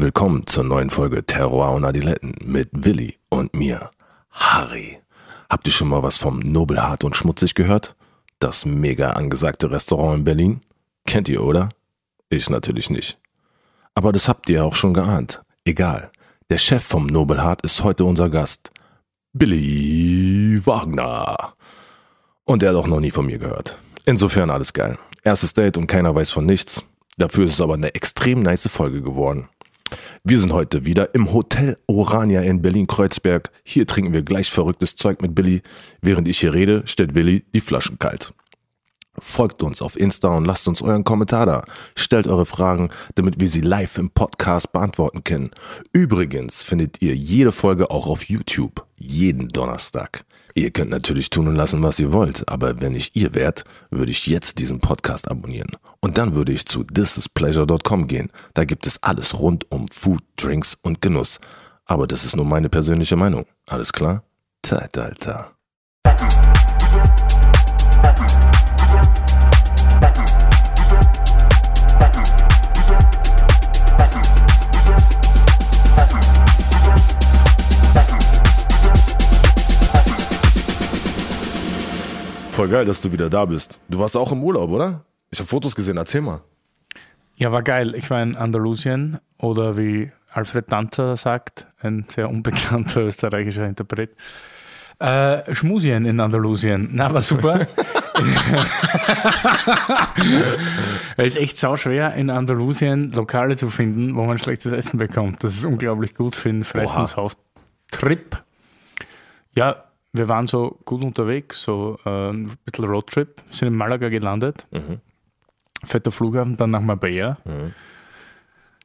Willkommen zur neuen Folge Terror und Adiletten mit Willi und mir, Harry. Habt ihr schon mal was vom Nobelhart und Schmutzig gehört? Das mega angesagte Restaurant in Berlin? Kennt ihr, oder? Ich natürlich nicht. Aber das habt ihr auch schon geahnt. Egal. Der Chef vom Nobelhart ist heute unser Gast. Billy Wagner. Und er hat auch noch nie von mir gehört. Insofern alles geil. Erstes Date und keiner weiß von nichts. Dafür ist es aber eine extrem nice Folge geworden. Wir sind heute wieder im Hotel Orania in Berlin-Kreuzberg. Hier trinken wir gleich verrücktes Zeug mit Billy. Während ich hier rede, stellt Willi die Flaschen kalt. Folgt uns auf Insta und lasst uns euren Kommentar da. Stellt eure Fragen, damit wir sie live im Podcast beantworten können. Übrigens findet ihr jede Folge auch auf YouTube. Jeden Donnerstag. Ihr könnt natürlich tun und lassen, was ihr wollt, aber wenn ich ihr wärt, würde ich jetzt diesen Podcast abonnieren. Und dann würde ich zu thisispleasure.com gehen. Da gibt es alles rund um Food, Drinks und Genuss. Aber das ist nur meine persönliche Meinung. Alles klar? Zeitalter. Voll geil, dass du wieder da bist. Du warst auch im Urlaub, oder? Ich habe Fotos gesehen, erzähl mal. Ja, war geil. Ich war in Andalusien oder wie Alfred Danzer sagt, ein sehr unbekannter österreichischer Interpret. Äh, Schmusien in Andalusien. Na, war super. es ist echt sau schwer, in Andalusien Lokale zu finden, wo man schlechtes Essen bekommt. Das ist unglaublich gut für einen Fressenshaus-Trip. Ja, wir waren so gut unterwegs, so äh, ein bisschen Roadtrip, sind in Malaga gelandet. Mhm. Fetter Flughafen, dann nach Marbella. Mhm.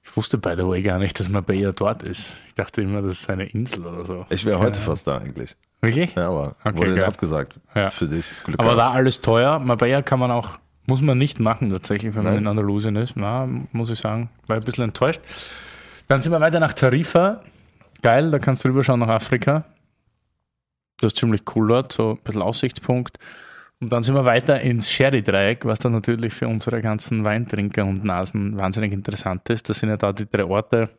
Ich wusste by the way gar nicht, dass Marbella dort ist. Ich dachte immer, das ist eine Insel oder so. Ich wäre heute fast da eigentlich. Wirklich? Ja, aber okay, wurde geil. abgesagt. Ja. Für dich. Glück aber gehabt. da alles teuer. Marbella kann man auch, muss man nicht machen tatsächlich, wenn Nein. man in Andalusien ist. Na, muss ich sagen, war ein bisschen enttäuscht. Dann sind wir weiter nach Tarifa. Geil, da kannst du rüberschauen nach Afrika. Das ist ziemlich cool dort, so ein bisschen Aussichtspunkt. Und dann sind wir weiter ins Sherry-Dreieck, was dann natürlich für unsere ganzen Weintrinker und Nasen wahnsinnig interessant ist. Das sind ja da die drei Orte.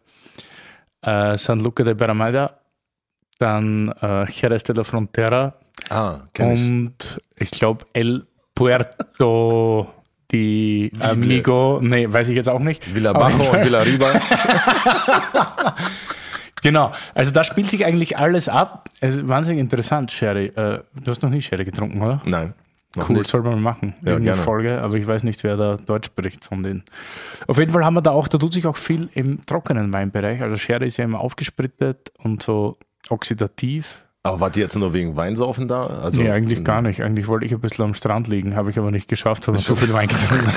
Äh, San Luca de Baramada, dann äh, Jerez de la Frontera ah, und ich, ich glaube El Puerto di Amigo, nee, weiß ich jetzt auch nicht. Villa Bajo und Villa Riba. Genau, also da spielt sich eigentlich alles ab. Es ist wahnsinnig interessant, Sherry. Äh, du hast noch nie Sherry getrunken, oder? Nein. Cool, nicht. soll man machen. Ja, eine Folge, aber ich weiß nicht, wer da Deutsch spricht von denen. Auf jeden Fall haben wir da auch, da tut sich auch viel im trockenen Weinbereich. Also Sherry ist ja immer aufgesprittet und so oxidativ. Aber wart ihr jetzt nur wegen Weinsaufen da? Also, nee, eigentlich gar nicht. Eigentlich wollte ich ein bisschen am Strand liegen, habe ich aber nicht geschafft, weil wir zu viel Wein getrunken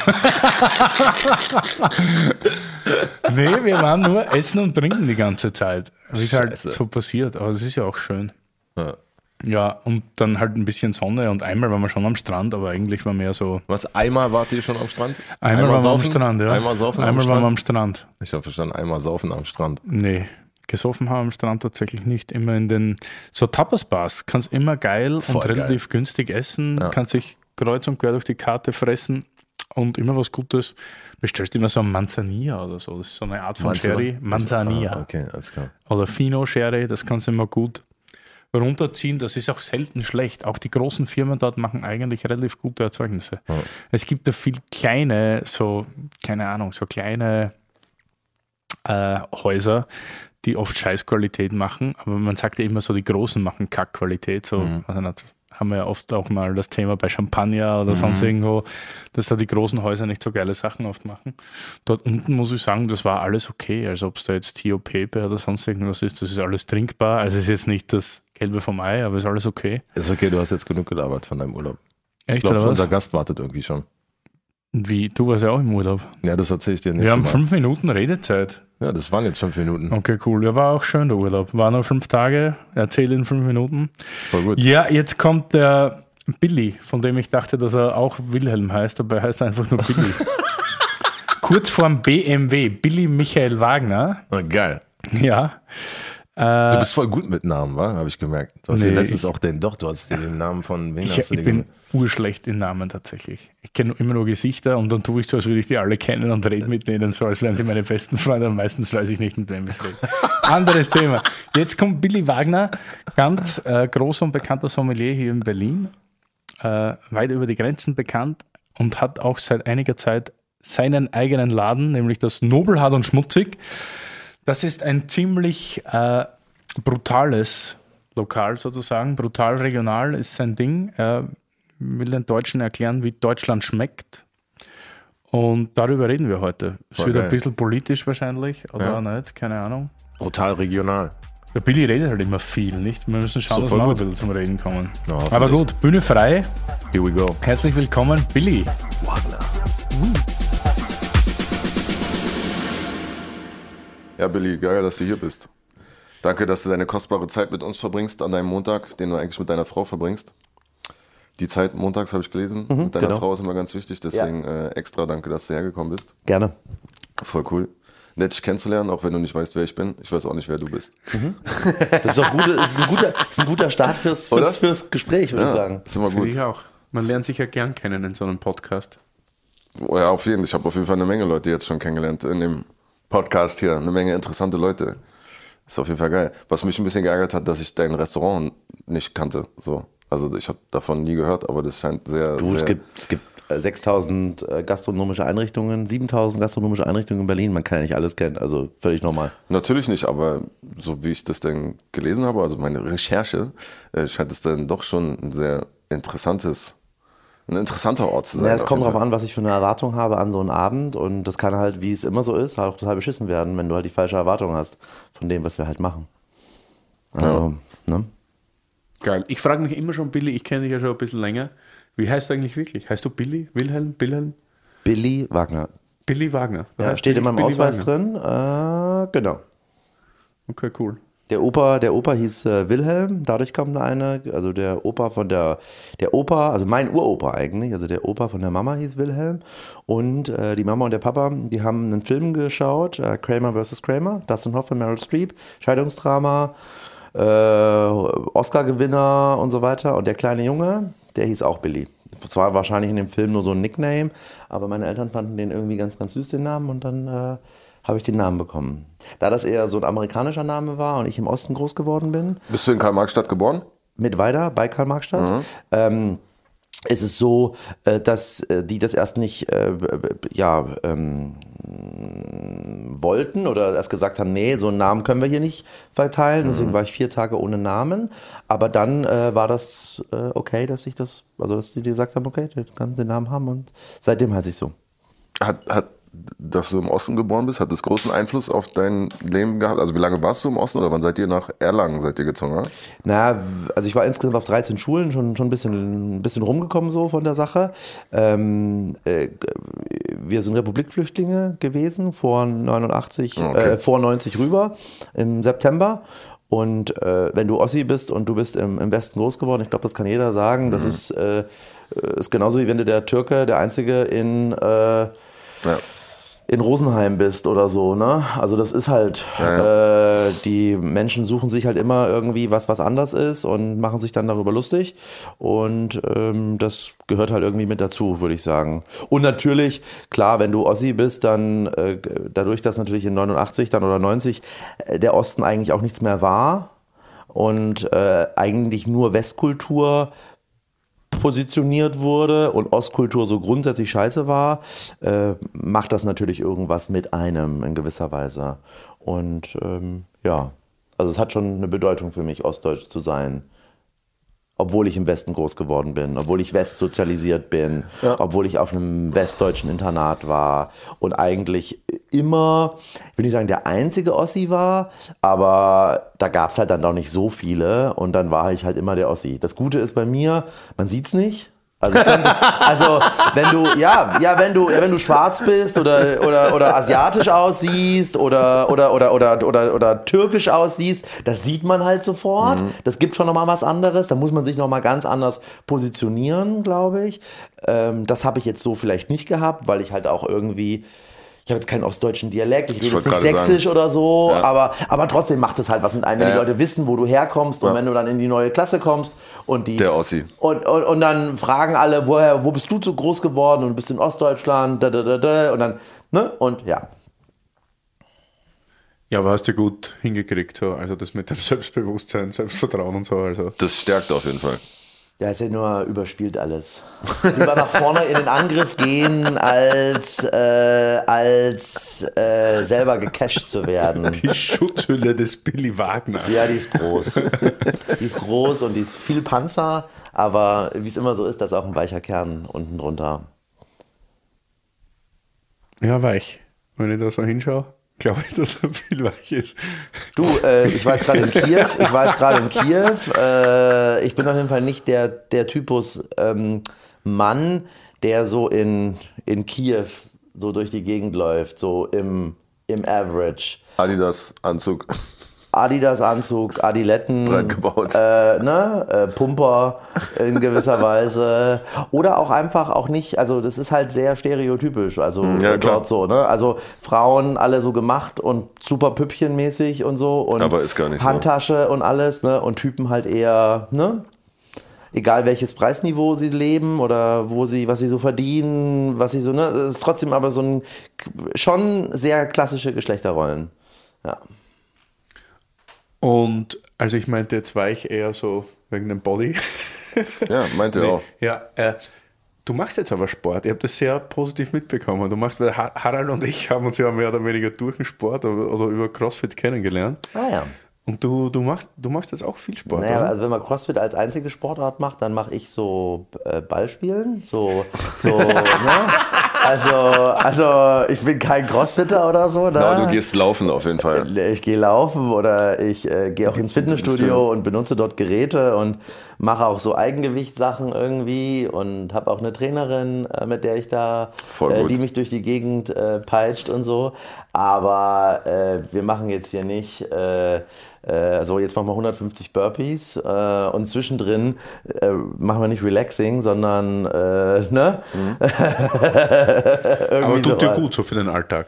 Nee, wir waren nur essen und trinken die ganze Zeit. Es halt so passiert, aber das ist ja auch schön. Ja. ja. und dann halt ein bisschen Sonne und einmal waren wir schon am Strand, aber eigentlich war mehr so. Was, einmal wart ihr schon am Strand? Einmal, einmal waren wir am Strand, ja. Einmal saufen Einmal am waren wir am Strand. Ich habe verstanden, einmal saufen am Strand. Nee, gesoffen haben am Strand tatsächlich nicht. Immer in den so Tapas-Bars. Kannst immer geil Voll und relativ geil. günstig essen. Ja. Kannst dich kreuz und quer durch die Karte fressen und immer was Gutes. Bestellst immer so ein Manzanilla oder so. Das ist so eine Art von Manzana? Sherry. Manzanilla. Ah, okay, alles klar. Oder Fino Sherry, das kannst du immer gut runterziehen. Das ist auch selten schlecht. Auch die großen Firmen dort machen eigentlich relativ gute Erzeugnisse. Ja. Es gibt da viel kleine, so, keine Ahnung, so kleine äh, Häuser, die oft Scheißqualität machen, aber man sagt ja immer so, die Großen machen Kackqualität. So, mhm. also nicht, haben wir ja oft auch mal das Thema bei Champagner oder mhm. sonst irgendwo, dass da die großen Häuser nicht so geile Sachen oft machen. Dort unten muss ich sagen, das war alles okay. Also ob es da jetzt Tio Pepe oder sonst irgendwas ist, das ist alles trinkbar. Also es ist jetzt nicht das Gelbe vom Ei, aber ist alles okay. Ist okay, du hast jetzt genug gelabert von deinem Urlaub. Echt, ich glaube, unser Gast wartet irgendwie schon. Wie? Du warst ja auch im Urlaub. Ja, das erzähle ich dir nicht. Wir haben fünf Minuten Redezeit. Ja, das waren jetzt fünf Minuten. Okay, cool. Ja, war auch schön der Urlaub. War nur fünf Tage. Erzähle in fünf Minuten. Voll gut. Ja, jetzt kommt der Billy, von dem ich dachte, dass er auch Wilhelm heißt, er heißt einfach nur Billy. Kurzform BMW, Billy Michael Wagner. Oh, geil. Ja. Äh, Du bist voll gut mit Namen, wa? Habe ich gemerkt. Du hast Nee, letztens ich- auch den, doch, du hast den Namen von wen ich hast du ich bin? Urschlecht in Namen tatsächlich. Ich kenne immer nur Gesichter und dann tue ich so, als würde ich die alle kennen und rede mit denen so, als wären sie meine besten Freunde und meistens weiß ich nicht, mit wem ich rede. Anderes Thema. Jetzt kommt Billy Wagner, ganz äh, großer und bekannter Sommelier hier in Berlin, äh, weit über die Grenzen bekannt und hat auch seit einiger Zeit seinen eigenen Laden, nämlich das Nobelhart und Schmutzig. Das ist ein ziemlich äh, brutales Lokal sozusagen, brutal regional ist sein Ding. Will den Deutschen erklären, wie Deutschland schmeckt. Und darüber reden wir heute. Es wird geil. ein bisschen politisch wahrscheinlich oder Ja. auch nicht, keine Ahnung. Brutal regional. Der Billy redet halt immer viel, nicht? Wir müssen schauen, So dass wir ein bisschen zum Reden kommen. Ja, Aber gut, Bühne frei. Here we go. Herzlich willkommen, Billy. Wagner. Ja, Billy, geil, dass du hier bist. Danke, dass du deine kostbare Zeit mit uns verbringst an deinem Montag, den du eigentlich mit deiner Frau verbringst. Die Zeit montags habe ich gelesen. mit deiner genau. Frau ist immer ganz wichtig, deswegen äh, extra danke, dass du hergekommen bist. Gerne. Voll cool. Nett, dich kennenzulernen, auch wenn du nicht weißt, wer ich bin. Ich weiß auch nicht, wer du bist. Das ist doch gut, ist ein guter, ist ein guter Start fürs, fürs, fürs Gespräch, würde ich sagen. ist immer Finde gut. ich auch. Man lernt sich ja gern kennen in so einem Podcast. Oh ja, auf jeden Fall. Ich habe auf jeden Fall eine Menge Leute jetzt schon kennengelernt in dem Podcast hier. Eine Menge interessante Leute. Ist auf jeden Fall geil. Was mich ein bisschen geärgert hat, dass ich dein Restaurant nicht kannte. So. Also ich habe davon nie gehört, aber das scheint sehr, Du, sehr es gibt, es gibt äh, 6000 äh, gastronomische Einrichtungen, 7000 gastronomische Einrichtungen in Berlin. Man kann ja nicht alles kennen, also völlig normal. Natürlich nicht, aber so wie ich das denn gelesen habe, also meine Recherche, äh, scheint es dann doch schon ein sehr interessantes, ein interessanter Ort zu sein. Ja, es kommt darauf an, was ich für eine Erwartung habe an so einen Abend und das kann halt, wie es immer so ist, halt auch total beschissen werden, wenn du halt die falsche Erwartung hast von dem, was wir halt machen. Also, ne? Geil. Ich frage mich immer schon, Billy, ich kenne dich ja schon ein bisschen länger. Wie heißt du eigentlich wirklich? Heißt du Billy? Wilhelm? Wilhelm? Billy Wagner. Billy Wagner. Ja, steht in meinem Billy Ausweis Wagner. drin. Äh, genau. Okay, cool. Der Opa, der Opa hieß äh, Wilhelm, dadurch kommt da eine, also der Opa von der, der Opa, also mein Uropa eigentlich, also der Opa von der Mama hieß Wilhelm und äh, die Mama und der Papa, die haben einen Film geschaut, äh, Kramer vs. Kramer, Dustin Hoffman, Meryl Streep, Scheidungsdrama, äh, Oscar-Gewinner und so weiter und der kleine Junge, der hieß auch Billy. Zwar wahrscheinlich in dem Film nur so ein Nickname, aber meine Eltern fanden den irgendwie ganz, ganz süß, den Namen und dann äh, habe ich den Namen bekommen. Da das eher so ein amerikanischer Name war und ich im Osten groß geworden bin, Bist du in Karl-Marx-Stadt geboren? mit weiter bei Karl-Marx-Stadt, ähm, ist es so, äh, dass äh, die das erst nicht äh, ja, ähm, wollten oder erst gesagt haben, nee, so einen Namen können wir hier nicht verteilen. Deswegen war ich vier Tage ohne Namen. Aber dann äh, war das äh, okay, dass ich das, also dass die gesagt haben, okay, du kannst den Namen haben und seitdem heiße ich so. Hat, hat, dass du im Osten geboren bist, hat das großen Einfluss auf dein Leben gehabt? Also wie lange warst du im Osten oder wann seid ihr nach Erlangen seid ihr gezogen? Oder? Na, also ich war insgesamt auf 13 Schulen, schon, schon ein, bisschen, ein bisschen rumgekommen so von der Sache. Ähm, äh, wir sind Republikflüchtlinge gewesen, vor 89, Okay. äh, vor 90 rüber, im September. Und äh, wenn du Ossi bist und du bist im, im Westen groß geworden, ich glaube, das kann jeder sagen, das ist, äh, ist genauso wie wenn du der Türke, der Einzige in... Äh, Ja. In Rosenheim bist oder so, ne? Also das ist halt, Äh, die Menschen suchen sich halt immer irgendwie was, was anders ist und machen sich dann darüber lustig und ähm, das gehört halt irgendwie mit dazu, würde ich sagen. Und natürlich, klar, wenn du Ossi bist, dann äh, dadurch, dass natürlich in 89 dann oder 90 äh, der Osten eigentlich auch nichts mehr war und äh, eigentlich nur Westkultur positioniert wurde und Ostkultur so grundsätzlich scheiße war, äh, macht das natürlich irgendwas mit einem in gewisser Weise. Und ähm, ja, also es hat schon eine Bedeutung für mich, Ostdeutsch zu sein. Obwohl ich im Westen groß geworden bin, obwohl ich westsozialisiert bin, obwohl ich auf einem westdeutschen Internat war und eigentlich immer, ich will nicht sagen, der einzige Ossi war, aber da gab es halt dann doch nicht so viele und dann war ich halt immer der Ossi. Das Gute ist bei mir, man sieht's nicht. Also, also wenn du ja ja wenn du ja, wenn du schwarz bist oder oder oder asiatisch aussiehst oder oder oder oder oder, oder türkisch aussiehst, das sieht man halt sofort. Das gibt schon noch mal was anderes. Da muss man sich noch mal ganz anders positionieren, glaube ich. Ähm, das habe ich jetzt so vielleicht nicht gehabt, weil ich halt auch irgendwie ich habe jetzt keinen ostdeutschen Dialekt, ich rede jetzt nicht sächsisch sagen. oder so, Ja. aber, aber trotzdem macht es halt was mit einem, wenn Ja, die. Leute wissen, wo du herkommst und Ja. wenn du dann in die neue Klasse kommst und die Der Ossi. und, und, und dann fragen alle, woher, wo bist du so groß geworden und du bist in Ostdeutschland, da, da, da, da, und dann, ne, und ja. Ja, aber hast du gut hingekriegt, so. Also das mit dem Selbstbewusstsein, Selbstvertrauen und so. Also. Das stärkt auf jeden Fall. Ja, ist ja nur überspielt alles. Lieber nach vorne in den Angriff gehen, als, äh, als äh, selber gecasht zu werden. Die Schutzhülle des Billy Wagner. Ja, die ist groß. Die ist groß und die ist viel Panzer, aber wie es immer so ist, da ist auch ein weicher Kern unten drunter. Ja, weich. Wenn ich da so hinschaue, glaube ich, dass er viel weich ist. Du, äh, ich war jetzt gerade in Kiew. Ich war jetzt gerade in Kiew. Äh, ich bin auf jeden Fall nicht der, der Typus ähm, Mann, der so in, in Kiew so durch die Gegend läuft, so im, im Average. Adidas Anzug. Adidas-Anzug, Adiletten, gebaut. Äh, ne? äh, Pumper in gewisser Weise. Oder auch einfach auch nicht, also das ist halt sehr stereotypisch, also ja, äh, klar. dort so, ne? Also Frauen alle so gemacht und super Püppchenmäßig und so und Aber ist gar nicht so. Handtasche und alles, ne? Und Typen halt eher, ne? Egal welches Preisniveau sie leben oder wo sie, was sie so verdienen, was sie so, ne? Das ist trotzdem aber so ein schon sehr klassische Geschlechterrollen. Ja. Und also ich meinte jetzt weich eher so wegen dem Body. Ja, meinte er auch. Ja, äh, du machst jetzt aber Sport. Ich habe das sehr positiv mitbekommen. Du machst, weil Ha- Harald und ich haben uns ja mehr oder weniger durch den Sport oder, oder über CrossFit kennengelernt. Ah ja. Und du, du, machst, du machst jetzt auch viel Sport, Naja, oder? also wenn man CrossFit als einzige Sportart macht, dann mache ich so äh, Ballspielen, so, so, ne? Also, also ich bin kein Crossfitter oder so, ne? Du gehst laufen auf jeden Fall. ich gehe laufen oder ich äh, gehe auch ins Fitnessstudio und benutze dort Geräte und mache auch so Eigengewichtssachen irgendwie und habe auch eine Trainerin, äh, mit der ich da, äh, die mich durch die Gegend äh, peitscht und so. Aber äh, wir machen jetzt hier nicht, äh, so jetzt machen wir 150 Burpees äh, und zwischendrin äh, machen wir nicht relaxing, sondern äh, ne? aber Irgendwie tut dir sowas. gut so für den Alltag.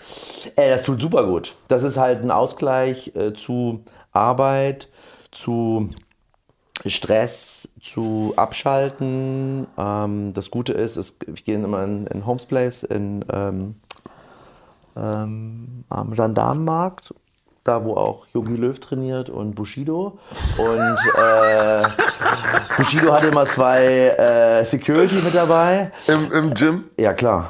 Ey, das tut super gut. Das ist halt ein Ausgleich äh, zu Arbeit, zu Stress, zu Abschalten. Ähm, das Gute ist, es, ich gehe immer in, in Homes Place in, ähm, ähm, am Gendarmenmarkt. Da, wo auch Yogi Löw trainiert und Bushido. Und äh, Bushido hat immer zwei äh, Security mit dabei. Im, Im Gym? Ja, klar.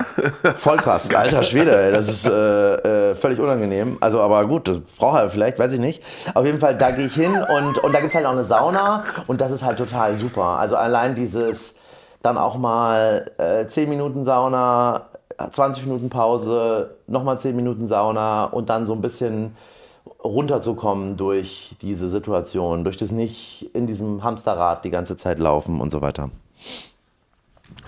Voll krass. Alter Schwede, ey. das ist äh, äh, völlig unangenehm. Also, aber gut, das braucht er vielleicht, weiß ich nicht. Auf jeden Fall, da gehe ich hin und, und da gibt es halt auch eine Sauna und das ist halt total super. Also allein dieses dann auch mal äh, 10 Minuten Sauna, 20 Minuten Pause, nochmal 10 Minuten Sauna und dann so ein bisschen runterzukommen durch diese Situation, durch das nicht in diesem Hamsterrad die ganze Zeit laufen und so weiter.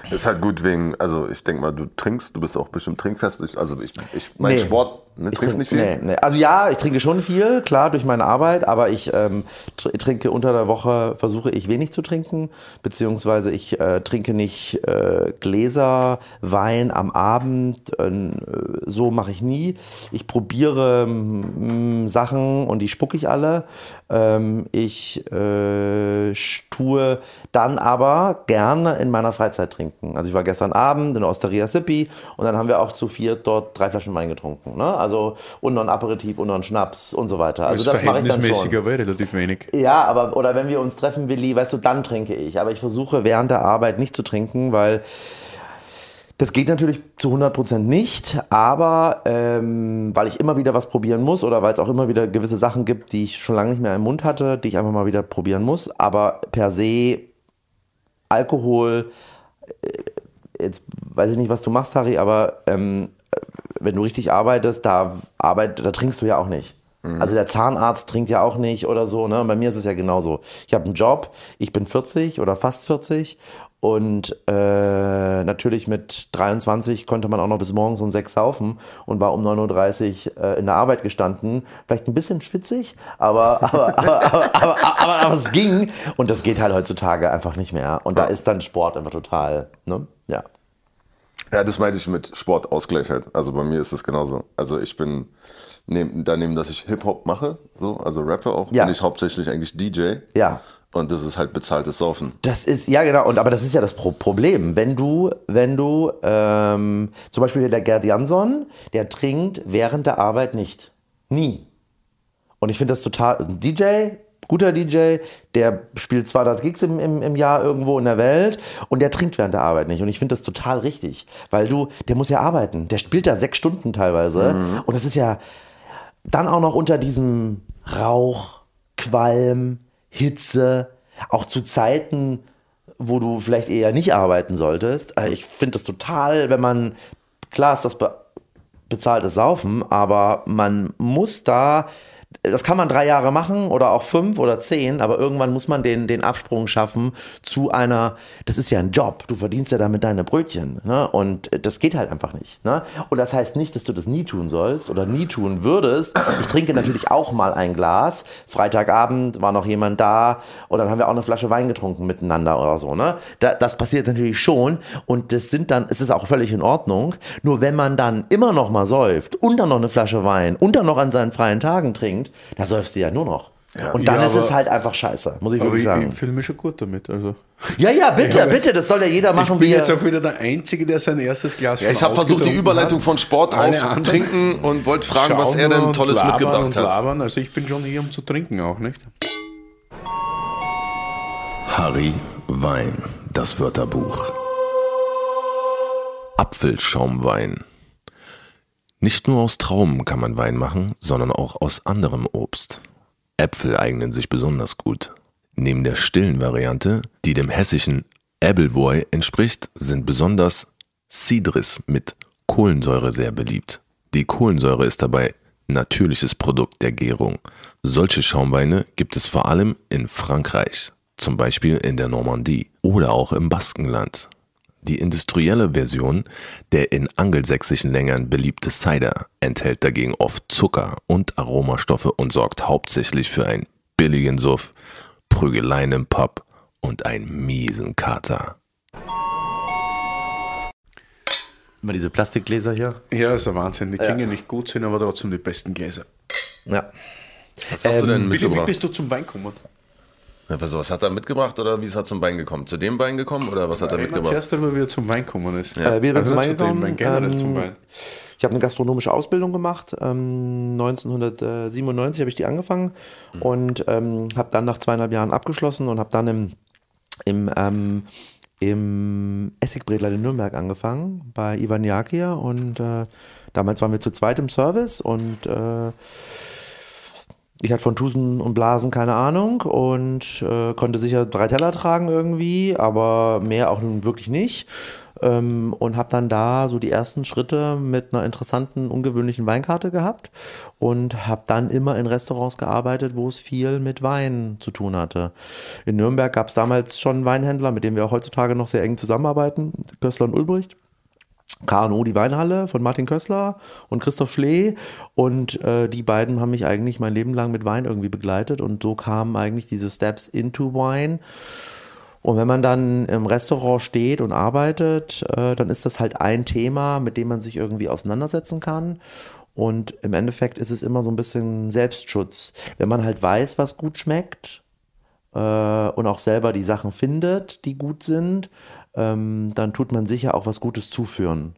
Ist halt gut wegen, also ich denke mal, du trinkst, du bist auch bestimmt trinkfest. Ich, also ich, ich mein Nee. Sport, ne, Ich trinkst trink- nicht viel? Nee, nee. Also ja, ich trinke schon viel, klar, durch meine Arbeit, aber ich ähm, tr trinke unter der Woche, versuche ich wenig zu trinken, beziehungsweise ich äh, trinke nicht äh, Gläser Wein am Abend, äh, so mache ich nie. Ich probiere mm, Sachen und die spucke ich alle. Ähm, ich äh, tue dann aber gerne in meiner Freizeit trinken. Also ich war gestern Abend in der Osteria Sippi und dann haben wir auch zu viert dort drei Flaschen Wein getrunken. Ne? Also und noch ein Aperitif und noch ein Schnaps und so weiter. Also das mache ich dann schon. aber relativ wenig. Ja, aber oder wenn wir uns treffen, Willi, weißt du, dann trinke ich. Aber ich versuche während der Arbeit nicht zu trinken, weil das geht natürlich zu 100% nicht, aber ähm, weil ich immer wieder was probieren muss oder weil es auch immer wieder gewisse Sachen gibt, die ich schon lange nicht mehr im Mund hatte, die ich einfach mal wieder probieren muss. Aber per se Alkohol, jetzt weiß ich nicht, was du machst, Harry, aber ähm, wenn du richtig arbeitest, da, arbeit, da trinkst du ja auch nicht. Also der Zahnarzt trinkt ja auch nicht oder so. Ne? Und bei mir ist es ja genauso. Ich habe einen Job, ich bin 40 oder fast 40 und äh, natürlich mit 23 konnte man auch noch bis morgens um 6 saufen und war um 9.30 Uhr äh, in der Arbeit gestanden. Vielleicht ein bisschen schwitzig, aber, aber, aber, aber, aber, es ging. Und das geht halt heutzutage einfach nicht mehr. Und da ist dann Sport einfach total, ne? Ja. Ja, das meinte ich mit Sportausgleich halt. Also bei mir ist es genauso. Also ich bin neben, daneben, dass ich Hip-Hop mache, so, also rappe auch, Ja. bin ich hauptsächlich eigentlich DJ. Ja. Und das ist halt bezahltes Saufen. Das ist, ja genau, und aber das ist ja das Pro Problem. Wenn du, wenn du, ähm, zum Beispiel der Gerd Jansson, der trinkt während der Arbeit nicht. Nie. Und ich finde das total, ein DJ, guter DJ, der spielt 200 Gigs im, im, im Jahr irgendwo in der Welt und der trinkt während der Arbeit nicht. Und ich finde das total richtig, weil du, der muss ja arbeiten. Der spielt da sechs Stunden teilweise. Und das ist ja dann auch noch unter diesem Rauch, Qualm, Hitze, auch zu Zeiten, wo du vielleicht eher nicht arbeiten solltest. Also ich finde das total, wenn man, klar ist das be bezahltes Saufen, aber man muss da, das kann man drei Jahre machen oder auch fünf oder zehn, aber irgendwann muss man den, den Absprung schaffen zu einer, das ist ja ein Job, du verdienst ja damit deine Brötchen ne? und das geht halt einfach nicht. Ne? Und das heißt nicht, dass du das nie tun sollst oder nie tun würdest. Ich trinke natürlich auch mal ein Glas. Freitagabend war noch jemand da und dann haben wir auch eine Flasche Wein getrunken miteinander oder so. Ne? Da, das passiert natürlich schon und das sind dann, es ist auch völlig in Ordnung. Nur wenn man dann immer noch mal säuft und dann noch eine Flasche Wein und dann noch an seinen freien Tagen trinkt, da säufst du ja nur noch. Und dann Ja, ist es halt einfach scheiße, muss ich Aber wirklich ich, sagen. ich fühle mich schon gut damit. Also. Ja, ja, bitte, Ja, bitte, das soll ja jeder Ich machen, bin wie jetzt er. auch wieder der Einzige, der sein erstes Glas Ja, ich habe versucht, die Überleitung von Sport auf Trinken und wollte fragen, was er denn Tolles mitgebracht und hat. Also ich bin schon hier, um zu trinken auch, nicht? Harry Wein, das Wörterbuch. Apfelschaumwein. Nicht nur aus Trauben kann man Wein machen, sondern auch aus anderem Obst. Äpfel eignen sich besonders gut. Neben der stillen Variante, die dem hessischen Äbelwoi entspricht, sind besonders Cidris mit Kohlensäure sehr beliebt. Die Kohlensäure ist dabei natürliches Produkt der Gärung. Solche Schaumweine gibt es vor allem in Frankreich, zum Beispiel in der Normandie oder auch im Baskenland. Die industrielle Version, der in angelsächsischen Ländern beliebte Cider, enthält dagegen oft Zucker und Aromastoffe und sorgt hauptsächlich für einen billigen Suff, Prügeleien im Pub und einen miesen Kater. Immer diese Plastikgläser hier. Ja, ist ein Wahnsinn. Die klingen nicht gut, sind aber trotzdem die besten Gläser. Ja. Was hast du denn Willi, wie mitgebracht? bist du zum Wein gekommen? Ja, was, hat er mitgebracht oder wie ist er zum Wein gekommen? Zu dem Wein gekommen oder was hat er wir mitgebracht? zuerst darüber, wie er zum Wein gekommen ist. Äh, wir sind Also zum nicht Wein gekommen. Wein, generell ähm, zum Wein. Ich habe eine gastronomische Ausbildung gemacht. Ähm, 1997 habe ich die angefangen und ähm, habe dann nach zweieinhalb Jahren abgeschlossen und habe dann im, im, ähm, im Essigbredler in Nürnberg angefangen bei Ivan Jakir und äh, damals waren wir zu zweit im Service und äh, ich hatte von Tusen und Blasen keine Ahnung und äh, konnte sicher drei Teller tragen irgendwie, aber mehr auch nun wirklich nicht. Ähm, und habe dann da so die ersten Schritte mit einer interessanten, ungewöhnlichen Weinkarte gehabt und habe dann immer in Restaurants gearbeitet, wo es viel mit Wein zu tun hatte. In Nürnberg gab es damals schon Weinhändler, mit dem wir auch heutzutage noch sehr eng zusammenarbeiten, Köstler und Ulbricht. KNO, die Weinhalle von Martin Kössler und Christoph Schlee. Und äh, die beiden haben mich eigentlich mein Leben lang mit Wein irgendwie begleitet. Und so kamen eigentlich diese Steps into Wine. Und wenn man dann im Restaurant steht und arbeitet, äh, dann ist das halt ein Thema, mit dem man sich irgendwie auseinandersetzen kann. Und im Endeffekt ist es immer so ein bisschen Selbstschutz. Wenn man halt weiß, was gut schmeckt, äh, und auch selber die Sachen findet, die gut sind, ähm, dann tut man sicher auch was Gutes zuführen.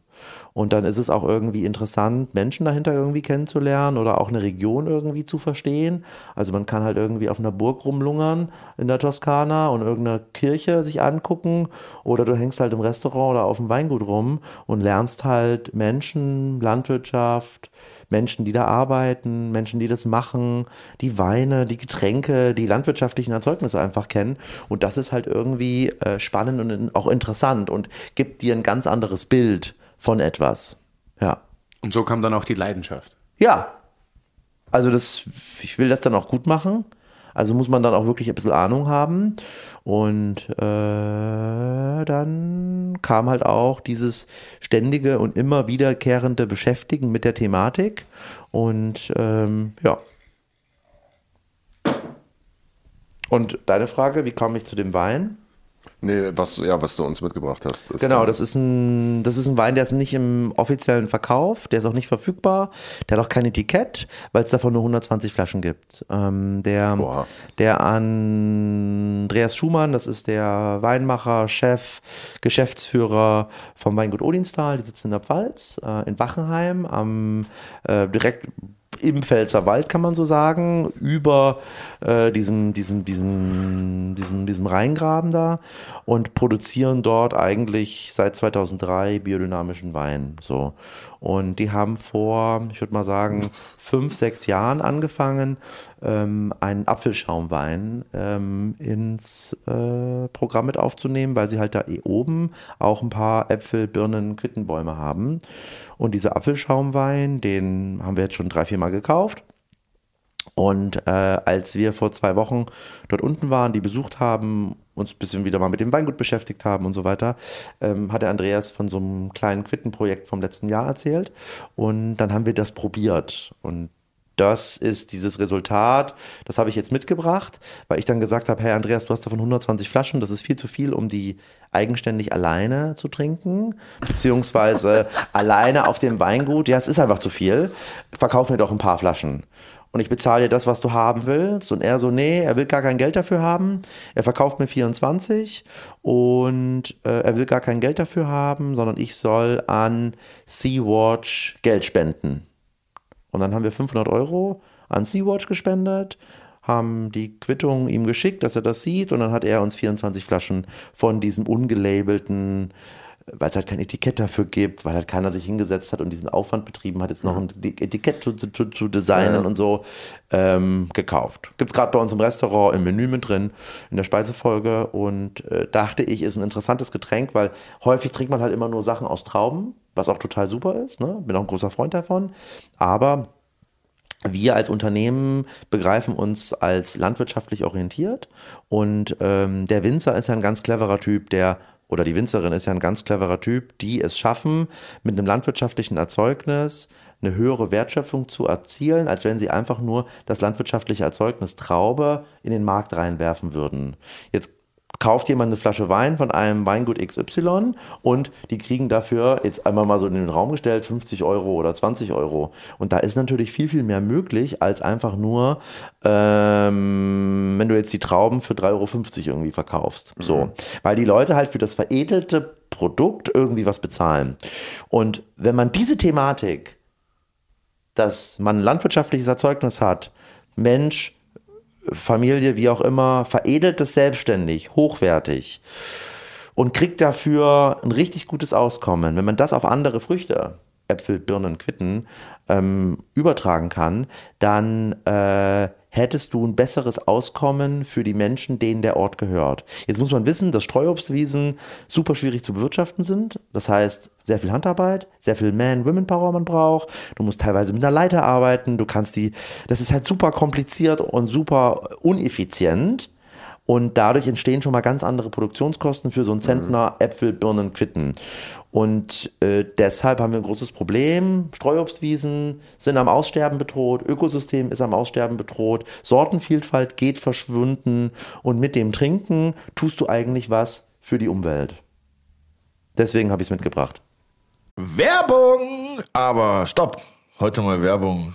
Und dann ist es auch irgendwie interessant, Menschen dahinter irgendwie kennenzulernen oder auch eine Region irgendwie zu verstehen. Also man kann halt irgendwie auf einer Burg rumlungern in der Toskana und irgendeine Kirche sich angucken oder du hängst halt im Restaurant oder auf dem Weingut rum und lernst halt Menschen, Landwirtschaft, Menschen, die da arbeiten, Menschen, die das machen, die Weine, die Getränke, die landwirtschaftlichen Erzeugnisse einfach kennen. Und das ist halt irgendwie äh, spannend und auch interessant und gibt dir ein ganz anderes Bild von etwas. Ja. Und so kam dann auch die Leidenschaft. Ja. Also das, ich will das dann auch gut machen. Also muss man dann auch wirklich ein bisschen Ahnung haben. Und äh, dann kam halt auch dieses ständige und immer wiederkehrende Beschäftigen mit der Thematik. Und ähm, ja. Und deine Frage, wie kam ich zu dem Wein? Nee, was, ja, was du uns mitgebracht hast. genau, das ist, ein, das ist ein Wein, der ist nicht im offiziellen Verkauf, der ist auch nicht verfügbar, der hat auch kein Etikett, weil es davon nur 120 Flaschen gibt. Ähm, der, Boah. der Andreas Schumann, das ist der Weinmacher, Chef, Geschäftsführer vom Weingut Odinstal, die sitzen in der Pfalz, äh, in Wachenheim, am äh, direkt im Pfälzer Wald, kann man so sagen, über äh, diesem, diesem, diesem, diesem, diesem Rheingraben da und produzieren dort eigentlich seit 2003 biodynamischen Wein. So. Und die haben vor, ich würde mal sagen, fünf, sechs Jahren angefangen, ähm, einen Apfelschaumwein ähm, ins äh, Programm mit aufzunehmen, weil sie halt da eh oben auch ein paar Äpfel, Birnen, Quittenbäume haben. Und dieser Apfelschaumwein, den haben wir jetzt schon drei, vier Mal gekauft. Und äh, als wir vor zwei Wochen dort unten waren, die besucht haben, uns ein bisschen wieder mal mit dem Weingut beschäftigt haben und so weiter, ähm, hat der Andreas von so einem kleinen Quittenprojekt vom letzten Jahr erzählt. Und dann haben wir das probiert. Und das ist dieses Resultat, das habe ich jetzt mitgebracht, weil ich dann gesagt habe, hey Andreas, du hast davon 120 Flaschen, das ist viel zu viel, um die eigenständig alleine zu trinken, beziehungsweise alleine auf dem Weingut, ja, es ist einfach zu viel, verkauf mir doch ein paar Flaschen. Und ich bezahle dir das, was du haben willst. Und er so, nee, er will gar kein Geld dafür haben. Er verkauft mir 24 und äh, er will gar kein Geld dafür haben, sondern ich soll an Sea-Watch Geld spenden. Und dann haben wir 500 Euro an Sea-Watch gespendet, haben die Quittung ihm geschickt, dass er das sieht. Und dann hat er uns 24 Flaschen von diesem ungelabelten, weil es halt kein Etikett dafür gibt, weil halt keiner sich hingesetzt hat und diesen Aufwand betrieben hat, jetzt noch ein Etikett zu, zu, zu designen Ja. und so, ähm, gekauft. Gibt es gerade bei uns im Restaurant im Menü mit drin, in der Speisefolge. Und äh, dachte ich, ist ein interessantes Getränk, weil häufig trinkt man halt immer nur Sachen aus Trauben, was auch total super ist. Ne? Bin auch ein großer Freund davon. Aber wir als Unternehmen begreifen uns als landwirtschaftlich orientiert und ähm, der Winzer ist ja ein ganz cleverer Typ, der oder die Winzerin ist ja ein ganz cleverer Typ, die es schaffen, mit einem landwirtschaftlichen Erzeugnis eine höhere Wertschöpfung zu erzielen, als wenn sie einfach nur das landwirtschaftliche Erzeugnis Traube in den Markt reinwerfen würden. Jetzt kauft jemand eine Flasche Wein von einem Weingut XY und die kriegen dafür jetzt einmal mal so in den Raum gestellt 50 Euro oder 20 Euro. Und da ist natürlich viel, viel mehr möglich als einfach nur, ähm, wenn du jetzt die Trauben für 3,50 Euro irgendwie verkaufst. So. Weil die Leute halt für das veredelte Produkt irgendwie was bezahlen. Und wenn man diese Thematik, dass man landwirtschaftliches Erzeugnis hat, Mensch, Familie, wie auch immer, veredelt es selbstständig, hochwertig und kriegt dafür ein richtig gutes Auskommen. Wenn man das auf andere Früchte, Äpfel, Birnen, Quitten, ähm, übertragen kann, dann äh, hättest du ein besseres Auskommen für die Menschen, denen der Ort gehört. Jetzt muss man wissen, dass Streuobstwiesen super schwierig zu bewirtschaften sind. Das heißt, sehr viel Handarbeit, sehr viel Man-Women-Power man braucht. Du musst teilweise mit einer Leiter arbeiten. Du kannst die, das ist halt super kompliziert und super uneffizient. Und dadurch entstehen schon mal ganz andere Produktionskosten für so einen Zentner Äpfel, Birnen, Quitten. Und äh, deshalb haben wir ein großes Problem. Streuobstwiesen sind am Aussterben bedroht, Ökosystem ist am Aussterben bedroht, Sortenvielfalt geht verschwunden und mit dem Trinken tust du eigentlich was für die Umwelt. Deswegen habe ich es mitgebracht. Werbung! Aber stopp! Heute mal Werbung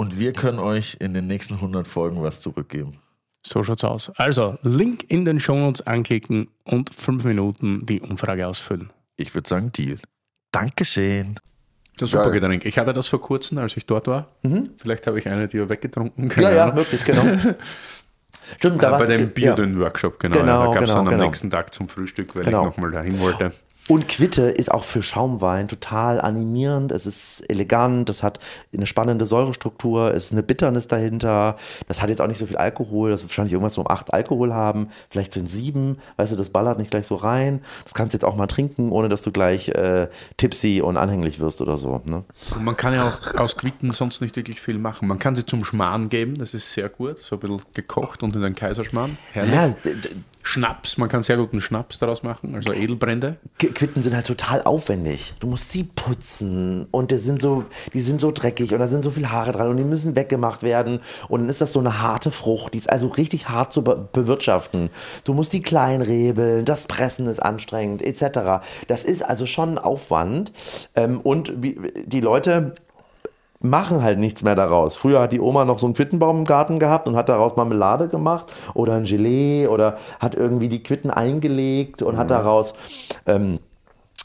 und wir können euch in den nächsten 100 Folgen was zurückgeben. So schaut's aus. Also Link in den Shownotes anklicken und fünf Minuten die Umfrage ausfüllen. Ich würde sagen, Deal. Dankeschön. Das ist ein super Geil. Getränk. Ich hatte das vor kurzem, als ich dort war. Vielleicht habe ich eine, die weggetrunken. Ja, keine ja, Ahnung. wirklich, genau. Stimmt, da Ja, war bei dem ja. Biodünn-Workshop, genau. Genau, ja, da gab es genau, dann am genau. nächsten Tag zum Frühstück, weil Genau. ich nochmal dahin wollte. Und Quitte ist auch für Schaumwein total animierend. Es ist elegant, es hat eine spannende Säurestruktur, es ist eine Bitternis dahinter. Das hat jetzt auch nicht so viel Alkohol. Das wird wahrscheinlich irgendwas so um acht Alkohol haben. Vielleicht sind sieben. Weißt du, das ballert nicht gleich so rein. Das kannst du jetzt auch mal trinken, ohne dass du gleich äh, tipsy und anhänglich wirst oder so. Ne? Und man kann ja auch aus Quitten sonst nicht wirklich viel machen. Man kann sie zum Schmarrn geben, das ist sehr gut. So ein bisschen gekocht und in den Kaiserschmarrn. Herrlich. Ja, Schnaps, man kann sehr guten Schnaps daraus machen, also Edelbrände. Qu- Quitten sind halt total aufwendig. Du musst sie putzen und die sind so, die sind so dreckig und da sind so viele Haare dran und die müssen weggemacht werden. Und dann ist das so eine harte Frucht, die ist also richtig hart zu be bewirtschaften. Du musst die klein rebeln, das Pressen ist anstrengend, etc. Das ist also schon ein Aufwand. Ähm, und wie, die Leute machen halt nichts mehr daraus. Früher hat die Oma noch so einen Quittenbaum im Garten gehabt und hat daraus Marmelade gemacht oder ein Gelee oder hat irgendwie die Quitten eingelegt und hat daraus ähm,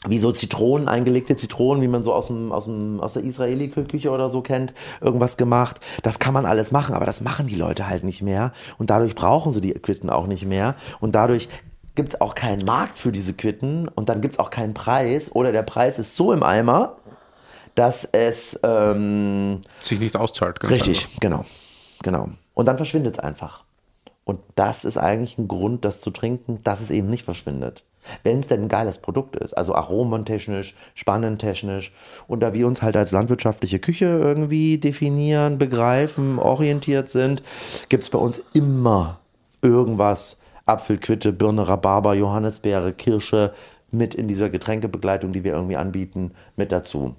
wie so Zitronen, eingelegte Zitronen, wie man so aus, dem, aus, dem, aus der Israeli-Küche oder so kennt, irgendwas gemacht. Das kann man alles machen, aber das machen die Leute halt nicht mehr. Und dadurch brauchen sie die Quitten auch nicht mehr. Und dadurch gibt es auch keinen Markt für diese Quitten und dann gibt es auch keinen Preis oder der Preis ist so im Eimer, dass es ähm, Sich nicht auszahlt. Richtig, genau. Genau. Und dann verschwindet es einfach. Und das ist eigentlich ein Grund, das zu trinken, dass es eben nicht verschwindet. Wenn es denn ein geiles Produkt ist, also aromentechnisch, spannendtechnisch und da wir uns halt als landwirtschaftliche Küche irgendwie definieren, begreifen, orientiert sind, gibt es bei uns immer irgendwas, Apfelquitte, Birne, Rhabarber, Johannisbeere, Kirsche mit in dieser Getränkebegleitung, die wir irgendwie anbieten, mit dazu.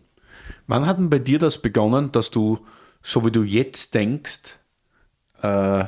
Wann hat denn bei dir das begonnen, dass du, so wie du jetzt denkst, äh,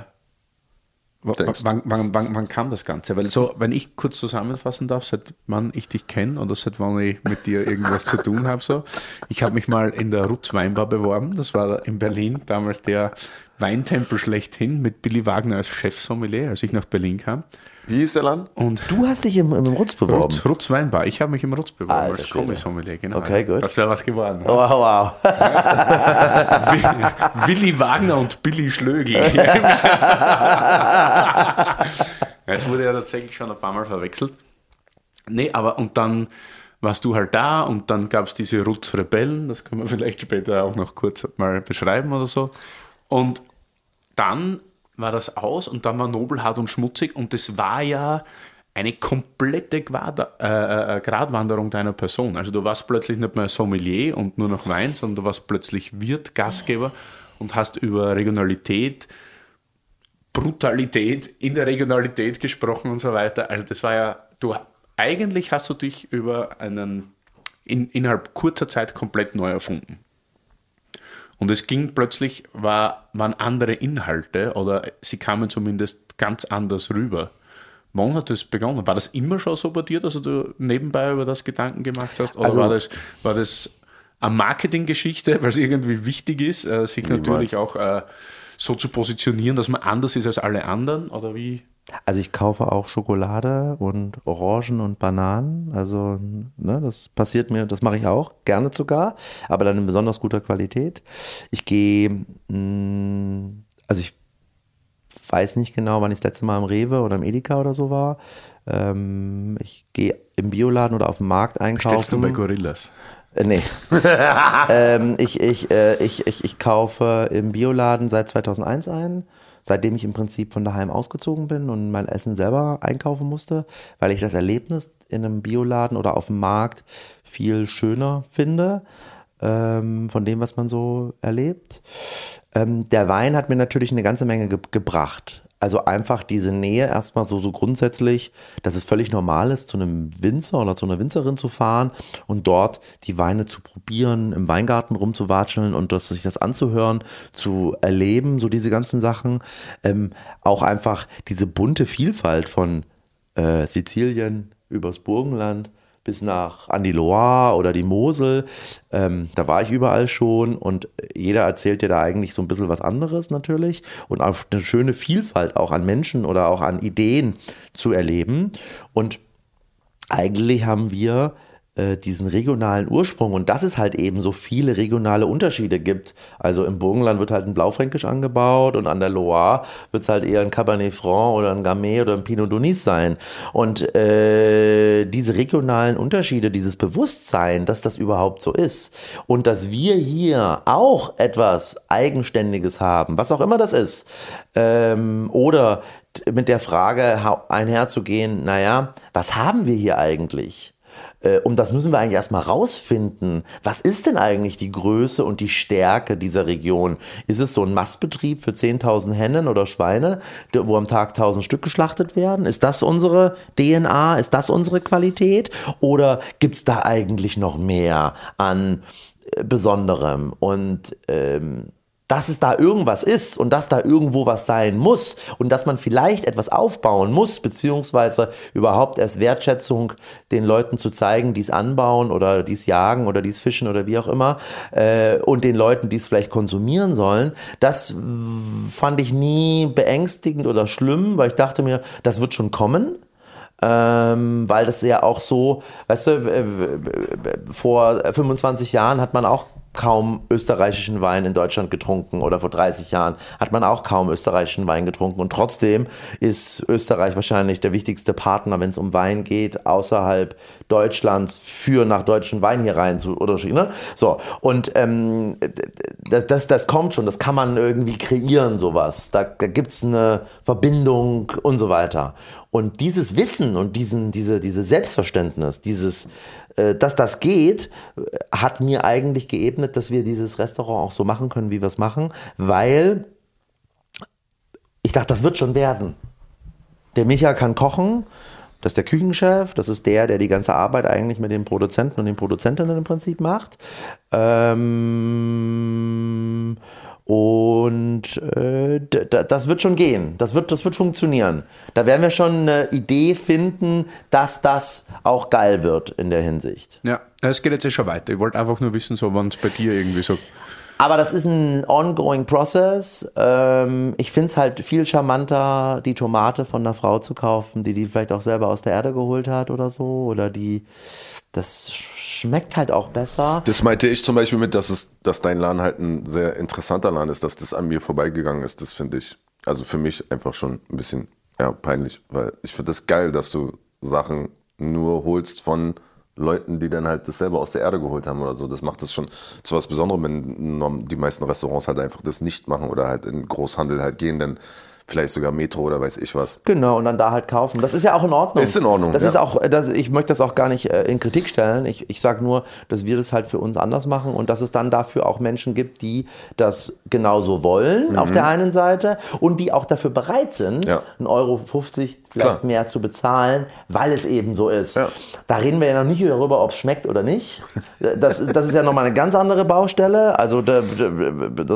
Denkst. wann, wann, wann, wann kam das Ganze? Weil so, wenn ich kurz zusammenfassen darf, seit wann ich dich kenne oder seit wann ich mit dir irgendwas zu tun habe, so. Ich habe mich mal in der Rutz Weinbar beworben, das war in Berlin, damals der Weintempel schlechthin mit Billy Wagner als Chefsommelier, als ich nach Berlin kam. Wie hieß der Land? Und Du hast dich im, im Rutz beworben. Rutz, Rutz Weinbar, ich habe mich im Rutz beworben Alter als Schwede. Kommissommelier, genau. Okay, gut. Das wäre was geworden. Oh, wow. Willi Wagner und Billy Schlögl. es wurde ja tatsächlich schon ein paar Mal verwechselt. Nee, aber und dann warst du halt da und dann gab es diese Rutz-Rebellen, das können wir vielleicht später auch noch kurz mal beschreiben oder so. Und dann war das aus und dann war Nobelhart und schmutzig und das war ja eine komplette Quader, äh, äh, Gratwanderung deiner Person. Also du warst plötzlich nicht mehr Sommelier und nur noch Wein, sondern du warst plötzlich Wirt, Gastgeber und hast über Regionalität, Brutalität in der Regionalität gesprochen und so weiter. Also das war ja, du eigentlich hast du dich über einen in, innerhalb kurzer Zeit komplett neu erfunden. Und es ging plötzlich, war, waren andere Inhalte oder sie kamen zumindest ganz anders rüber. Wann hat das begonnen? War das immer schon so bei dir, dass du nebenbei über das Gedanken gemacht hast? Oder Also- war, das, war das eine Marketinggeschichte, weil es irgendwie wichtig ist, äh, sich Niemals. natürlich auch äh, so zu positionieren, dass man anders ist als alle anderen? Oder wie? Also ich kaufe auch Schokolade und Orangen und Bananen. Also ne, das passiert mir, das mache ich auch, gerne sogar, aber dann in besonders guter Qualität. Ich gehe, mh, also ich weiß nicht genau, wann ich das letzte Mal im Rewe oder im Edeka oder so war. Ähm, ich gehe im Bioladen oder auf dem Markt einkaufen. Stellst du bei Gorillas? Äh, nee. ähm, ich, ich, äh, ich, ich, ich kaufe im Bioladen seit 2001 ein, seitdem ich im Prinzip von daheim ausgezogen bin und mein Essen selber einkaufen musste, weil ich das Erlebnis in einem Bioladen oder auf dem Markt viel schöner finde ähm, von dem, was man so erlebt. Ähm, der Wein hat mir natürlich eine ganze Menge ge gebracht. Also einfach diese Nähe erstmal so, so grundsätzlich, dass es völlig normal ist, zu einem Winzer oder zu einer Winzerin zu fahren und dort die Weine zu probieren, im Weingarten rumzuwatscheln und das, sich das anzuhören, zu erleben, so diese ganzen Sachen. Ähm, auch einfach diese bunte Vielfalt von äh, Sizilien übers Burgenland bis nach an die Loire oder die Mosel. Ähm, da war ich überall schon und jeder erzählt dir da eigentlich so ein bisschen was anderes natürlich und auf eine schöne Vielfalt auch an Menschen oder auch an Ideen zu erleben. Und eigentlich haben wir diesen regionalen Ursprung und dass es halt eben so viele regionale Unterschiede gibt. Also im Burgenland wird halt ein Blaufränkisch angebaut und an der Loire wird es halt eher ein Cabernet Franc oder ein Gamay oder ein Pinot Donis sein. Und äh, diese regionalen Unterschiede, dieses Bewusstsein, dass das überhaupt so ist und dass wir hier auch etwas Eigenständiges haben, was auch immer das ist, ähm, oder mit der Frage einherzugehen, naja, was haben wir hier eigentlich? Äh, um das müssen wir eigentlich erstmal rausfinden. Was ist denn eigentlich die Größe und die Stärke dieser Region? Ist es so ein Mastbetrieb für 10.000 Hennen oder Schweine, wo am Tag 1.000 Stück geschlachtet werden? Ist das unsere DNA? Ist das unsere Qualität? Oder gibt es da eigentlich noch mehr an äh, Besonderem? Und ähm, dass es da irgendwas ist und dass da irgendwo was sein muss und dass man vielleicht etwas aufbauen muss, beziehungsweise überhaupt erst Wertschätzung den Leuten zu zeigen, die es anbauen oder die es jagen oder die es fischen oder wie auch immer äh, und den Leuten, die es vielleicht konsumieren sollen, das fand ich nie beängstigend oder schlimm, weil ich dachte mir, das wird schon kommen. Ähm, weil das ja auch so, weißt du, äh, vor 25 Jahren hat man auch kaum österreichischen Wein in Deutschland getrunken oder vor 30 Jahren hat man auch kaum österreichischen Wein getrunken. Und trotzdem ist Österreich wahrscheinlich der wichtigste Partner, wenn es um Wein geht, außerhalb Deutschlands für nach deutschen Wein hier rein zu oder ne? so und ähm, das, das, das kommt schon, das kann man irgendwie kreieren sowas, da, da gibt es eine Verbindung und so weiter und dieses Wissen und diesen diese diese Selbstverständnis, dieses äh, dass das geht, hat mir eigentlich geebnet, dass wir dieses Restaurant auch so machen können, wie wir es machen, weil ich dachte, das wird schon werden. Der Micha kann kochen, das ist der Küchenchef, das ist der, der die ganze Arbeit eigentlich mit den Produzenten und den Produzentinnen im Prinzip macht. Ähm, und äh, das wird schon gehen. Das wird, das wird funktionieren. Da werden wir schon eine Idee finden, dass das auch geil wird in der Hinsicht. Ja, es geht jetzt ja schon weiter. Ich wollte einfach nur wissen, so wann es bei dir irgendwie so. Aber das ist ein ongoing process. Ähm, ich finde es halt viel charmanter, die Tomate von einer Frau zu kaufen, die die vielleicht auch selber aus der Erde geholt hat oder so. Oder die das schmeckt halt auch besser. Das meinte ich zum Beispiel mit, dass, es, dass dein Laden halt ein sehr interessanter Laden ist, dass das an mir vorbeigegangen ist. Das finde ich, also für mich einfach schon ein bisschen ja, peinlich, weil ich finde das geil, dass du Sachen nur holst von Leuten, die dann halt das selber aus der Erde geholt haben oder so. Das macht das schon zu was Besonderem, wenn die meisten Restaurants halt einfach das nicht machen oder halt in Großhandel halt gehen, denn vielleicht sogar Metro oder weiß ich was. Genau, und dann da halt kaufen. Das ist ja auch in Ordnung. Ist in Ordnung. Das ja. ist auch, das, ich möchte das auch gar nicht äh, in Kritik stellen. Ich, ich sage nur, dass wir das halt für uns anders machen und dass es dann dafür auch Menschen gibt, die das genauso wollen, mhm. auf der einen Seite, und die auch dafür bereit sind, ja. 1,50 Euro 50 vielleicht Klar. mehr zu bezahlen, weil es eben so ist. Ja. Da reden wir ja noch nicht darüber, ob es schmeckt oder nicht. Das, das ist ja nochmal eine ganz andere Baustelle. Also, das,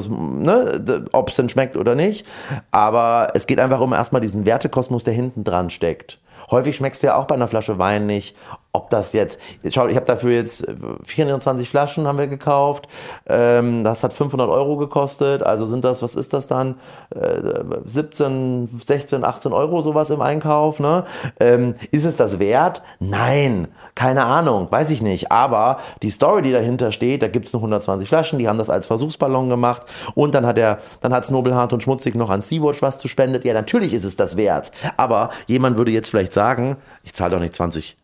ne, ob es denn schmeckt oder nicht. Aber es geht einfach um erstmal diesen Wertekosmos, der hinten dran steckt. Häufig schmeckst du ja auch bei einer Flasche Wein nicht, ob das jetzt, schau, ich habe dafür jetzt 24 Flaschen haben wir gekauft, ähm, das hat 500 Euro gekostet, also sind das, was ist das dann, äh, 17, 16, 18 Euro sowas im Einkauf, ne? Ähm, ist es das wert? Nein, keine Ahnung, weiß ich nicht, aber die Story, die dahinter steht, da gibt es nur 120 Flaschen, die haben das als Versuchsballon gemacht. Und dann hat er, dann hat Nobelhart und Schmutzig noch an Sea-Watch was zu spendet, ja natürlich ist es das wert, aber jemand würde jetzt vielleicht sagen, ich zahle doch nicht 20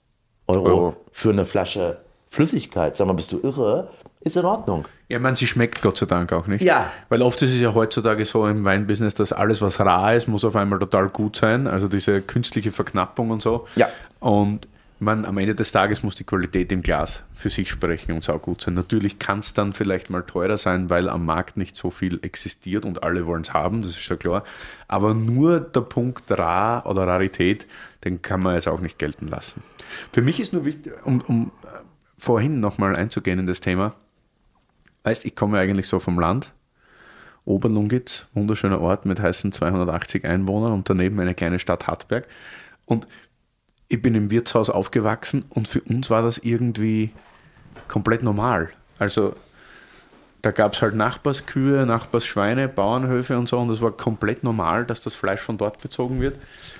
Euro, Euro, für eine Flasche Flüssigkeit. Sag mal, bist du irre? Ist in Ordnung. Ja, ich meine, sie schmeckt Gott sei Dank auch nicht. Ja. Weil oft ist es ja heutzutage so im Weinbusiness, dass alles, was rar ist, muss auf einmal total gut sein. Also diese künstliche Verknappung und so. Ja. Und man, am Ende des Tages muss die Qualität im Glas für sich sprechen und auch gut sein. Natürlich kann es dann vielleicht mal teurer sein, weil am Markt nicht so viel existiert und alle wollen es haben, das ist ja klar. Aber nur der Punkt Rar oder Rarität, den kann man jetzt auch nicht gelten lassen. Für mich ist nur wichtig, um, um äh, vorhin nochmal einzugehen in das Thema, weißt, ich komme eigentlich so vom Land, Oberlungitz, wunderschöner Ort mit heißen 280 Einwohnern und daneben eine kleine Stadt Hartberg. Und ich bin im Wirtshaus aufgewachsen und für uns war das irgendwie komplett normal. Also da gab es halt Nachbarskühe, Nachbarsschweine, Bauernhöfe und so und es war komplett normal, dass das Fleisch von dort bezogen wird.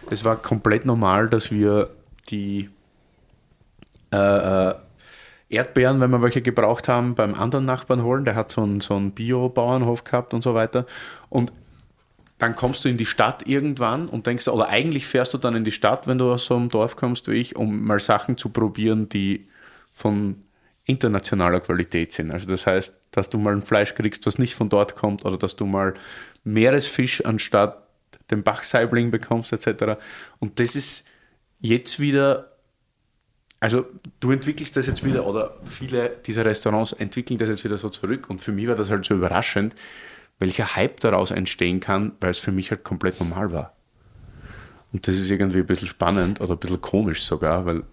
Es war komplett normal, dass wir die, äh, äh Erdbeeren, wenn wir welche gebraucht haben, beim anderen Nachbarn holen. Der hat so einen, so einen Bio-Bauernhof gehabt und so weiter. Und dann kommst du in die Stadt irgendwann und denkst, oder eigentlich fährst du dann in die Stadt, wenn du aus so einem Dorf kommst wie ich, um mal Sachen zu probieren, die von internationaler Qualität sind. Also das heißt, dass du mal ein Fleisch kriegst, was nicht von dort kommt, oder dass du mal Meeresfisch anstatt den Bachsaibling bekommst, etc. Und das ist jetzt wieder, also du entwickelst das jetzt wieder, oder viele dieser Restaurants entwickeln das jetzt wieder so zurück. Und für mich war das halt so überraschend, welcher Hype daraus entstehen kann, weil es für mich halt komplett normal war. Und das ist irgendwie ein bisschen spannend oder ein bisschen komisch sogar, weil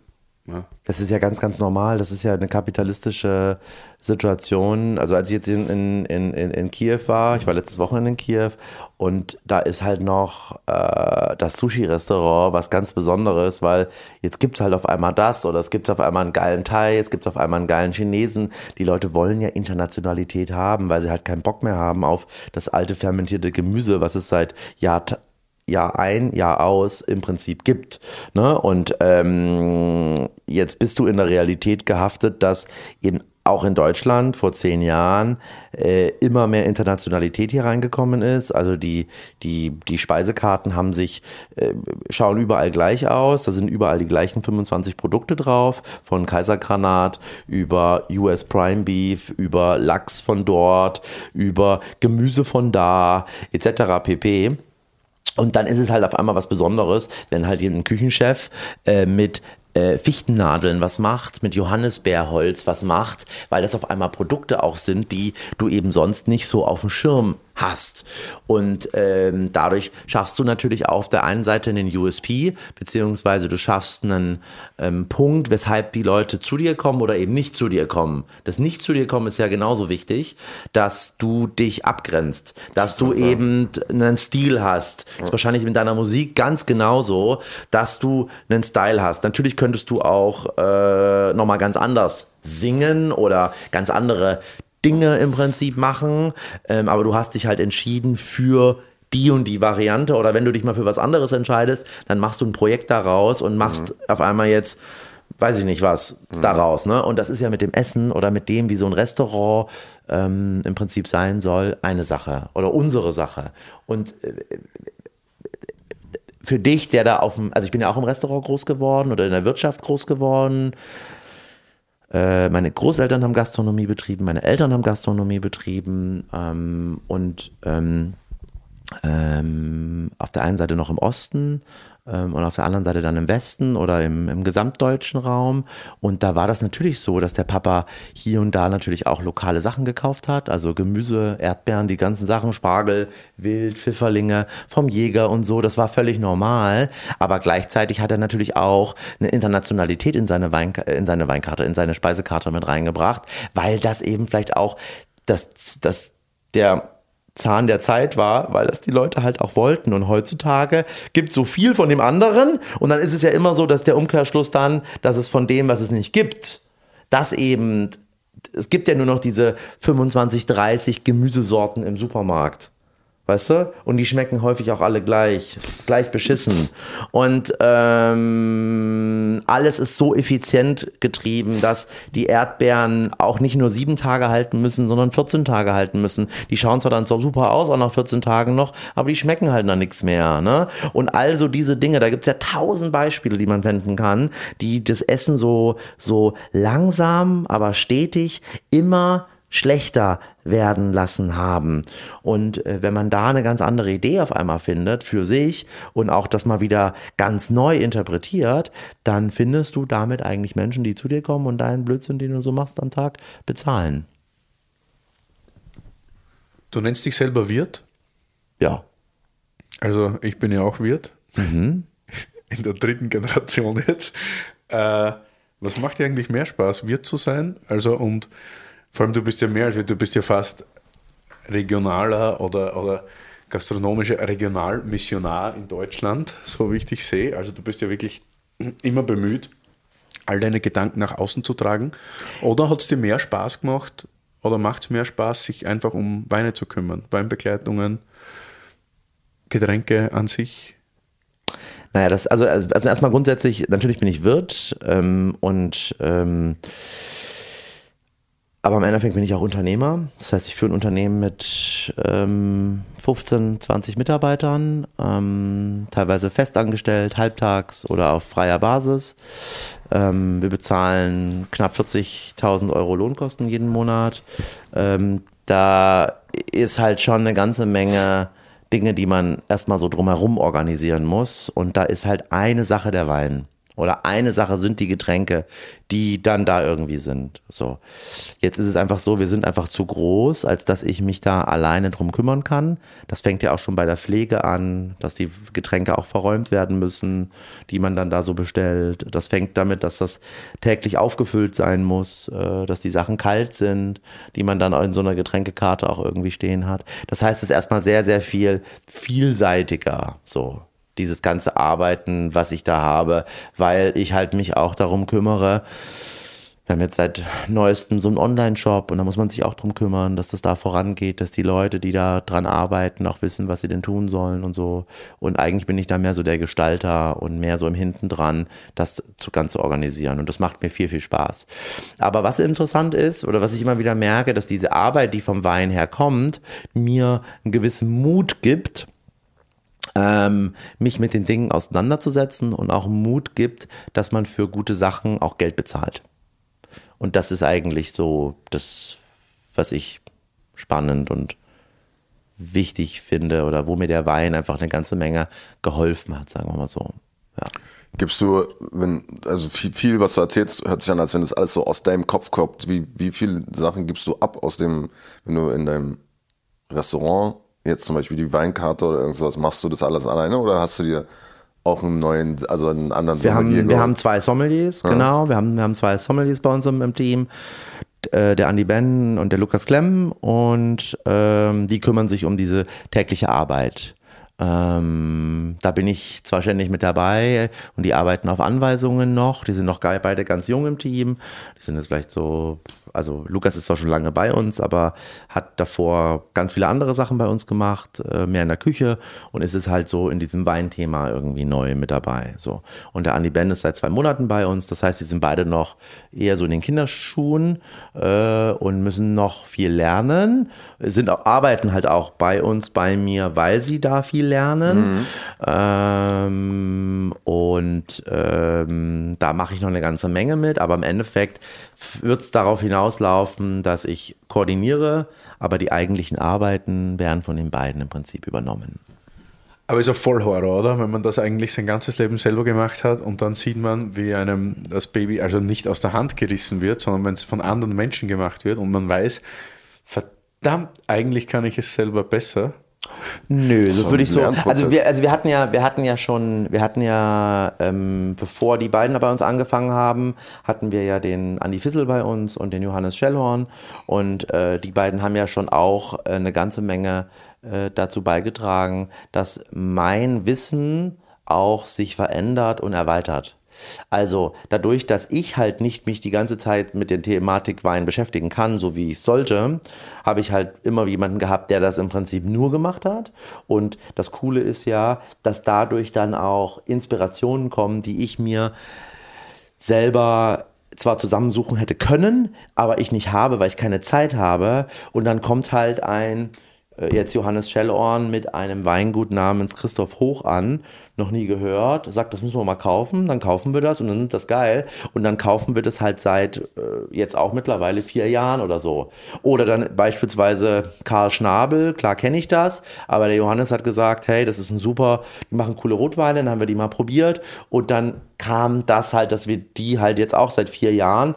ja. Das ist ja ganz, ganz normal. Das ist ja eine kapitalistische Situation. Also als ich jetzt in, in, in, in Kiew war, ich war letztes Wochenende in Kiew und da ist halt noch äh, das Sushi-Restaurant was ganz Besonderes, weil jetzt gibt es halt auf einmal das oder es gibt auf einmal einen geilen Thai, jetzt gibt es auf einmal einen geilen Chinesen. Die Leute wollen ja Internationalität haben, weil sie halt keinen Bock mehr haben auf das alte fermentierte Gemüse, was es seit Jahr, Jahr ein, Jahr aus im Prinzip gibt. Ne? Und ähm, jetzt bist du in der Realität gehaftet, dass eben auch in Deutschland vor zehn Jahren äh, immer mehr Internationalität hier reingekommen ist. Also die, die, die Speisekarten haben sich, äh, schauen überall gleich aus. Da sind überall die gleichen 25 Produkte drauf. Von Kaisergranat über US Prime Beef, über Lachs von dort, über Gemüse von da, etc. pp. Und dann ist es halt auf einmal was Besonderes, wenn halt ein Küchenchef äh, mit äh, Fichtennadeln was macht, mit Johannisbeerholz was macht, weil das auf einmal Produkte auch sind, die du eben sonst nicht so auf dem Schirm hast. Und ähm, dadurch schaffst du natürlich auf der einen Seite einen USP, beziehungsweise du schaffst einen ähm, Punkt, weshalb die Leute zu dir kommen oder eben nicht zu dir kommen. Das nicht zu dir kommen ist ja genauso wichtig, dass du dich abgrenzt, dass du eben einen Stil hast. Das ist wahrscheinlich mit deiner Musik ganz genauso, dass du einen Style hast. Natürlich könntest du auch äh, nochmal ganz anders singen oder ganz andere Dinge im Prinzip machen, ähm, aber du hast dich halt entschieden für die und die Variante oder wenn du dich mal für was anderes entscheidest, dann machst du ein Projekt daraus und machst mhm. auf einmal jetzt weiß ich nicht was mhm. daraus. Ne? Und das ist ja mit dem Essen oder mit dem, wie so ein Restaurant ähm, im Prinzip sein soll, eine Sache oder unsere Sache. Und äh, für dich, der da auf dem, also ich bin ja auch im Restaurant groß geworden oder in der Wirtschaft groß geworden, meine Großeltern haben Gastronomie betrieben, meine Eltern haben Gastronomie betrieben ähm, und ähm, ähm, auf der einen Seite noch im Osten und auf der anderen Seite dann im Westen oder im, im gesamtdeutschen Raum. Und da war das natürlich so, dass der Papa hier und da natürlich auch lokale Sachen gekauft hat, also Gemüse, Erdbeeren, die ganzen Sachen, Spargel, Wild, Pfifferlinge vom Jäger und so. Das war völlig normal. Aber gleichzeitig hat er natürlich auch eine Internationalität in seine, Wein, in seine Weinkarte, in seine Speisekarte mit reingebracht, weil das eben vielleicht auch das, das, der Zahn der Zeit war, weil das die Leute halt auch wollten. Und heutzutage gibt so viel von dem anderen und dann ist es ja immer so, dass der Umkehrschluss dann, dass es von dem, was es nicht gibt, das eben, es gibt ja nur noch diese 25, 30 Gemüsesorten im Supermarkt weißt du? Und die schmecken häufig auch alle gleich, gleich beschissen. Und ähm, alles ist so effizient getrieben, dass die Erdbeeren auch nicht nur sieben Tage halten müssen, sondern 14 Tage halten müssen. Die schauen zwar dann so super aus, auch nach 14 Tagen noch, aber die schmecken halt dann nichts mehr. Ne? Und also diese Dinge, da gibt's ja tausend Beispiele, die man wenden kann, die das Essen so, so langsam, aber stetig immer schlechter werden lassen haben. Und äh, wenn man da eine ganz andere Idee auf einmal findet für sich und auch das mal wieder ganz neu interpretiert, dann findest du damit eigentlich Menschen, die zu dir kommen und deinen Blödsinn, den du so machst am Tag, bezahlen. Du nennst dich selber Wirt? Ja. Also ich bin ja auch Wirt. Mhm. In der dritten Generation jetzt. Äh, was macht dir eigentlich mehr Spaß, Wirt zu sein? Also und vor allem, du bist ja mehr als du bist ja fast regionaler oder, oder gastronomischer Regionalmissionar in Deutschland, so wie ich dich sehe. Also du bist ja wirklich immer bemüht, all deine Gedanken nach außen zu tragen. Oder hat es dir mehr Spaß gemacht oder macht es mehr Spaß, sich einfach um Weine zu kümmern? Weinbegleitungen, Getränke an sich? Naja, das, also, also erstmal grundsätzlich, natürlich bin ich Wirt ähm, und ähm, aber im Endeffekt bin ich auch Unternehmer. Das heißt, ich führe ein Unternehmen mit ähm, 15, 20 Mitarbeitern, ähm, teilweise festangestellt, halbtags oder auf freier Basis. Ähm, wir bezahlen knapp 40.000 Euro Lohnkosten jeden Monat. Ähm, da ist halt schon eine ganze Menge Dinge, die man erstmal so drumherum organisieren muss. Und da ist halt eine Sache der Wein. Oder eine Sache sind die Getränke, die dann da irgendwie sind. So. Jetzt ist es einfach so, wir sind einfach zu groß, als dass ich mich da alleine drum kümmern kann. Das fängt ja auch schon bei der Pflege an, dass die Getränke auch verräumt werden müssen, die man dann da so bestellt. Das fängt damit, dass das täglich aufgefüllt sein muss, äh, dass die Sachen kalt sind, die man dann in so einer Getränkekarte auch irgendwie stehen hat. Das heißt, es ist erstmal sehr, sehr viel vielseitiger. So dieses ganze Arbeiten, was ich da habe, weil ich halt mich auch darum kümmere. Wir haben jetzt seit neuestem so einen Online-Shop und da muss man sich auch darum kümmern, dass das da vorangeht, dass die Leute, die da dran arbeiten, auch wissen, was sie denn tun sollen und so. Und eigentlich bin ich da mehr so der Gestalter und mehr so im Hinten dran, das zu Ganze organisieren. Und das macht mir viel, viel Spaß. Aber was interessant ist oder was ich immer wieder merke, dass diese Arbeit, die vom Wein her kommt, mir einen gewissen Mut gibt, ähm, mich mit den Dingen auseinanderzusetzen und auch Mut gibt, dass man für gute Sachen auch Geld bezahlt. Und das ist eigentlich so das, was ich spannend und wichtig finde oder wo mir der Wein einfach eine ganze Menge geholfen hat, sagen wir mal so. Ja. Gibst du, wenn, also viel, viel, was du erzählst, hört sich an, als wenn das alles so aus deinem Kopf kommt. Wie, wie viele Sachen gibst du ab aus dem, wenn du in deinem Restaurant jetzt zum Beispiel die Weinkarte oder irgendwas, machst du das alles alleine oder hast du dir auch einen neuen, also einen anderen wir Sommelier? Haben, wir haben zwei Sommeliers, ja. genau. Wir haben, wir haben zwei Sommeliers bei uns im, im Team. Äh, der Andi Ben und der Lukas Klemm und ähm, die kümmern sich um diese tägliche Arbeit. Ähm, da bin ich zwar ständig mit dabei und die arbeiten auf Anweisungen noch. Die sind noch beide ganz jung im Team. Die sind jetzt vielleicht so also Lukas ist zwar schon lange bei uns, aber hat davor ganz viele andere Sachen bei uns gemacht, äh, mehr in der Küche und ist es halt so in diesem Weinthema irgendwie neu mit dabei. So. Und der Andi Ben ist seit zwei Monaten bei uns, das heißt, sie sind beide noch eher so in den Kinderschuhen äh, und müssen noch viel lernen, sind auch, arbeiten halt auch bei uns, bei mir, weil sie da viel lernen. Mhm. Ähm, und ähm, da mache ich noch eine ganze Menge mit, aber im Endeffekt wird es darauf hinauslaufen, dass ich koordiniere, aber die eigentlichen Arbeiten werden von den beiden im Prinzip übernommen. Aber ist ja voll Horror, oder? Wenn man das eigentlich sein ganzes Leben selber gemacht hat und dann sieht man, wie einem das Baby also nicht aus der Hand gerissen wird, sondern wenn es von anderen Menschen gemacht wird und man weiß, verdammt, eigentlich kann ich es selber besser Nö, so würde ich so. Also wir, also wir hatten ja, wir hatten ja schon, wir hatten ja, ähm, bevor die beiden bei uns angefangen haben, hatten wir ja den Andi Fissel bei uns und den Johannes Schellhorn. Und äh, die beiden haben ja schon auch äh, eine ganze Menge äh, dazu beigetragen, dass mein Wissen auch sich verändert und erweitert. Also dadurch, dass ich halt nicht mich die ganze Zeit mit der Thematik Wein beschäftigen kann, so wie ich sollte, habe ich halt immer jemanden gehabt, der das im Prinzip nur gemacht hat. Und das Coole ist ja, dass dadurch dann auch Inspirationen kommen, die ich mir selber zwar zusammensuchen hätte können, aber ich nicht habe, weil ich keine Zeit habe. Und dann kommt halt ein jetzt Johannes Schellorn mit einem Weingut namens Christoph Hoch an, noch nie gehört, sagt, das müssen wir mal kaufen, dann kaufen wir das und dann ist das geil. Und dann kaufen wir das halt seit äh, jetzt auch mittlerweile vier Jahren oder so. Oder dann beispielsweise Karl Schnabel, klar kenne ich das, aber der Johannes hat gesagt, hey, das ist ein super, die machen coole Rotweine, dann haben wir die mal probiert. Und dann kam das halt, dass wir die halt jetzt auch seit vier Jahren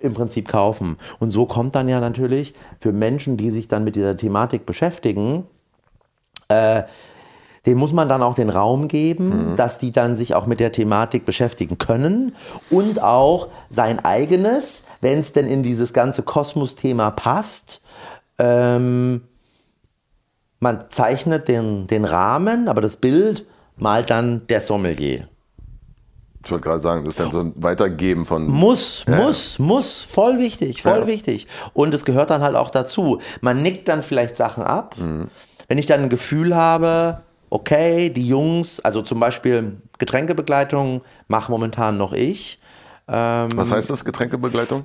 im Prinzip kaufen. Und so kommt dann ja natürlich für Menschen, die sich dann mit dieser Thematik beschäftigen, äh, dem muss man dann auch den Raum geben, mhm. dass die dann sich auch mit der Thematik beschäftigen können und auch sein eigenes, wenn es denn in dieses ganze Kosmos-Thema passt, ähm, man zeichnet den, den Rahmen, aber das Bild malt dann der Sommelier. Ich wollte gerade sagen, das ist dann so ein Weitergeben von. Muss, ja. muss, muss. Voll wichtig, voll ja. wichtig. Und es gehört dann halt auch dazu. Man nickt dann vielleicht Sachen ab. Mhm. Wenn ich dann ein Gefühl habe, okay, die Jungs, also zum Beispiel Getränkebegleitung mache momentan noch ich. Ähm, Was heißt das, Getränkebegleitung?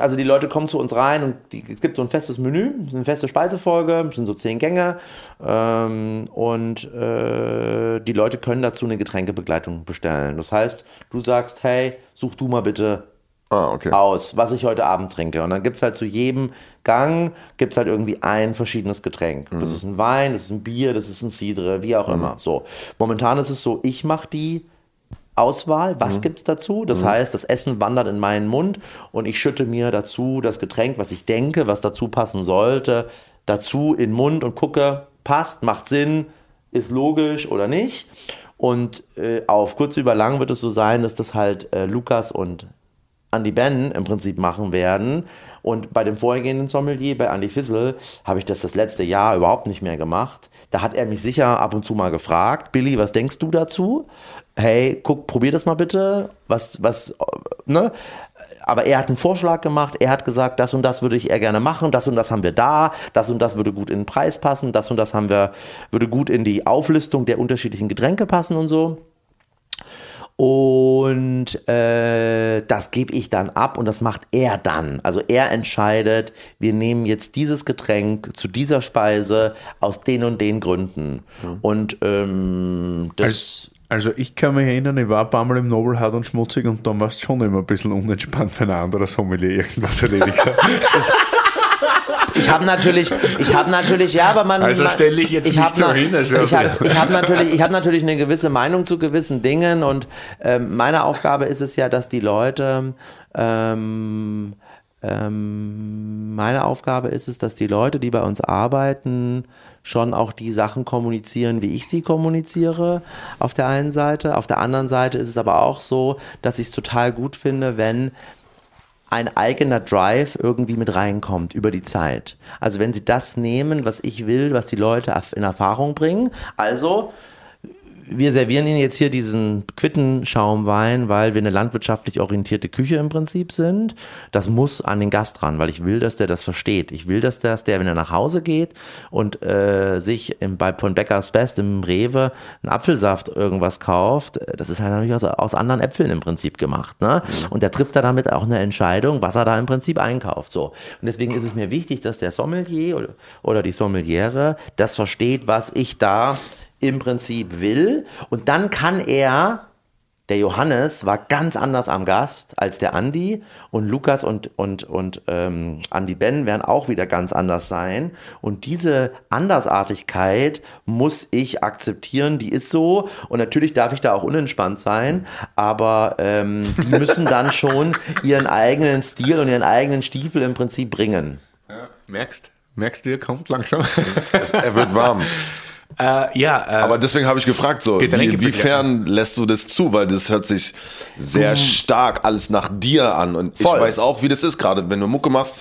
also die Leute kommen zu uns rein und die, es gibt so ein festes Menü, eine feste Speisefolge, es sind so zehn Gänge ähm, und äh, die Leute können dazu eine Getränkebegleitung bestellen. Das heißt, du sagst, hey, such du mal bitte Ah, okay. aus, was ich heute Abend trinke. Und dann gibt es halt zu jedem Gang gibt's halt irgendwie ein verschiedenes Getränk. Das ist ein Wein, das ist ein Bier, das ist ein Cidre, wie auch immer. So. Momentan ist es so, ich mache die Auswahl, was gibt's dazu? Das heißt, das Essen wandert in meinen Mund und ich schütte mir dazu das Getränk, was ich denke, was dazu passen sollte, dazu in den Mund und gucke, passt, macht Sinn, ist logisch oder nicht. Und äh, auf kurz über lang wird es so sein, dass das halt äh, Lukas und Andy Ben im Prinzip machen werden. Und bei dem vorhergehenden Sommelier, bei Andy Fissel, habe ich das das letzte Jahr überhaupt nicht mehr gemacht. Da hat er mich sicher ab und zu mal gefragt, Billy, was denkst du dazu? Hey, guck, probier das mal bitte. Was, was, ne? Aber er hat einen Vorschlag gemacht. Er hat gesagt, das und das würde ich eher gerne machen. Das und das haben wir da. Das und das würde gut in den Preis passen. Das und das haben wir, würde gut in die Auflistung der unterschiedlichen Getränke passen und so. Und äh, das gebe ich dann ab und das macht er dann. Also er entscheidet, wir nehmen jetzt dieses Getränk zu dieser Speise aus den und den Gründen. Und ähm, das. Also ich kann mich erinnern, ich war ein paar Mal im Nobel hart und schmutzig und dann war es schon immer ein bisschen unentspannt, wenn ein anderer Sommelier irgendwas erledigt hat. Ich habe natürlich, ich habe natürlich, ja, aber man. Also man- stell dich jetzt ich nicht so hin, wär's Ich habe ich hab natürlich, ich natürlich eine gewisse Meinung zu gewissen Dingen und ähm, meine Aufgabe ist es ja, dass die Leute. Ähm, ähm, meine Aufgabe ist es, dass die Leute, die bei uns arbeiten, schon auch die Sachen kommunizieren, wie ich sie kommuniziere, auf der einen Seite. Auf der anderen Seite ist es aber auch so, dass ich es total gut finde, wenn ein eigener Drive irgendwie mit reinkommt über die Zeit. Also wenn sie das nehmen, was ich will, was die Leute in Erfahrung bringen. Also wir servieren Ihnen jetzt hier diesen Quittenschaumwein, weil wir eine landwirtschaftlich orientierte Küche im Prinzip sind. Das muss an den Gast ran, weil ich will, dass der das versteht. Ich will, dass der, dass der wenn er nach Hause geht und äh, sich im, bei, von Bäckers Best im Rewe einen Apfelsaft irgendwas kauft, äh, das ist halt natürlich aus, aus anderen Äpfeln im Prinzip gemacht. Ne? Und der trifft da damit auch eine Entscheidung, was er da im Prinzip einkauft. So. Und deswegen ist es mir wichtig, dass der Sommelier oder, oder die Sommeliere das versteht, was ich da im Prinzip will. Und dann kann er, der Johannes war ganz anders am Gast als der Andi und Lukas und, und, und ähm, Andi Ben werden auch wieder ganz anders sein. Und diese Andersartigkeit muss ich akzeptieren, die ist so. Und natürlich darf ich da auch unentspannt sein, aber ähm, die müssen dann schon ihren eigenen Stil und ihren eigenen Stiefel im Prinzip bringen. Merkst, merkst du, ihr kommt langsam. Er wird warm. äh, ja, äh, Aber deswegen habe ich gefragt, so, wie, inwiefern lässt du das zu? Weil das hört sich sehr stark alles nach dir an. Und Voll. ich weiß auch, wie das ist, gerade wenn du Mucke machst,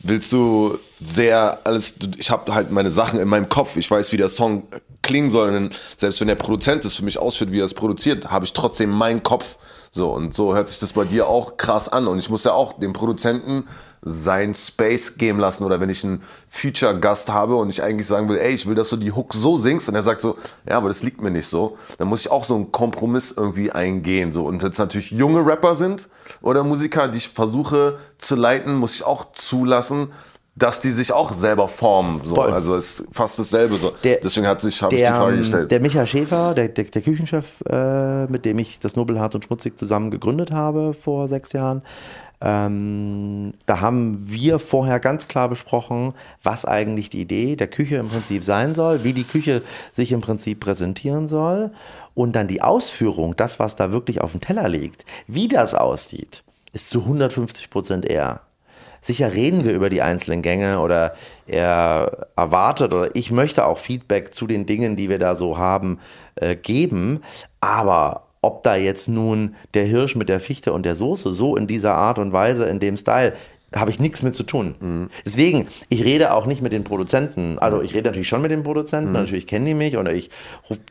willst du sehr alles, ich habe halt meine Sachen in meinem Kopf, ich weiß, wie der Song klingen soll. Und selbst wenn der Produzent es für mich ausführt, wie er es produziert, habe ich trotzdem meinen Kopf. So, und so hört sich das bei dir auch krass an. Und ich muss ja auch dem Produzenten sein Space geben lassen oder wenn ich einen Feature-Gast habe und ich eigentlich sagen will, ey, ich will, dass du die Hook so singst und er sagt so, ja, aber das liegt mir nicht so, dann muss ich auch so einen Kompromiss irgendwie eingehen. So. Und wenn es natürlich junge Rapper sind oder Musiker, die ich versuche zu leiten, muss ich auch zulassen, dass die sich auch selber formen. So. Voll. Also es ist fast dasselbe. So. Der- Deswegen hat sich, habe ich die Frage ähm, gestellt. der Micha Schäfer, der, der, der Küchenchef, äh, mit dem ich das Nobelhart und Schmutzig zusammen gegründet habe vor sechs Jahren, ähm, da haben wir vorher ganz klar besprochen, was eigentlich die Idee der Küche im Prinzip sein soll, wie die Küche sich im Prinzip präsentieren soll und dann die Ausführung, das, was da wirklich auf dem Teller liegt, wie das aussieht, ist zu 150 Prozent er. Sicher reden wir über die einzelnen Gänge oder er erwartet oder ich möchte auch Feedback zu den Dingen, die wir da so haben, äh, geben. Aber ob da jetzt nun der Hirsch mit der Fichte und der Soße so in dieser Art und Weise, in dem Style, habe ich nichts mit zu tun. Deswegen, ich rede auch nicht mit den Produzenten. Also ich rede natürlich schon mit den Produzenten, natürlich kennen die mich oder ich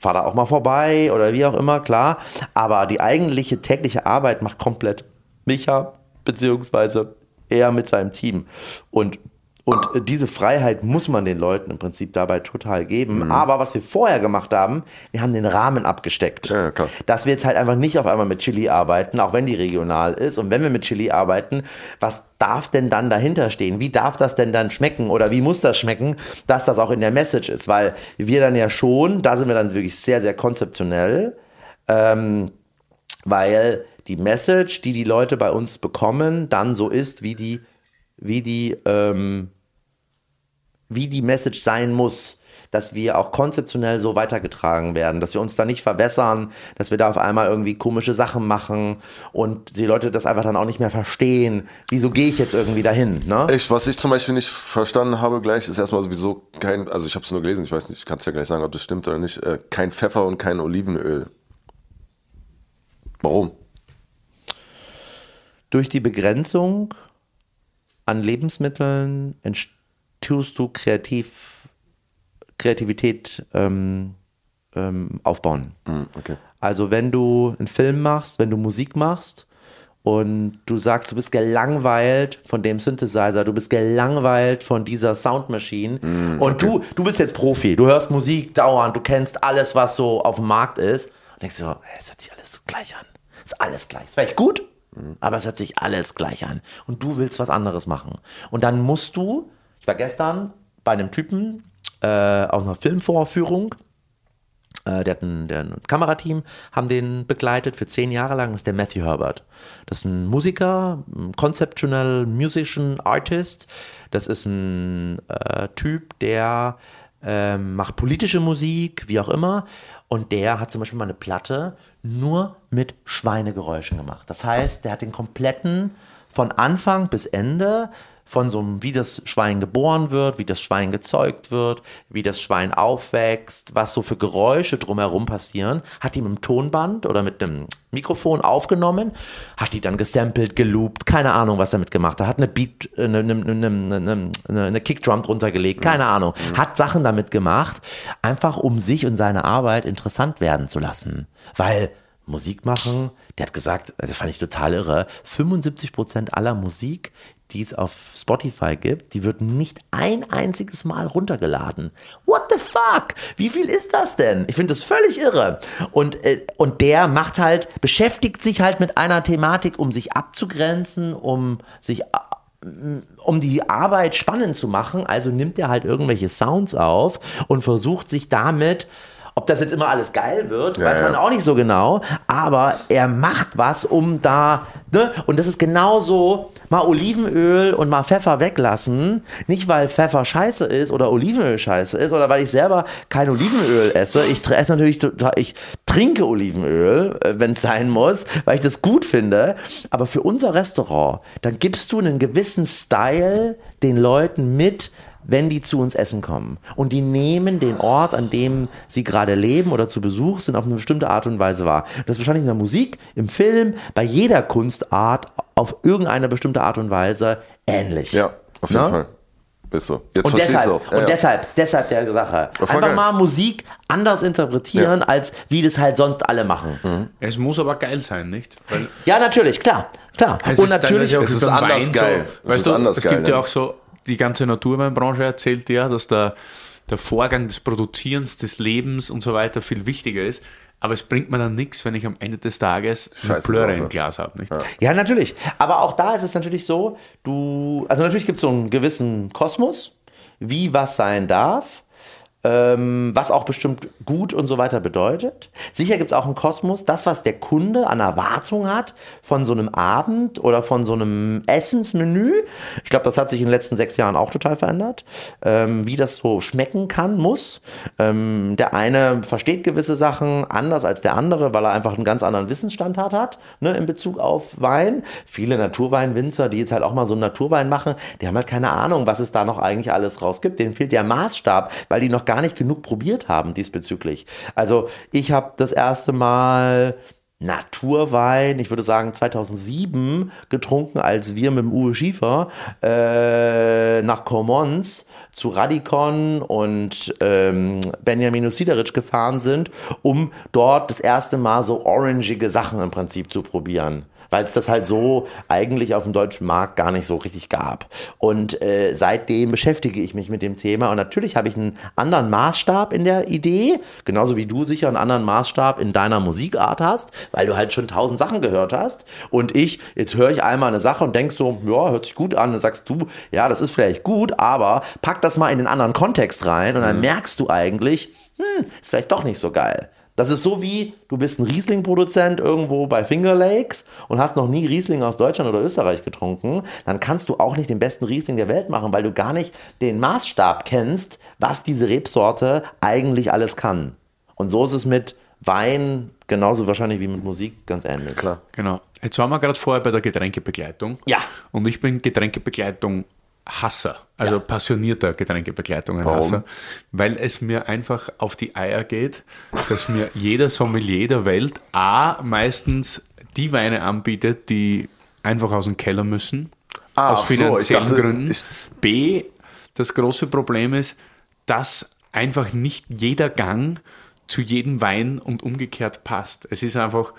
fahre da auch mal vorbei oder wie auch immer, klar. Aber die eigentliche tägliche Arbeit macht komplett Micha, beziehungsweise er mit seinem Team. Und Und diese Freiheit muss man den Leuten im Prinzip dabei total geben. Aber was wir vorher gemacht haben, wir haben den Rahmen abgesteckt. Ja, klar. Dass wir jetzt halt einfach nicht auf einmal mit Chili arbeiten, auch wenn die regional ist. Und wenn wir mit Chili arbeiten, was darf denn dann dahinter stehen? Wie darf das denn dann schmecken? Oder wie muss das schmecken, dass das auch in der Message ist? Weil wir dann ja schon, da sind wir dann wirklich sehr, sehr konzeptionell, ähm, weil die Message, die die Leute bei uns bekommen, dann so ist, wie die, wie die, ähm, wie die Message sein muss, dass wir auch konzeptionell so weitergetragen werden, dass wir uns da nicht verwässern, dass wir da auf einmal irgendwie komische Sachen machen und die Leute das einfach dann auch nicht mehr verstehen. Wieso gehe ich jetzt irgendwie dahin? Ne? Ich, was ich zum Beispiel nicht verstanden habe gleich, ist erstmal sowieso kein, also ich habe es nur gelesen, ich weiß nicht, ich kann es ja gleich sagen, ob das stimmt oder nicht, äh, kein Pfeffer und kein Olivenöl. Warum? Durch die Begrenzung an Lebensmitteln tust du kreativ, Kreativität ähm, ähm, aufbauen. Hm, okay. Also wenn du einen Film machst, wenn du Musik machst und du sagst, du bist gelangweilt von dem Synthesizer, du bist gelangweilt von dieser Soundmaschine und du, du bist jetzt Profi, du hörst Musik dauernd, du kennst alles, was so auf dem Markt ist und denkst so, es hört sich alles gleich an. Ist alles gleich. Ist vielleicht gut, aber es hört sich alles gleich an. Und du willst was anderes machen. Und dann musst du, ich war gestern bei einem Typen äh, auf einer Filmvorführung, äh, der hat ein, der ein Kamerateam, haben den begleitet für zehn Jahre lang. Das ist der Matthew Herbert. Das ist ein Musiker, ein Conceptual Musician Artist. Das ist ein äh, Typ, der ähm, macht politische Musik, wie auch immer. Und der hat zum Beispiel mal eine Platte nur mit Schweinegeräuschen gemacht. Das heißt, der hat den kompletten von Anfang bis Ende von so einem, wie das Schwein geboren wird, wie das Schwein gezeugt wird, wie das Schwein aufwächst, was so für Geräusche drumherum passieren, hat die mit dem Tonband oder mit einem Mikrofon aufgenommen, hat die dann gesampelt, geloopt, keine Ahnung, was damit gemacht hat, hat eine Beat, eine, eine, eine, eine, eine, eine Kickdrum drunter gelegt, keine Ahnung, hat Sachen damit gemacht, einfach um sich und seine Arbeit interessant werden zu lassen, weil Musik machen, der hat gesagt, das fand ich total irre, 75% aller Musik, die es auf Spotify gibt, die wird nicht ein einziges Mal runtergeladen. What the fuck? Wie viel ist das denn? Ich finde das völlig irre. Und, äh, und der macht halt, beschäftigt sich halt mit einer Thematik, um sich abzugrenzen, um sich äh, um die Arbeit spannend zu machen, also nimmt er halt irgendwelche Sounds auf und versucht sich damit ob das jetzt immer alles geil wird, Ja, weiß man ja. auch nicht so genau. Aber er macht was, um da, ne? Und das ist genauso, mal Olivenöl und mal Pfeffer weglassen. Nicht, weil Pfeffer scheiße ist oder Olivenöl scheiße ist oder weil ich selber kein Olivenöl esse. Ich esse natürlich, ich trinke Olivenöl, wenn es sein muss, weil ich das gut finde. Aber für unser Restaurant, dann gibst du einen gewissen Style den Leuten mit, wenn die zu uns essen kommen. Und die nehmen den Ort, an dem sie gerade leben oder zu Besuch sind, auf eine bestimmte Art und Weise wahr. Das ist wahrscheinlich in der Musik, im Film, bei jeder Kunstart auf irgendeine bestimmte Art und Weise ähnlich. Ja, auf jeden Ne? Fall. Bist so. Jetzt Und deshalb, du auch. Ja, und ja. deshalb, deshalb der Sache. voll Einfach geil. mal Musik anders interpretieren, Ja. als wie das halt sonst alle machen. Es muss aber geil sein, nicht? Weil Ja, natürlich, klar, klar. es und ist natürlich, auch Es ist anders Wein geil. Es So, weißt ist du, anders es geil, gibt ja. auch so, die ganze Naturweinbranche erzählt ja, dass der, der Vorgang des Produzierens, des Lebens und so weiter viel wichtiger ist. Aber es bringt mir dann nichts, wenn ich am Ende des Tages eine Plöre im Glas habe. Nicht? Ja, natürlich. Aber auch da ist es natürlich so, du, also natürlich gibt es so einen gewissen Kosmos, wie was sein darf, was auch bestimmt gut und so weiter bedeutet. Sicher gibt es auch einen Kosmos, das, was der Kunde an Erwartung hat von so einem Abend oder von so einem Essensmenü. Ich glaube, das hat sich in den letzten sechs Jahren auch total verändert, ähm, wie das so schmecken kann, muss. Ähm, der eine versteht gewisse Sachen anders als der andere, weil er einfach einen ganz anderen Wissensstand hat, hat ne, in Bezug auf Wein. Viele Naturweinwinzer, die jetzt halt auch mal so einen Naturwein machen, die haben halt keine Ahnung, was es da noch eigentlich alles raus gibt. Denen fehlt der Maßstab, weil die noch gar nicht genug probiert haben diesbezüglich. Also ich habe das erste Mal Naturwein, ich würde sagen 2007 getrunken, als wir mit dem Uwe Schiefer äh, nach Commons zu Radikon und ähm, Benjamin Sideric gefahren sind, um dort das erste Mal so orangige Sachen im Prinzip zu probieren. Weil es das halt so eigentlich auf dem deutschen Markt gar nicht so richtig gab. Und äh, seitdem beschäftige ich mich mit dem Thema und natürlich habe ich einen anderen Maßstab in der Idee, genauso wie du sicher einen anderen Maßstab in deiner Musikart hast, weil du halt schon tausend Sachen gehört hast. Und ich, jetzt höre ich einmal eine Sache und denkst so, ja, hört sich gut an. Dann sagst du, ja, das ist vielleicht gut, aber pack das mal in den anderen Kontext rein und dann merkst du eigentlich, hm, ist vielleicht doch nicht so geil. Das ist so wie, du bist ein Riesling-Produzent irgendwo bei Finger Lakes und hast noch nie Riesling aus Deutschland oder Österreich getrunken, dann kannst du auch nicht den besten Riesling der Welt machen, weil du gar nicht den Maßstab kennst, was diese Rebsorte eigentlich alles kann. Und so ist es mit Wein genauso wahrscheinlich wie mit Musik ganz ähnlich. Klar. Genau. Jetzt waren wir gerade vorher bei der Getränkebegleitung. Ja. Und ich bin Getränkebegleitung Hasser, also Ja. passionierter Getränkebegleitung Warum? Hasser, weil es mir einfach auf die Eier geht, dass mir jeder Sommelier der Welt A meistens die Weine anbietet, die einfach aus dem Keller müssen, Ah, aus ach so, finanziellen dachte, Gründen. B, das große Problem ist, dass einfach nicht jeder Gang zu jedem Wein und umgekehrt passt. Es ist einfach,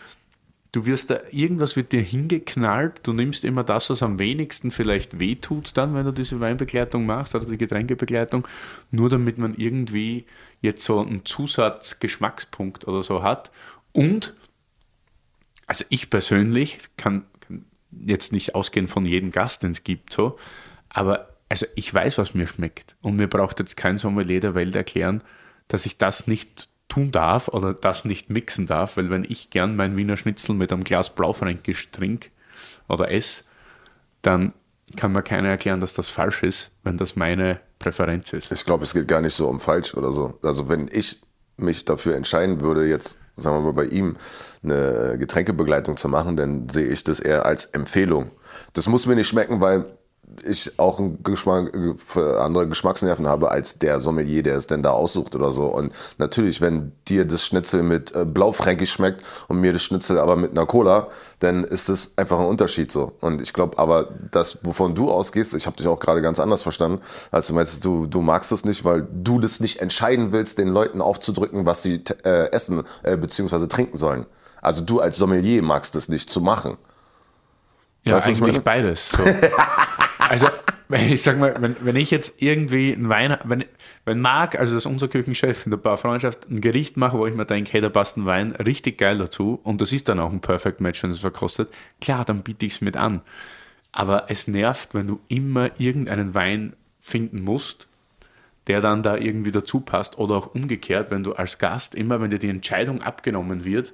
du wirst da, irgendwas wird dir hingeknallt, du nimmst immer das, was am wenigsten vielleicht wehtut dann, wenn du diese Weinbegleitung machst, also die Getränkebegleitung, nur damit man irgendwie jetzt so einen Zusatzgeschmackspunkt oder so hat. Und, also ich persönlich kann, kann jetzt nicht ausgehen von jedem Gast, den es gibt, so, aber also ich weiß, was mir schmeckt. Und mir braucht jetzt kein Sommelier der Welt erklären, dass ich das nicht tun darf oder das nicht mixen darf, weil wenn ich gern mein Wiener Schnitzel mit einem Glas Blaufränkisch trinke oder esse, dann kann mir keiner erklären, dass das falsch ist, wenn das meine Präferenz ist. Ich glaube, es geht gar nicht so um falsch oder so. Also wenn ich mich dafür entscheiden würde, jetzt, sagen wir mal, bei ihm eine Getränkebegleitung zu machen, dann sehe ich das eher als Empfehlung. Das muss mir nicht schmecken, weil ich auch einen Geschmack, für andere Geschmacksnerven habe als der Sommelier, der es denn da aussucht oder so. Und natürlich, wenn dir das Schnitzel mit äh, Blaufränkisch schmeckt und mir das Schnitzel aber mit einer Cola, dann ist das einfach ein Unterschied so. Und ich glaube aber, das, wovon du ausgehst, ich habe dich auch gerade ganz anders verstanden, als du meinst, du, du magst es nicht, weil du das nicht entscheiden willst, den Leuten aufzudrücken, was sie äh, essen äh, bzw. trinken sollen. Also du als Sommelier magst es nicht zu machen. Ja, Weißt eigentlich beides. So. also, ich sag mal, wenn, wenn ich jetzt irgendwie ein Wein, wenn, wenn Marc, also das ist unser Küchenchef in der Barfreundschaft, ein Gericht mache, wo ich mir denke, hey, da passt ein Wein richtig geil dazu und das ist dann auch ein Perfect Match, wenn es verkostet, klar, dann biete ich es mit an. Aber es nervt, wenn du immer irgendeinen Wein finden musst, der dann da irgendwie dazu passt oder auch umgekehrt, wenn du als Gast immer, wenn dir die Entscheidung abgenommen wird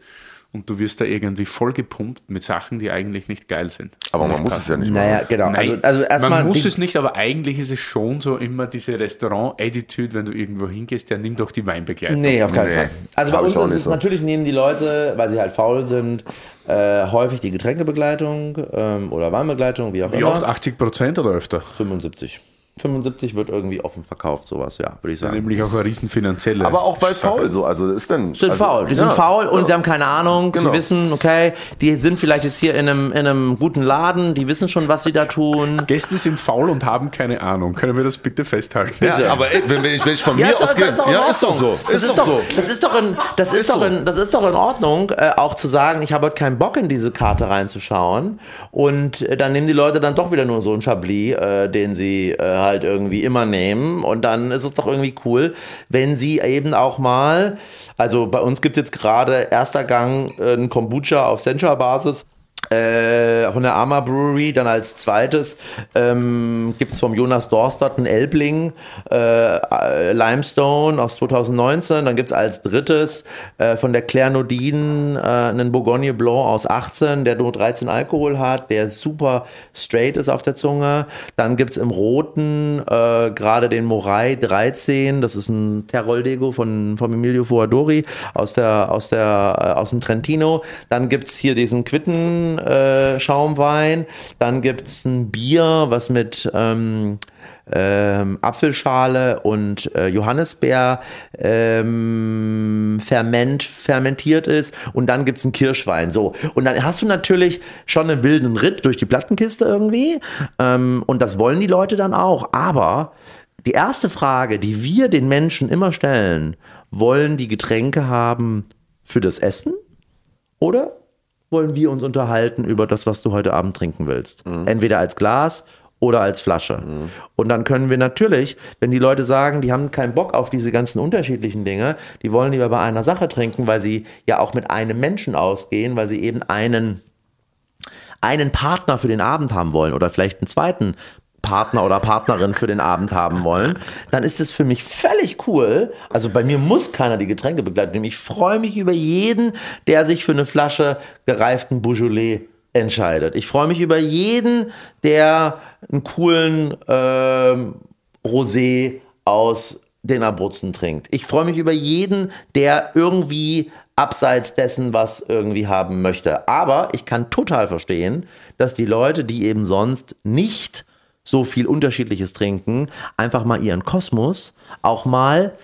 und du wirst da irgendwie vollgepumpt mit Sachen, die eigentlich nicht geil sind. Aber man muss es passen. ja nicht Naja, machen. genau. Nein, also, also erstmal. man muss es nicht, aber eigentlich ist es schon so immer diese Restaurant-Attitude, wenn du irgendwo hingehst, der nimmt doch die Weinbegleitung. Nee, auf keinen Nee, Fall. Also bei uns ist es so. natürlich nehmen die Leute, weil sie halt faul sind, äh, häufig die Getränkebegleitung ähm, oder Weinbegleitung, wie auch Wie immer. oft? 80 Prozent oder öfter? 75. 75 wird irgendwie offen verkauft, sowas, ja, würde ich sagen. Nämlich auch eine riesen finanzielle. Aber auch weil faul so. Also ist denn. sind also, faul. Die ja. sind faul und sie haben keine Ahnung. Genau. Sie wissen, okay, die sind vielleicht jetzt hier in einem, in einem guten Laden, die wissen schon, was sie da tun. Gäste sind faul und haben keine Ahnung. Können wir das bitte festhalten? Ja, aber wenn, wenn, ich, wenn ich von mir ist doch- ausgehe, ja, ist doch so. Das Ist, doch so. Das ist doch in, das ist, Ist doch so. in, das ist doch in Ordnung, äh, auch zu sagen, ich habe heute keinen Bock in diese Karte reinzuschauen. Und äh, dann nehmen die Leute dann doch wieder nur so einen Chablis, äh, den sie äh, halt irgendwie immer nehmen. Und dann ist es doch irgendwie cool, wenn sie eben auch mal, also bei uns gibt es jetzt gerade erster Gang äh, ein Kombucha auf Sencha-Basis. Äh, von der Arma Brewery, dann als zweites ähm, gibt es vom Jonas Dorstadt einen Elbling äh, Limestone aus 2019, dann gibt es als drittes äh, von der Claire Nodin äh, einen Bourgogne Blanc aus 18, der nur 13 Alkohol hat, der super straight ist auf der Zunge, dann gibt es im Roten äh, gerade den Morai 13, das ist ein Teroldego von, von Emilio Fuadori aus, der, aus, der, äh, aus dem Trentino, dann gibt es hier diesen Quitten äh, Schaumwein. Dann gibt es ein Bier, was mit ähm, ähm, Apfelschale und äh, Johannisbeer ähm, ferment, fermentiert ist. Und dann gibt es einen Kirschwein. So. Und dann hast du natürlich schon einen wilden Ritt durch die Plattenkiste irgendwie. Ähm, und das wollen die Leute dann auch. Aber die erste Frage, die wir den Menschen immer stellen, wollen die Getränke haben für das Essen oder wollen wir uns unterhalten über das, was du heute Abend trinken willst. Entweder als Glas oder als Flasche. Und dann können wir natürlich, wenn die Leute sagen, die haben keinen Bock auf diese ganzen unterschiedlichen Dinge, die wollen lieber bei einer Sache trinken, weil sie ja auch mit einem Menschen ausgehen, weil sie eben einen einen Partner für den Abend haben wollen oder vielleicht einen zweiten Partner oder Partnerin für den Abend haben wollen, dann ist es für mich völlig cool. Also bei mir muss keiner die Getränke begleiten. Ich freue mich über jeden, der sich für eine Flasche gereiften Beaujolais entscheidet. Ich freue mich über jeden, der einen coolen ähm, Rosé aus den Abruzzen trinkt. Ich freue mich über jeden, der irgendwie abseits dessen was irgendwie haben möchte. Aber ich kann total verstehen, dass die Leute, die eben sonst nicht so viel Unterschiedliches trinken, einfach mal ihren Kosmos auch mal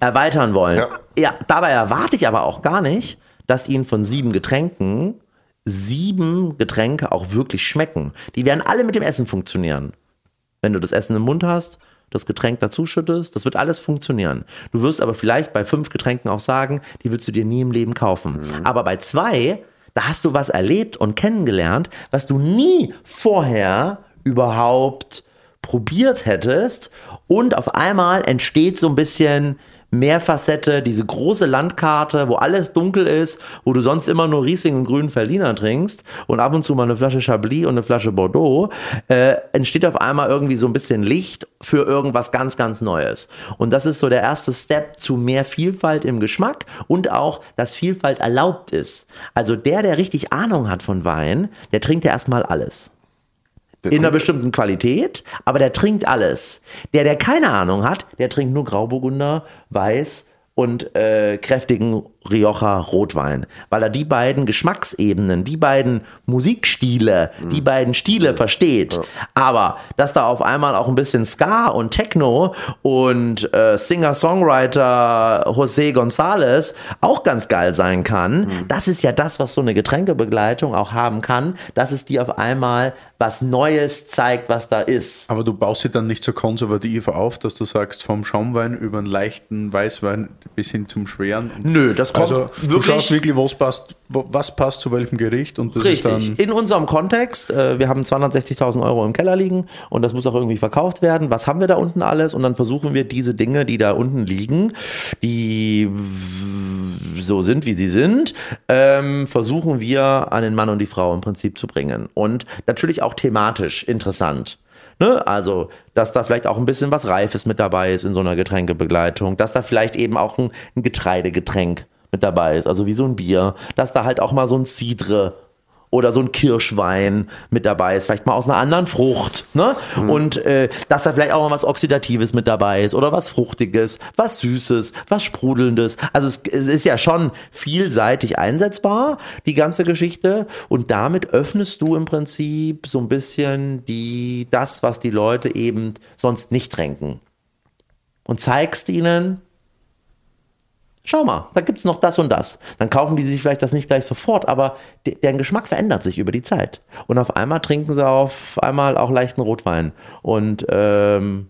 erweitern wollen. Ja. ja, dabei erwarte ich aber auch gar nicht, dass ihnen von sieben Getränken sieben Getränke auch wirklich schmecken. Die werden alle mit dem Essen funktionieren. Wenn du das Essen im Mund hast, das Getränk dazuschüttest, das wird alles funktionieren. Du wirst aber vielleicht bei fünf Getränken auch sagen, die würdest du dir nie im Leben kaufen. Aber bei zwei, da hast du was erlebt und kennengelernt, was du nie vorher überhaupt probiert hättest. Und auf einmal entsteht so ein bisschen mehr Facette, diese große Landkarte, wo alles dunkel ist, wo du sonst immer nur Riesling und grünen Berliner trinkst und ab und zu mal eine Flasche Chablis und eine Flasche Bordeaux, äh, entsteht auf einmal irgendwie so ein bisschen Licht für irgendwas ganz, ganz Neues. Und das ist so der erste Step zu mehr Vielfalt im Geschmack und auch, dass Vielfalt erlaubt ist. Also der, der richtig Ahnung hat von Wein, der trinkt ja erstmal alles Der in einer bestimmten Qualität, aber der trinkt alles. Der, der keine Ahnung hat, der trinkt nur Grauburgunder, Weiß und äh, kräftigen Rioja Rotwein, weil er die beiden Geschmacksebenen, die beiden Musikstile, die beiden Stile versteht. Aber dass da auf einmal auch ein bisschen Ska und Techno und äh, Singer-Songwriter José González auch ganz geil sein kann, das ist ja das, was so eine Getränkebegleitung auch haben kann, dass es dir auf einmal was Neues zeigt, was da ist. Aber du baust sie dann nicht so konservativ auf, dass du sagst, vom Schaumwein über einen leichten Weißwein bis hin zum schweren. Nö, das kommt Also du schaust wirklich, was passt, was passt zu welchem Gericht und das ist Richtig. dann In unserem Kontext, äh, wir haben 260.000 Euro im Keller liegen und das muss auch irgendwie verkauft werden. Was haben wir da unten alles? Und dann versuchen wir diese Dinge, die da unten liegen, die so sind, wie sie sind, ähm, versuchen wir an den Mann und die Frau im Prinzip zu bringen. Und natürlich auch thematisch interessant. Ne? Also, dass da vielleicht auch ein bisschen was Reifes mit dabei ist in so einer Getränkebegleitung, dass da vielleicht eben auch ein, ein Getreidegetränk mit dabei ist, also wie so ein Bier, dass da halt auch mal so ein Cidre oder so ein Kirschwein mit dabei ist, vielleicht mal aus einer anderen Frucht, ne? Und äh, dass da vielleicht auch mal was Oxidatives mit dabei ist oder was Fruchtiges, was Süßes, was Sprudelndes. Also es, es ist ja schon vielseitig einsetzbar, die ganze Geschichte. Und damit öffnest du im Prinzip so ein bisschen die, das, was die Leute eben sonst nicht tränken. Und zeigst ihnen, Schau mal, da gibt's noch das und das. Dann kaufen die sich vielleicht das nicht gleich sofort, aber de deren Geschmack verändert sich über die Zeit. Und auf einmal trinken sie auf einmal auch leichten Rotwein und ähm,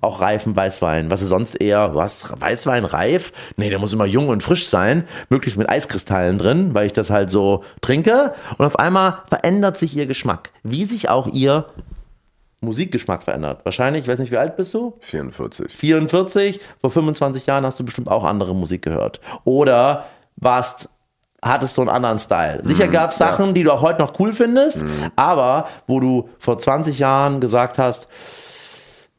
auch reifen Weißwein, was sie sonst eher, was, Weißwein reif? Nee, der muss immer jung und frisch sein, möglichst mit Eiskristallen drin, weil ich das halt so trinke. Und auf einmal verändert sich ihr Geschmack, wie sich auch ihr Musikgeschmack verändert. Wahrscheinlich, ich weiß nicht, wie alt bist du? 44. 44, vor 25 Jahren hast du bestimmt auch andere Musik gehört. Oder warst, hattest so einen anderen Style. Sicher gab es Sachen, die du auch heute noch cool findest, aber wo du vor 20 Jahren gesagt hast,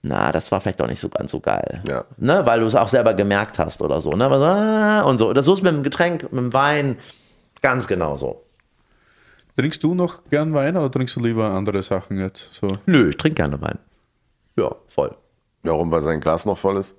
na, das war vielleicht doch nicht so ganz so geil. Ja. Ne, weil du es auch selber gemerkt hast oder so. Ne? Ah, Und so. Das so ist mit dem Getränk, mit dem Wein ganz genauso. Trinkst du noch gern Wein oder trinkst du lieber andere Sachen jetzt? So. Nö, ich trinke gerne Wein. Ja, voll. Warum? Weil sein Glas noch voll ist?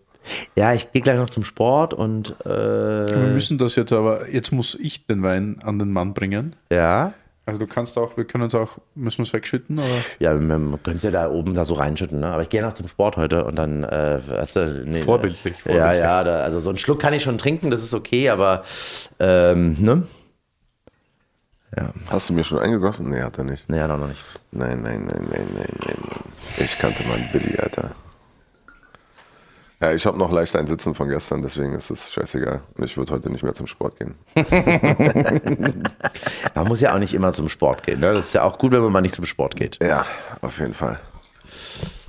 Ja, ich gehe gleich noch zum Sport und äh, Wir müssen das jetzt aber, jetzt muss ich den Wein an den Mann bringen. ja. Also du kannst auch, wir können es auch, müssen wir es wegschütten? Oder? Ja, wir können es ja da oben da so reinschütten, ne? Aber ich gehe noch zum Sport heute und dann, äh, weißt du, nee, Vorbildlich, Ja, vorbildlich. ja, da, also so einen Schluck kann ich schon trinken, das ist okay, aber ähm, ne? Hast du mir schon eingegossen? Nee, hat er nicht. Naja, noch nicht. Nein, nein, nein, nein, nein, nein. Ich kannte meinen Willi, Alter. Ja, ich habe noch leicht ein Sitzen von gestern, deswegen ist es scheißegal. Und ich würde heute nicht mehr zum Sport gehen. Man muss ja auch nicht immer zum Sport gehen. Ne? Das ist ja auch gut, wenn man mal nicht zum Sport geht. Ja, auf jeden Fall.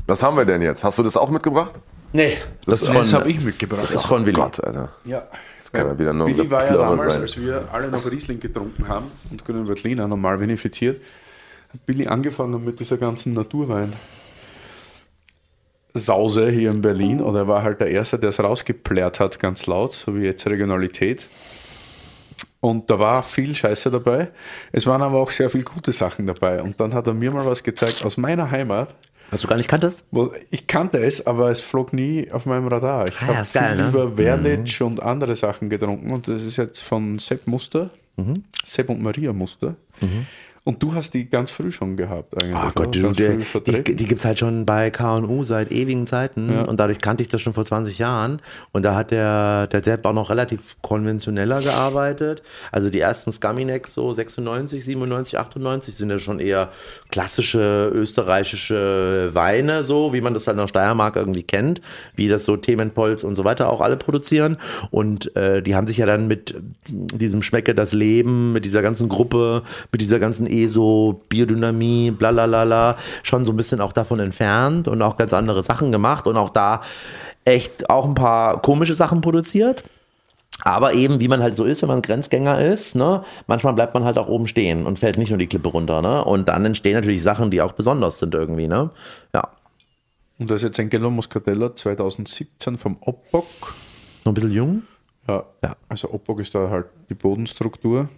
Was haben wir denn jetzt? Hast du das auch mitgebracht? Nee, das, ist Das von, habe ich mitgebracht. das ist von Willi. Gott, Alter. Ja. Jetzt kann er wieder nur Billy war ja damals, sein. als wir alle noch Riesling getrunken haben und Grünen Veltliner normal vinifiziert, hat Billy angefangen mit dieser ganzen Naturwein. Sause hier in Berlin oder er war halt der Erste, der es rausgeplärt hat, ganz laut, so wie jetzt Regionalität. Und da war viel Scheiße dabei. Es waren aber auch sehr viele gute Sachen dabei. Und dann hat er mir mal was gezeigt aus meiner Heimat. Was du gar nicht kanntest? Ich kannte es, aber es flog nie auf meinem Radar. Ich Ah, habe ist geil, viel ne? über Werditsch und andere Sachen getrunken und das ist jetzt von Sepp Muster, Mhm. Sepp und Maria Muster. Und du hast die ganz früh schon gehabt eigentlich. Ah? Gott, du, der, die, die gibt es halt schon bei KU seit ewigen Zeiten Ja. und dadurch kannte ich das schon vor 20 Jahren. Und da hat der, der Sepp auch noch relativ konventioneller gearbeitet. Also die ersten Scaminecks so 96, 97, 98 sind ja schon eher klassische österreichische Weine, so wie man das halt in der Steiermark irgendwie kennt, wie das so Themenpolz und so weiter auch alle produzieren. Und äh, die haben sich ja dann mit diesem Schmecke das Leben, mit dieser ganzen Gruppe, mit dieser ganzen ESO, Biodynamie, bla bla bla, bla schon so ein bisschen auch davon entfernt und auch ganz andere Sachen gemacht und auch da echt auch ein paar komische Sachen produziert. Aber eben, wie man halt so ist, wenn man Grenzgänger ist, ne, manchmal bleibt man halt auch oben stehen und fällt nicht nur die Klippe runter, ne? Und dann entstehen natürlich Sachen, die auch besonders sind irgendwie, ne? Ja. Und das ist jetzt ein Gello Muscatella 2017 vom Oppock. Noch ein bisschen jung. Ja, Ja. also Oppock ist da halt die Bodenstruktur.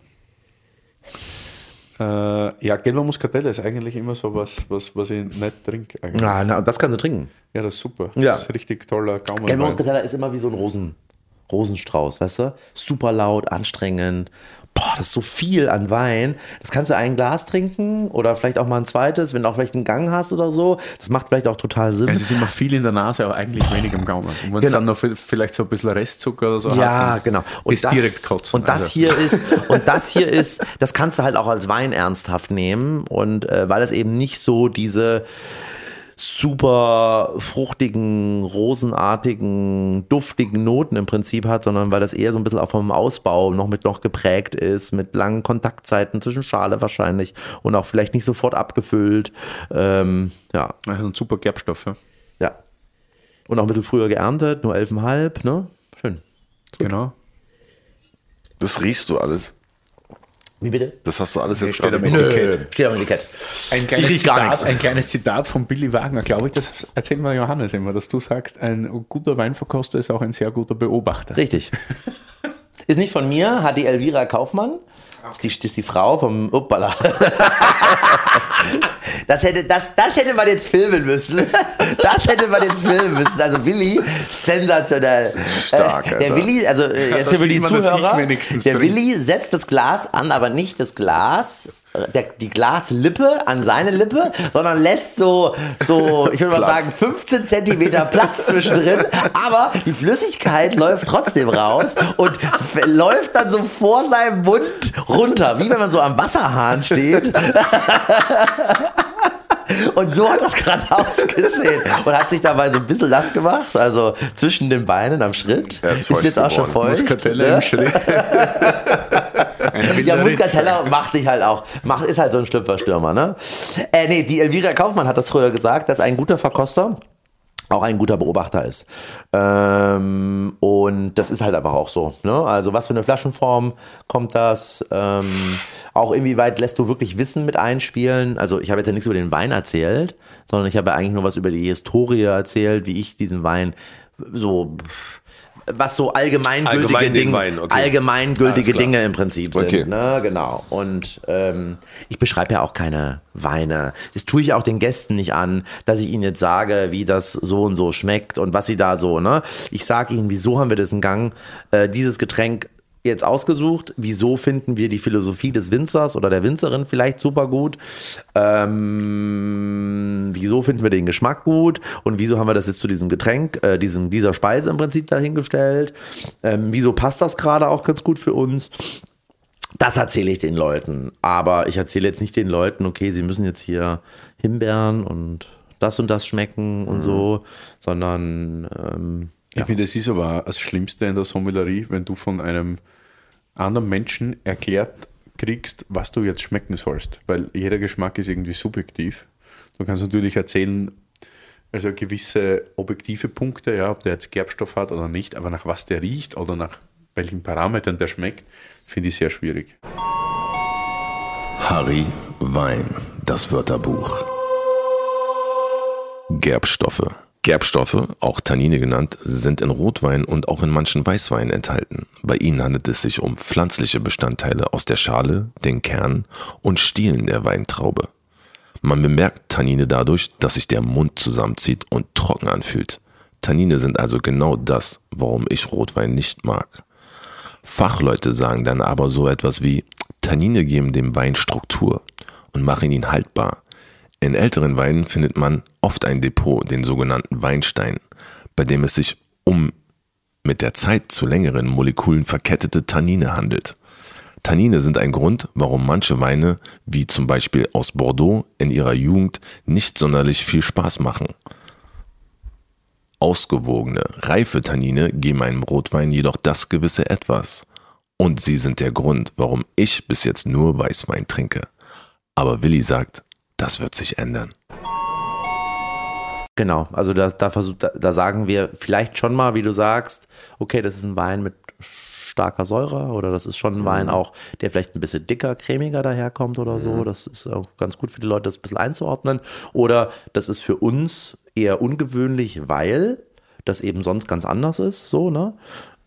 Äh, ja, Gelber Muscatella ist eigentlich immer so was, was, was ich nicht trinke. Eigentlich. Ja, na, das kannst du trinken. Ja, das ist super. Ja. Das ist richtig toller Gaumenwein. Gelber Muscatella ist immer wie so ein Rosen, Rosenstrauß, weißt du? Super laut, anstrengend. Boah, das ist so viel an Wein. Das kannst du ein Glas trinken oder vielleicht auch mal ein zweites, wenn du auch vielleicht einen Gang hast oder so. Das macht vielleicht auch total Sinn. Es ist immer viel in der Nase, aber eigentlich wenig im Gaumen. Und wenn es Genau. dann noch viel- vielleicht so ein bisschen Restzucker oder so Ja, hat, genau. ist direkt kotzen. Und das Also, hier ist, und das hier ist, das kannst du halt auch als Wein ernsthaft nehmen. Und äh, weil es eben nicht so diese super fruchtigen, rosenartigen, duftigen Noten im Prinzip hat, sondern weil das eher so ein bisschen auch vom Ausbau noch mit noch geprägt ist, mit langen Kontaktzeiten zwischen Schale wahrscheinlich und auch vielleicht nicht sofort abgefüllt. Ähm, ja, also ein super Gerbstoff. Ja. ja. Und auch ein bisschen früher geerntet, nur 11,5, ne? Schön. Genau. Das riechst du alles. Wie bitte? Das hast du alles jetzt steht gerade am gemacht. Etikett. Steht am Etikett. Ein kleines, Zitat, nichts. ein kleines Zitat von Billy Wagner, glaube ich, das erzählt mir Johannes immer, dass du sagst, ein guter Weinverkoster ist auch ein sehr guter Beobachter. Richtig. Ist nicht von mir, hat die Elvira Kaufmann. Ist die, ist die Frau vom Uppala. Das hätte, das, das hätte man jetzt filmen müssen. Das hätte man jetzt filmen müssen. Also Willi, sensationell. Stark, Äh, Der Alter. Willi, also äh, jetzt die man, dass ich Zuhörer, der trinke. Willi setzt das Glas an, aber nicht das Glas, der, die Glaslippe an seine Lippe, sondern lässt so, so ich würde mal sagen, 15 Zentimeter Platz zwischendrin, aber die Flüssigkeit läuft trotzdem raus und läuft dann so vor seinem Mund runter, wie wenn man so am Wasserhahn steht. Und so hat das gerade ausgesehen. Und hat sich dabei so ein bisschen nass gemacht, also zwischen den Beinen am Schritt. Er ist feucht jetzt auch schon geworden. feucht. Muscatella ne? im Schritt. Ja, Muscatella macht dich halt auch, macht, ist halt so ein Schlüpferstürmer, ne? Äh, nee, die Elvira Kaufmann hat das früher gesagt, dass ein guter Verkoster auch ein guter Beobachter ist. Ähm, und das ist halt aber auch so. Ne? Also was für eine Flaschenform kommt das? Ähm, auch inwieweit lässt du wirklich Wissen mit einspielen? Also ich habe jetzt ja nichts über den Wein erzählt, sondern ich habe ja eigentlich nur was über die Historie erzählt, wie ich diesen Wein so was so allgemeingültige Allgemein Dinge, Wein, okay. allgemeingültige. Dinge im Prinzip sind. Okay. Ne? Genau. Und ähm, ich beschreibe ja auch keine Weine. Das tue ich auch den Gästen nicht an, dass ich ihnen jetzt sage, wie das so und so schmeckt und was sie da so, ne? Ich sage ihnen, wieso haben wir das in Gang, äh, dieses Getränk jetzt ausgesucht, wieso finden wir die Philosophie des Winzers oder der Winzerin vielleicht super gut, ähm, wieso finden wir den Geschmack gut? Und wieso haben wir das jetzt zu diesem Getränk, äh, diesem, dieser Speise im Prinzip dahingestellt, ähm, wieso passt das gerade auch ganz gut für uns. Das erzähle ich den Leuten. Aber ich erzähle jetzt nicht den Leuten, okay, sie müssen jetzt hier Himbeeren und das und das schmecken und so, sondern ähm, Ich finde, es ist aber das Schlimmste in der Sommelerie, wenn du von einem anderen Menschen erklärt kriegst, was du jetzt schmecken sollst, weil jeder Geschmack ist irgendwie subjektiv. Du kannst natürlich erzählen, also gewisse objektive Punkte, ja, ob der jetzt Gerbstoff hat oder nicht, aber nach was der riecht oder nach welchen Parametern der schmeckt, finde ich sehr schwierig. Harry Wein, das Wörterbuch. Gerbstoffe. Gerbstoffe, auch Tannine genannt, sind in Rotwein und auch in manchen Weißweinen enthalten. Bei ihnen handelt es sich um pflanzliche Bestandteile aus der Schale, den Kern und Stielen der Weintraube. Man bemerkt Tannine dadurch, dass sich der Mund zusammenzieht und trocken anfühlt. Tannine sind also genau das, warum ich Rotwein nicht mag. Fachleute sagen dann aber so etwas wie, Tannine geben dem Wein Struktur und machen ihn haltbar. In älteren Weinen findet man oft ein Depot, den sogenannten Weinstein, bei dem es sich um mit der Zeit zu längeren Molekülen verkettete Tannine handelt. Tannine sind ein Grund, warum manche Weine, wie zum Beispiel aus Bordeaux, in ihrer Jugend nicht sonderlich viel Spaß machen. Ausgewogene, reife Tannine geben einem Rotwein jedoch das gewisse Etwas. Und sie sind der Grund, warum ich bis jetzt nur Weißwein trinke. Aber Willi sagt, das wird sich ändern. Genau, also da, da, versuch, da, da sagen wir vielleicht schon mal, wie du sagst, okay, das ist ein Wein mit starker Säure oder das ist schon ein Wein mhm. auch, der vielleicht ein bisschen dicker, cremiger daherkommt oder so. Das ist auch ganz gut für die Leute, das ein bisschen einzuordnen. Oder das ist für uns eher ungewöhnlich, weil das eben sonst ganz anders ist, so, ne?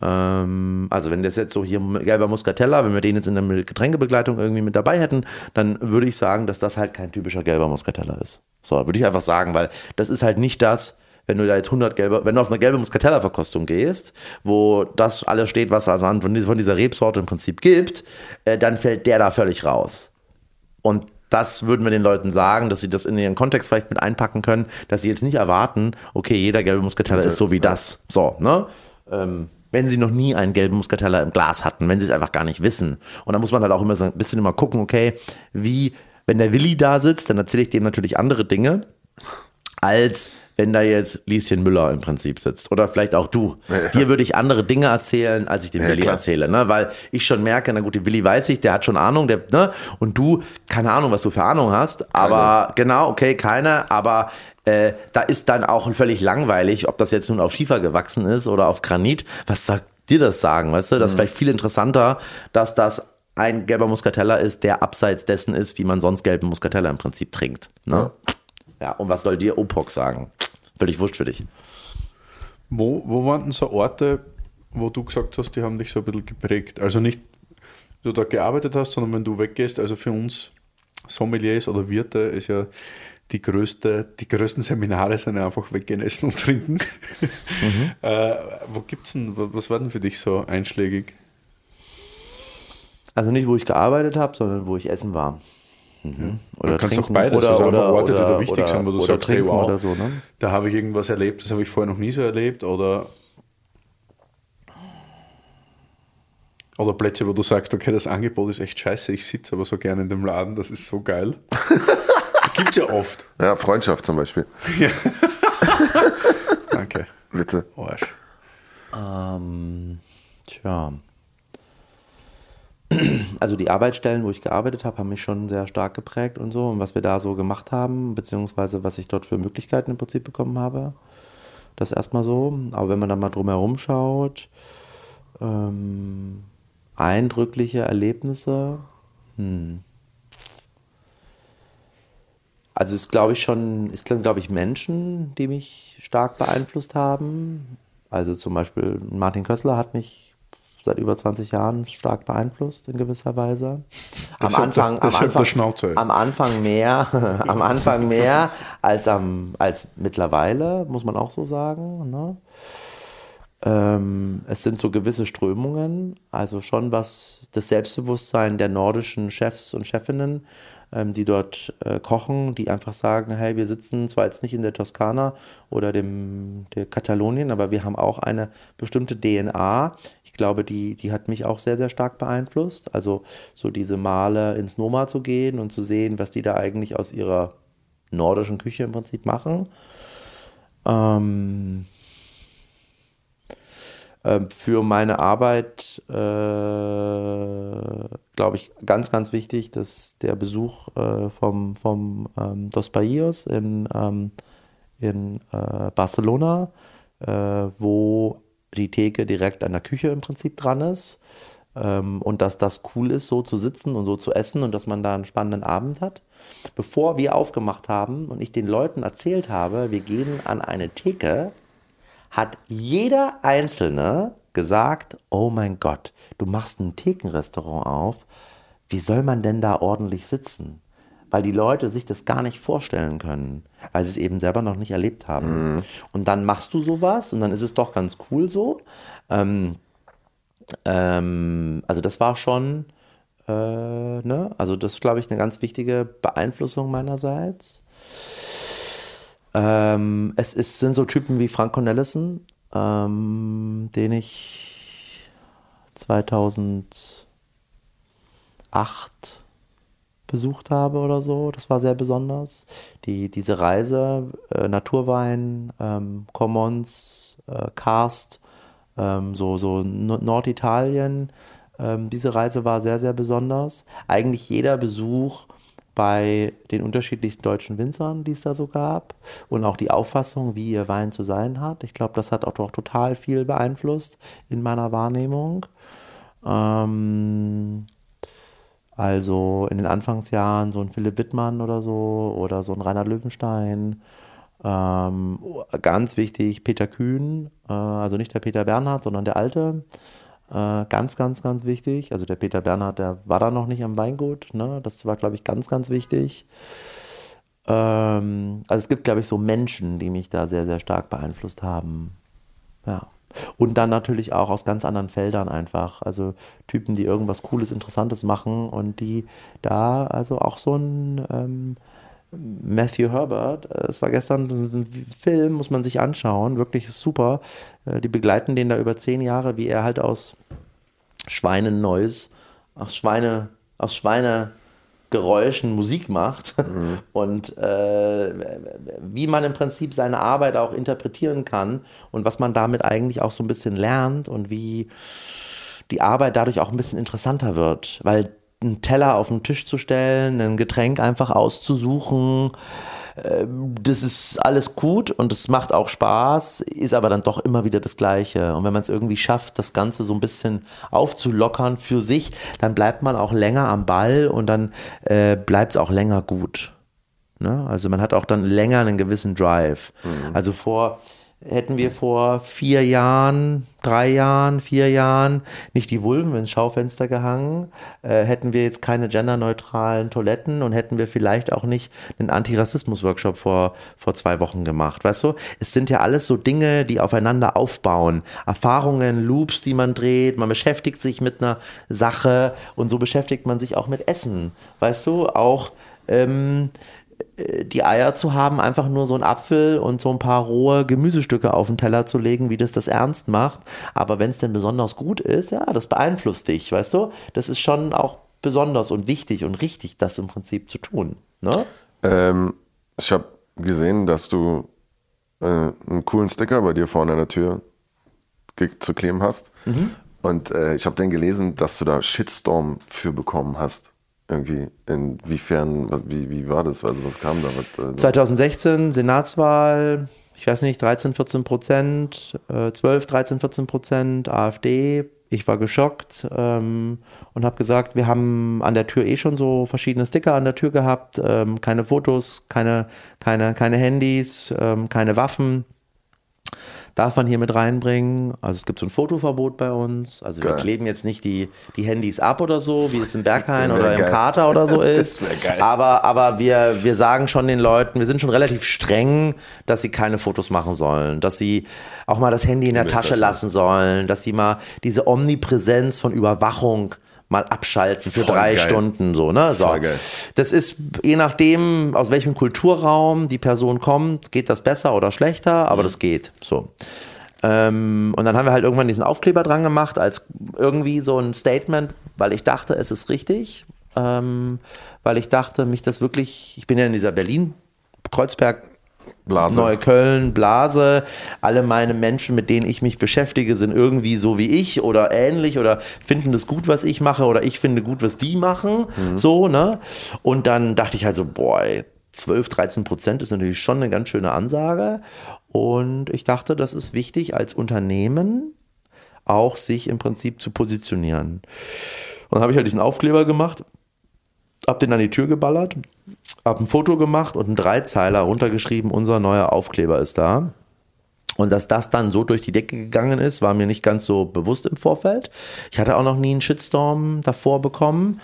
Ähm, also wenn das jetzt so hier gelber Muscatella, wenn wir den jetzt in der Getränkebegleitung irgendwie mit dabei hätten, dann würde ich sagen, dass das halt kein typischer gelber Muscatella ist. So, würde ich einfach sagen, weil das ist halt nicht das, wenn du da jetzt 100 gelbe, wenn du auf eine gelbe Muscatella-Verkostung gehst, wo das alles steht, was es an von dieser Rebsorte im Prinzip gibt, äh, dann fällt der da völlig raus. Und das würden wir den Leuten sagen, dass sie das in ihren Kontext vielleicht mit einpacken können, dass sie jetzt nicht erwarten, okay, jeder gelbe Muscatella ist so wie das. So, ne? Ähm, wenn sie noch nie einen gelben Muscatella im Glas hatten, wenn sie es einfach gar nicht wissen. Und da muss man halt auch immer so ein bisschen immer gucken, okay, wie, wenn der Willi da sitzt, dann erzähle ich dem natürlich andere Dinge, als wenn da jetzt Lieschen Müller im Prinzip sitzt. Oder vielleicht auch du. Ja. Dir würde ich andere Dinge erzählen, als ich dem ja, Willi klar. erzähle. Ne? Weil ich schon merke, na gut, den Willi weiß ich, der hat schon Ahnung, der, ne? Und du, keine Ahnung, was du für Ahnung hast. Aber keine. genau, okay, keine. Aber äh, da ist dann auch völlig langweilig, ob das jetzt nun auf Schiefer gewachsen ist oder auf Granit. Was sagt dir das sagen? Weißt du, das ist mhm. vielleicht viel interessanter, dass das ein gelber Muscatella ist, der abseits dessen ist, wie man sonst gelben Muscatella im Prinzip trinkt. Ne? Ja. Ja, und was soll dir Opok sagen? Völlig wurscht für dich. Wo, wo waren denn so Orte, wo du gesagt hast, die haben dich so ein bisschen geprägt? Also nicht, du da gearbeitet hast, sondern wenn du weggehst, also für uns Sommeliers oder Wirte ist ja die, größte, die größten Seminare sind einfach weggehen, essen und trinken. Mhm. äh, wo gibt's denn, was war denn für dich so einschlägig? Also nicht, wo ich gearbeitet habe, sondern wo ich essen war. Mhm. Oder du kannst auch beides, oder, also oder, Orte, oder, die da wichtig oder, sind, wo du oder sagst, hey, wow, so, ne? da habe ich irgendwas erlebt, das habe ich vorher noch nie so erlebt, oder Oder Plätze, wo du sagst, okay, das Angebot ist echt scheiße, ich sitze aber so gerne in dem Laden, das ist so geil. Gibt es ja oft. Ja, Freundschaft zum Beispiel. Ja. Danke. Bitte. Arsch. Ähm, tja. Also die Arbeitsstellen, wo ich gearbeitet habe, haben mich schon sehr stark geprägt und so. Und was wir da so gemacht haben, beziehungsweise was ich dort für Möglichkeiten im Prinzip bekommen habe. Das erstmal so. Aber wenn man dann mal drumherum schaut, ähm, eindrückliche Erlebnisse, hm. Also es glaube ich schon, es sind glaube ich Menschen, die mich stark beeinflusst haben. Also zum Beispiel Martin Kössler hat mich seit über 20 Jahren stark beeinflusst in gewisser Weise. Am Anfang, am, Anfang am Anfang mehr, am Anfang mehr als am als mittlerweile, muss man auch so sagen. Ne? Ähm, es sind so gewisse Strömungen, also schon was das Selbstbewusstsein der nordischen Chefs und Chefinnen ähm, die dort äh, kochen, die einfach sagen, hey, wir sitzen zwar jetzt nicht in der Toskana oder dem der Katalonien, aber wir haben auch eine bestimmte DNA. Ich glaube, die, die hat mich auch sehr, sehr stark beeinflusst. Also so diese Male ins Noma zu gehen und zu sehen, was die da eigentlich aus ihrer nordischen Küche im Prinzip machen. Ähm, ähm, für meine Arbeit, äh, glaube ich, ganz, ganz wichtig, dass der Besuch äh, vom, vom ähm, Dos Paillos in, ähm, in äh, Barcelona, äh, wo die Theke direkt an der Küche im Prinzip dran ist. Ähm, und dass das cool ist, so zu sitzen und so zu essen und dass man da einen spannenden Abend hat. Bevor wir aufgemacht haben und ich den Leuten erzählt habe, wir gehen an eine Theke, hat jeder Einzelne gesagt, oh mein Gott, du machst ein Thekenrestaurant auf, wie soll man denn da ordentlich sitzen? Weil die Leute sich das gar nicht vorstellen können, weil sie es eben selber noch nicht erlebt haben. Mhm. Und dann machst du sowas und dann ist es doch ganz cool so. Ähm, ähm, also das war schon, äh, ne? also das glaube ich eine ganz wichtige Beeinflussung meinerseits. Ähm, es ist, sind so Typen wie Frank Cornelissen, ähm, den ich 2008 besucht habe oder so. Das war sehr besonders. Die, diese Reise, äh, Naturwein, ähm, Commons, äh, Karst, ähm, so, so Norditalien. Ähm, diese Reise war sehr, sehr besonders. Eigentlich jeder Besuch bei den unterschiedlichen deutschen Winzern, die es da so gab und auch die Auffassung, wie ihr Wein zu sein hat. Ich glaube, das hat auch doch total viel beeinflusst in meiner Wahrnehmung. Ähm, also in den Anfangsjahren so ein Philipp Wittmann oder so oder so ein Reinhard Löwenstein. Ähm, ganz wichtig, Peter Kühn, äh, also nicht der Peter Bernhard, sondern der alte. Äh, ganz, ganz, ganz wichtig. Also der Peter Bernhard, der war da noch nicht am Weingut. Ne? Das war, glaube ich, ganz, ganz wichtig. Ähm, also es gibt, glaube ich, so Menschen, die mich da sehr, sehr stark beeinflusst haben. Ja. Und dann natürlich auch aus ganz anderen Feldern einfach. Also Typen, die irgendwas Cooles, Interessantes machen und die da also auch so ein ähm, Matthew Herbert. Äh, es war gestern ein Film, muss man sich anschauen. Wirklich super. Äh, die begleiten den da über zehn Jahre, wie er halt aus Schweineneues, aus Schweine, aus Schweinegeräuschen Musik macht mhm. und äh, wie man im Prinzip seine Arbeit auch interpretieren kann und was man damit eigentlich auch so ein bisschen lernt und wie die Arbeit dadurch auch ein bisschen interessanter wird, weil einen Teller auf den Tisch zu stellen, ein Getränk einfach auszusuchen. Ähm, das ist alles gut und es macht auch Spaß, ist aber dann doch immer wieder das Gleiche. Und wenn man es irgendwie schafft, das Ganze so ein bisschen aufzulockern für sich, dann bleibt man auch länger am Ball und dann äh, bleibt es auch länger gut. Ne? Also man hat auch dann länger einen gewissen Drive. Mhm. Also vor hätten wir vor vier Jahren, drei Jahren, vier Jahren nicht die Vulven ins Schaufenster gehangen, äh, hätten wir jetzt keine genderneutralen Toiletten und hätten wir vielleicht auch nicht einen Antirassismus-Workshop vor, vor zwei Wochen gemacht. Weißt du, es sind ja alles so Dinge, die aufeinander aufbauen. Erfahrungen, Loops, die man dreht, man beschäftigt sich mit einer Sache und so beschäftigt man sich auch mit Essen. Weißt du, auch ähm, äh, die Eier zu haben, einfach nur so einen Apfel und so ein paar rohe Gemüsestücke auf den Teller zu legen, wie das das ernst macht. Aber wenn es denn besonders gut ist, ja, das beeinflusst dich, weißt du? Das ist schon auch besonders und wichtig und richtig, das im Prinzip zu tun. Ne? Ähm, ich habe gesehen, dass du äh, einen coolen Sticker bei dir vorne an der Tür zu kleben hast. Mhm. Und äh, ich habe dann gelesen, dass du da Shitstorm für bekommen hast. Irgendwie, inwiefern, wie, wie war das? Also was kam da? Was, also 2016, Senatswahl, ich weiß nicht, 13, 14 Prozent, äh, 12, 13, 14 Prozent, AfD. Ich war geschockt ähm, und habe gesagt, wir haben an der Tür eh schon so verschiedene Sticker an der Tür gehabt, ähm, keine Fotos, keine, keine, keine Handys, ähm, keine Waffen darf man hier mit reinbringen. Also es gibt so ein Fotoverbot bei uns. Also geil. wir kleben jetzt nicht die, die Handys ab oder so, wie es in Berghain oder im Kater oder so ist. Aber, aber wir, wir sagen schon den Leuten, wir sind schon relativ streng, dass sie keine Fotos machen sollen, dass sie auch mal das Handy in der Tasche lassen sollen, dass sie mal diese Omnipräsenz von Überwachung mal abschalten für Voll drei geil. Stunden so, ne? So. Das ist je nachdem, aus welchem Kulturraum die Person kommt, geht das besser oder schlechter, aber mhm. das geht. So. Ähm, und dann haben wir halt irgendwann diesen Aufkleber dran gemacht, als irgendwie so ein Statement, weil ich dachte, es ist richtig. Ähm, weil ich dachte, mich das wirklich, ich bin ja in dieser Berlin-Kreuzberg Blase. Neukölln, Blase. Alle meine Menschen, mit denen ich mich beschäftige, sind irgendwie so wie ich oder ähnlich oder finden das gut, was ich mache oder ich finde gut, was die machen. So, ne? Und dann dachte ich halt so, boah, ey, 12, 13 Prozent ist natürlich schon eine ganz schöne Ansage. Und ich dachte, das ist wichtig als Unternehmen auch sich im Prinzip zu positionieren. Und dann habe ich halt diesen Aufkleber gemacht, hab den an die Tür geballert, hab ein Foto gemacht und einen Dreizeiler runtergeschrieben, unser neuer Aufkleber ist da. Und dass das dann so durch die Decke gegangen ist, war mir nicht ganz so bewusst im Vorfeld. Ich hatte auch noch nie einen Shitstorm davor bekommen.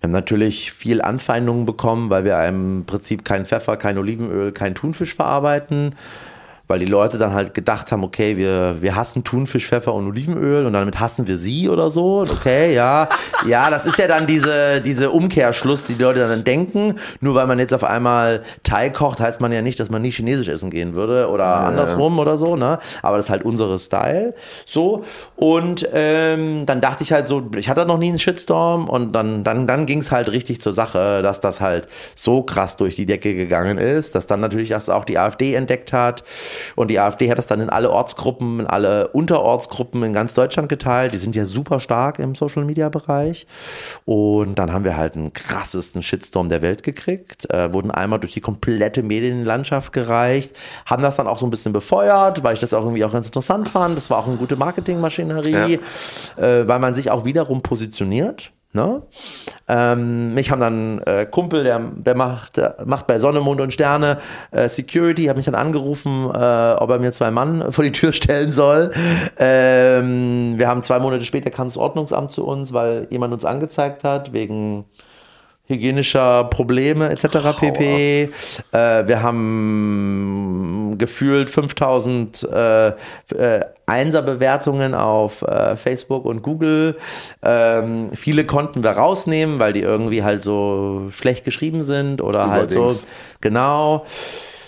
Wir haben natürlich viel Anfeindungen bekommen, weil wir im Prinzip kein Pfeffer, kein Olivenöl, kein Thunfisch verarbeiten weil die Leute dann halt gedacht haben, okay, wir, wir hassen Thunfisch, Pfeffer und Olivenöl und damit hassen wir sie oder so. Okay, ja. Ja, das ist ja dann diese, diese Umkehrschluss, die die Leute dann denken. Nur weil man jetzt auf einmal Thai kocht, heißt man ja nicht, dass man nie chinesisch essen gehen würde oder ja. andersrum oder so, ne? Aber das ist halt unsere Style. So. Und ähm, dann dachte ich halt so, ich hatte noch nie einen Shitstorm und dann, dann, dann ging es halt richtig zur Sache, dass das halt so krass durch die Decke gegangen ist, dass dann natürlich das auch die AfD entdeckt hat. Und die AfD hat das dann in alle Ortsgruppen, in alle Unterortsgruppen in ganz Deutschland geteilt. Die sind ja super stark im Social Media Bereich. Und dann haben wir halt einen krassesten Shitstorm der Welt gekriegt, äh, wurden einmal durch die komplette Medienlandschaft gereicht, haben das dann auch so ein bisschen befeuert, weil ich das auch irgendwie auch ganz interessant fand. Das war auch eine gute Marketingmaschinerie, ja. äh, weil man sich auch wiederum positioniert. Ne? Ähm, mich haben dann äh, Kumpel, der, der macht, der macht bei Sonne, Mond und Sterne äh, Security, hat mich dann angerufen, äh, ob er mir zwei Mann vor die Tür stellen soll. Ähm, wir haben zwei Monate später kam das Ordnungsamt zu uns, weil jemand uns angezeigt hat wegen hygienischer Probleme etc. pp. Äh, wir haben gefühlt 5000 äh, äh, Einserbewertungen auf äh, Facebook und Google. Ähm, viele konnten wir rausnehmen, weil die irgendwie halt so schlecht geschrieben sind oder halt so genau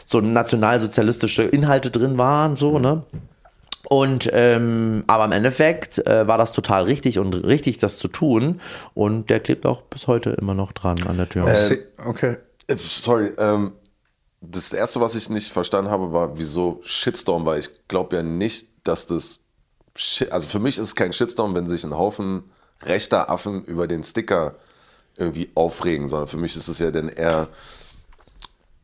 so nationalsozialistische Inhalte drin waren, so, ne? Und ähm, aber im Endeffekt äh, war das total richtig und richtig, das zu tun. Und der klebt auch bis heute immer noch dran an der Tür. Äh, okay. Äh, sorry, ähm, das erste, was ich nicht verstanden habe, war, wieso Shitstorm war. Ich glaube ja nicht, dass das. Shit, also für mich ist es kein Shitstorm, wenn sich ein Haufen rechter Affen über den Sticker irgendwie aufregen, sondern für mich ist es ja dann eher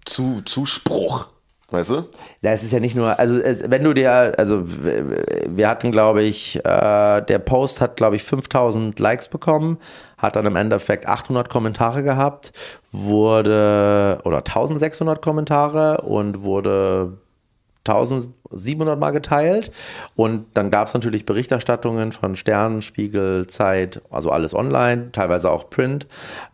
zu, Zuspruch. Weißt du? Ja, es ist ja nicht nur, also es, wenn du dir, also wir hatten, glaube ich, äh, der Post hat, glaube ich, 5000 Likes bekommen, hat dann im Endeffekt 800 Kommentare gehabt, wurde, oder 1600 Kommentare und wurde 1700 Mal geteilt. Und dann gab es natürlich Berichterstattungen von Stern, Spiegel, Zeit, also alles online, teilweise auch Print,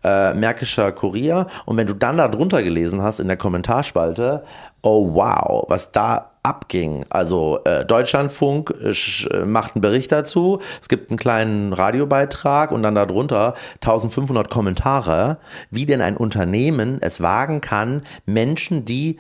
äh, Märkischer Kurier. Und wenn du dann da drunter gelesen hast in der Kommentarspalte, oh wow, was da abging. Also äh, Deutschlandfunk äh, macht einen Bericht dazu, es gibt einen kleinen Radiobeitrag und dann darunter 1500 Kommentare, wie denn ein Unternehmen es wagen kann, Menschen, die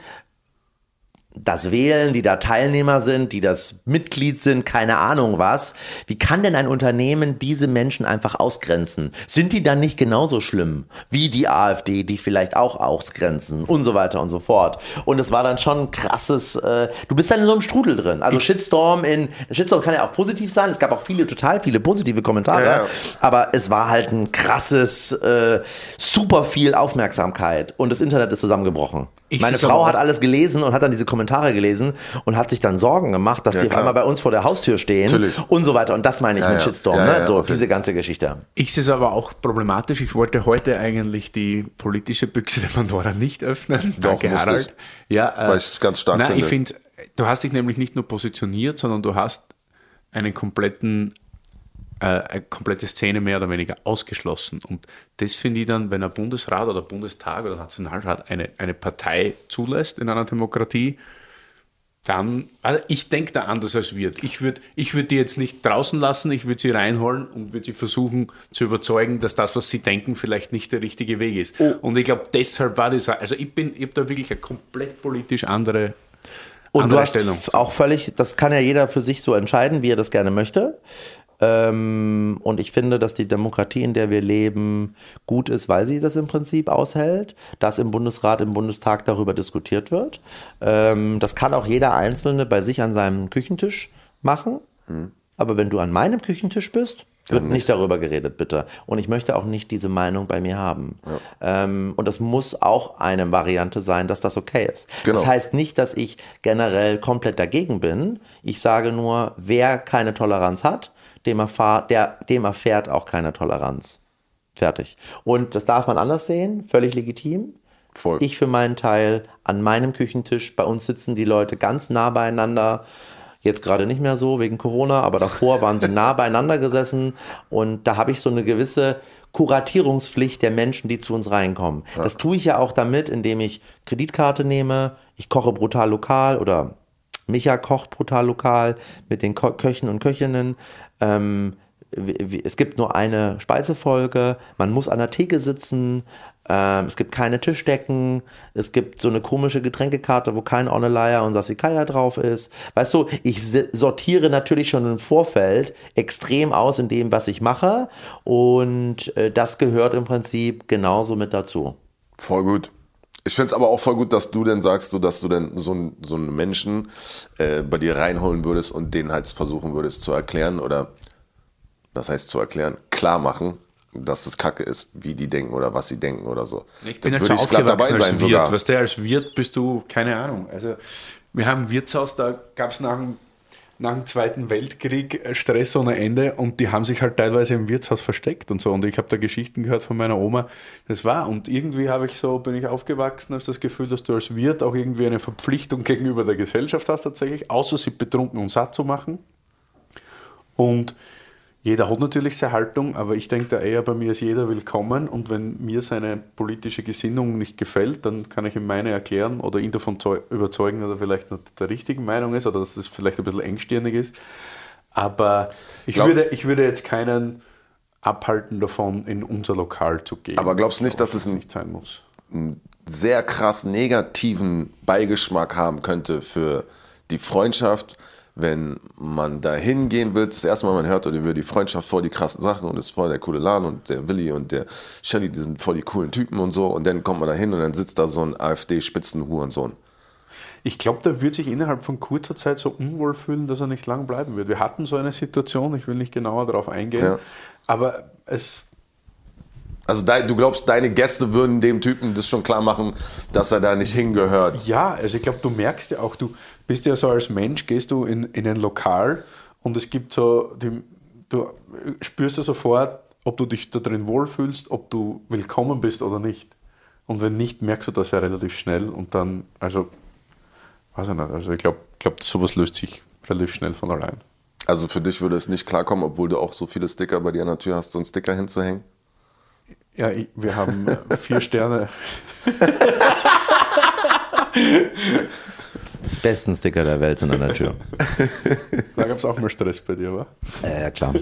das wählen, die da Teilnehmer sind, die das Mitglied sind, keine Ahnung was. Wie kann denn ein Unternehmen diese Menschen einfach ausgrenzen? Sind die dann nicht genauso schlimm wie die AfD, die vielleicht auch ausgrenzen und so weiter und so fort? Und es war dann schon ein krasses, äh, du bist dann in so einem Strudel drin. Also ich Shitstorm in, Shitstorm kann ja auch positiv sein. Es gab auch viele, total viele positive Kommentare, ja, ja. aber es war halt ein krasses, äh, super viel Aufmerksamkeit und das Internet ist zusammengebrochen. Ich Meine Frau hat alles gelesen und hat dann diese Kommentare gelesen und hat sich dann Sorgen gemacht, dass ja, die auf einmal bei uns vor der Haustür stehen Natürlich. und so weiter. Und das meine ich ja, mit Shitstorm, ja, ne? so diese ganze Geschichte. Ich sehe es aber auch problematisch. Ich wollte heute eigentlich die politische Büchse der Pandora nicht öffnen. Doch, Danke, Harald. Ja, äh, Weil ich es ganz stark nein, finde. Ich finde, du hast dich nämlich nicht nur positioniert, sondern du hast einen kompletten eine komplette Szene mehr oder weniger ausgeschlossen. Und das finde ich dann, wenn ein Bundesrat oder Bundestag oder Nationalrat eine, eine Partei zulässt in einer Demokratie, dann, also ich denke da anders als wird. Ich würde ich würd die jetzt nicht draußen lassen, ich würde sie reinholen und würde sie versuchen zu überzeugen, dass das, was sie denken, vielleicht nicht der richtige Weg ist. Oh. Und ich glaube, deshalb war das, also ich bin, ich habe da wirklich eine komplett politisch andere und du hast auch völlig, das kann ja jeder für sich so entscheiden, wie er das gerne möchte. Ähm, und ich finde, dass die Demokratie, in der wir leben, gut ist, weil sie das im Prinzip aushält, dass im Bundesrat, im Bundestag darüber diskutiert wird. Ähm, das kann auch jeder Einzelne bei sich an seinem Küchentisch machen. Mhm. Aber wenn du an meinem Küchentisch bist, wird nicht. nicht. darüber geredet, bitte. Und ich möchte auch nicht diese Meinung bei mir haben. Ja. Ähm, und das muss auch eine Variante sein, dass das okay ist. Genau. Das heißt nicht, dass ich generell komplett dagegen bin. Ich sage nur, wer keine Toleranz hat, dem, erfahr, der, dem erfährt auch keine Toleranz. Fertig. Und das darf man anders sehen, völlig legitim. Voll. Ich für meinen Teil an meinem Küchentisch, bei uns sitzen die Leute ganz nah beieinander. Jetzt gerade nicht mehr so wegen Corona, aber davor waren sie nah beieinander gesessen und da habe ich so eine gewisse Kuratierungspflicht der Menschen, die zu uns reinkommen. Ja. Das tue ich ja auch damit, indem ich Kreditkarte nehme, ich koche brutal lokal oder Micha kocht brutal lokal mit den Köchen und Köchinnen. Ähm, es gibt nur eine Speisefolge, man muss an der Theke sitzen, ähm, es gibt keine Tischdecken, es gibt so eine komische Getränkekarte, wo kein Onelaya und Sasikaya drauf ist. Weißt du, ich sortiere natürlich schon im Vorfeld extrem aus in dem, was ich mache und äh, das gehört im Prinzip genauso mit dazu. Voll gut. Ich finde es aber auch voll gut, dass du denn sagst, so, dass du denn so, so einen Menschen äh, bei dir reinholen würdest und den halt versuchen würdest zu erklären oder das heißt zu erklären, klar machen, dass das Kacke ist, wie die denken oder was sie denken oder so. Ich bin da halt so aufgewachsen dabei sein als Wirt. Sogar. Weißt du, als Wirt bist du, keine Ahnung. Also wir haben ein Wirtshaus, da gab es nach dem nach dem Zweiten Weltkrieg äh, Stress ohne Ende und die haben sich halt teilweise im Wirtshaus versteckt und so. Und ich habe da Geschichten gehört von meiner Oma. Das war. Und irgendwie habe ich so, bin ich aufgewachsen, als das Gefühl, dass du als Wirt auch irgendwie eine Verpflichtung gegenüber der Gesellschaft hast tatsächlich, außer sie betrunken und satt zu machen. Und jeder hat natürlich seine Haltung, aber ich denke da eher, bei mir ist jeder willkommen und wenn mir seine politische Gesinnung nicht gefällt, dann kann ich ihm meine erklären oder ihn davon überzeugen, dass er vielleicht nicht der richtigen Meinung ist oder dass es vielleicht ein bisschen engstirnig ist. Aber ich, Glaub, würde, ich würde jetzt keinen abhalten davon, in unser Lokal zu gehen. Aber glaubst du nicht, dass es ein, nicht sein muss? einen sehr krass negativen Beigeschmack haben könnte für die Freundschaft? Wenn man da hingehen will, das erste Mal man hört, oder über die Freundschaft vor die krassen Sachen und ist voll der coole Laden und der Willi und der Shelly, die sind voll die coolen Typen und so und dann kommt man da hin und dann sitzt da so ein AfD-Spitzenhurensohn. Ich glaube, der wird sich innerhalb von kurzer Zeit so unwohl fühlen, dass er nicht lang bleiben wird. Wir hatten so eine Situation, ich will nicht genauer darauf eingehen, ja. aber es also du glaubst, deine Gäste würden dem Typen das schon klar machen, dass er da nicht hingehört? Ja, also ich glaube, du merkst ja auch, du bist ja so als Mensch, gehst du in, in ein Lokal und es gibt so, die, du spürst ja sofort, ob du dich da drin wohlfühlst, ob du willkommen bist oder nicht. Und wenn nicht, merkst du das ja relativ schnell und dann, also, weiß ich nicht, also ich glaube, glaub, sowas löst sich relativ schnell von allein. Also für dich würde es nicht klarkommen, obwohl du auch so viele Sticker bei dir an der Tür hast, so einen Sticker hinzuhängen? Ja, ich, wir haben äh, vier Sterne. Besten Sticker der Welt sind an der Tür. Da gab es auch mal Stress bei dir, wa? Ja, ja klar.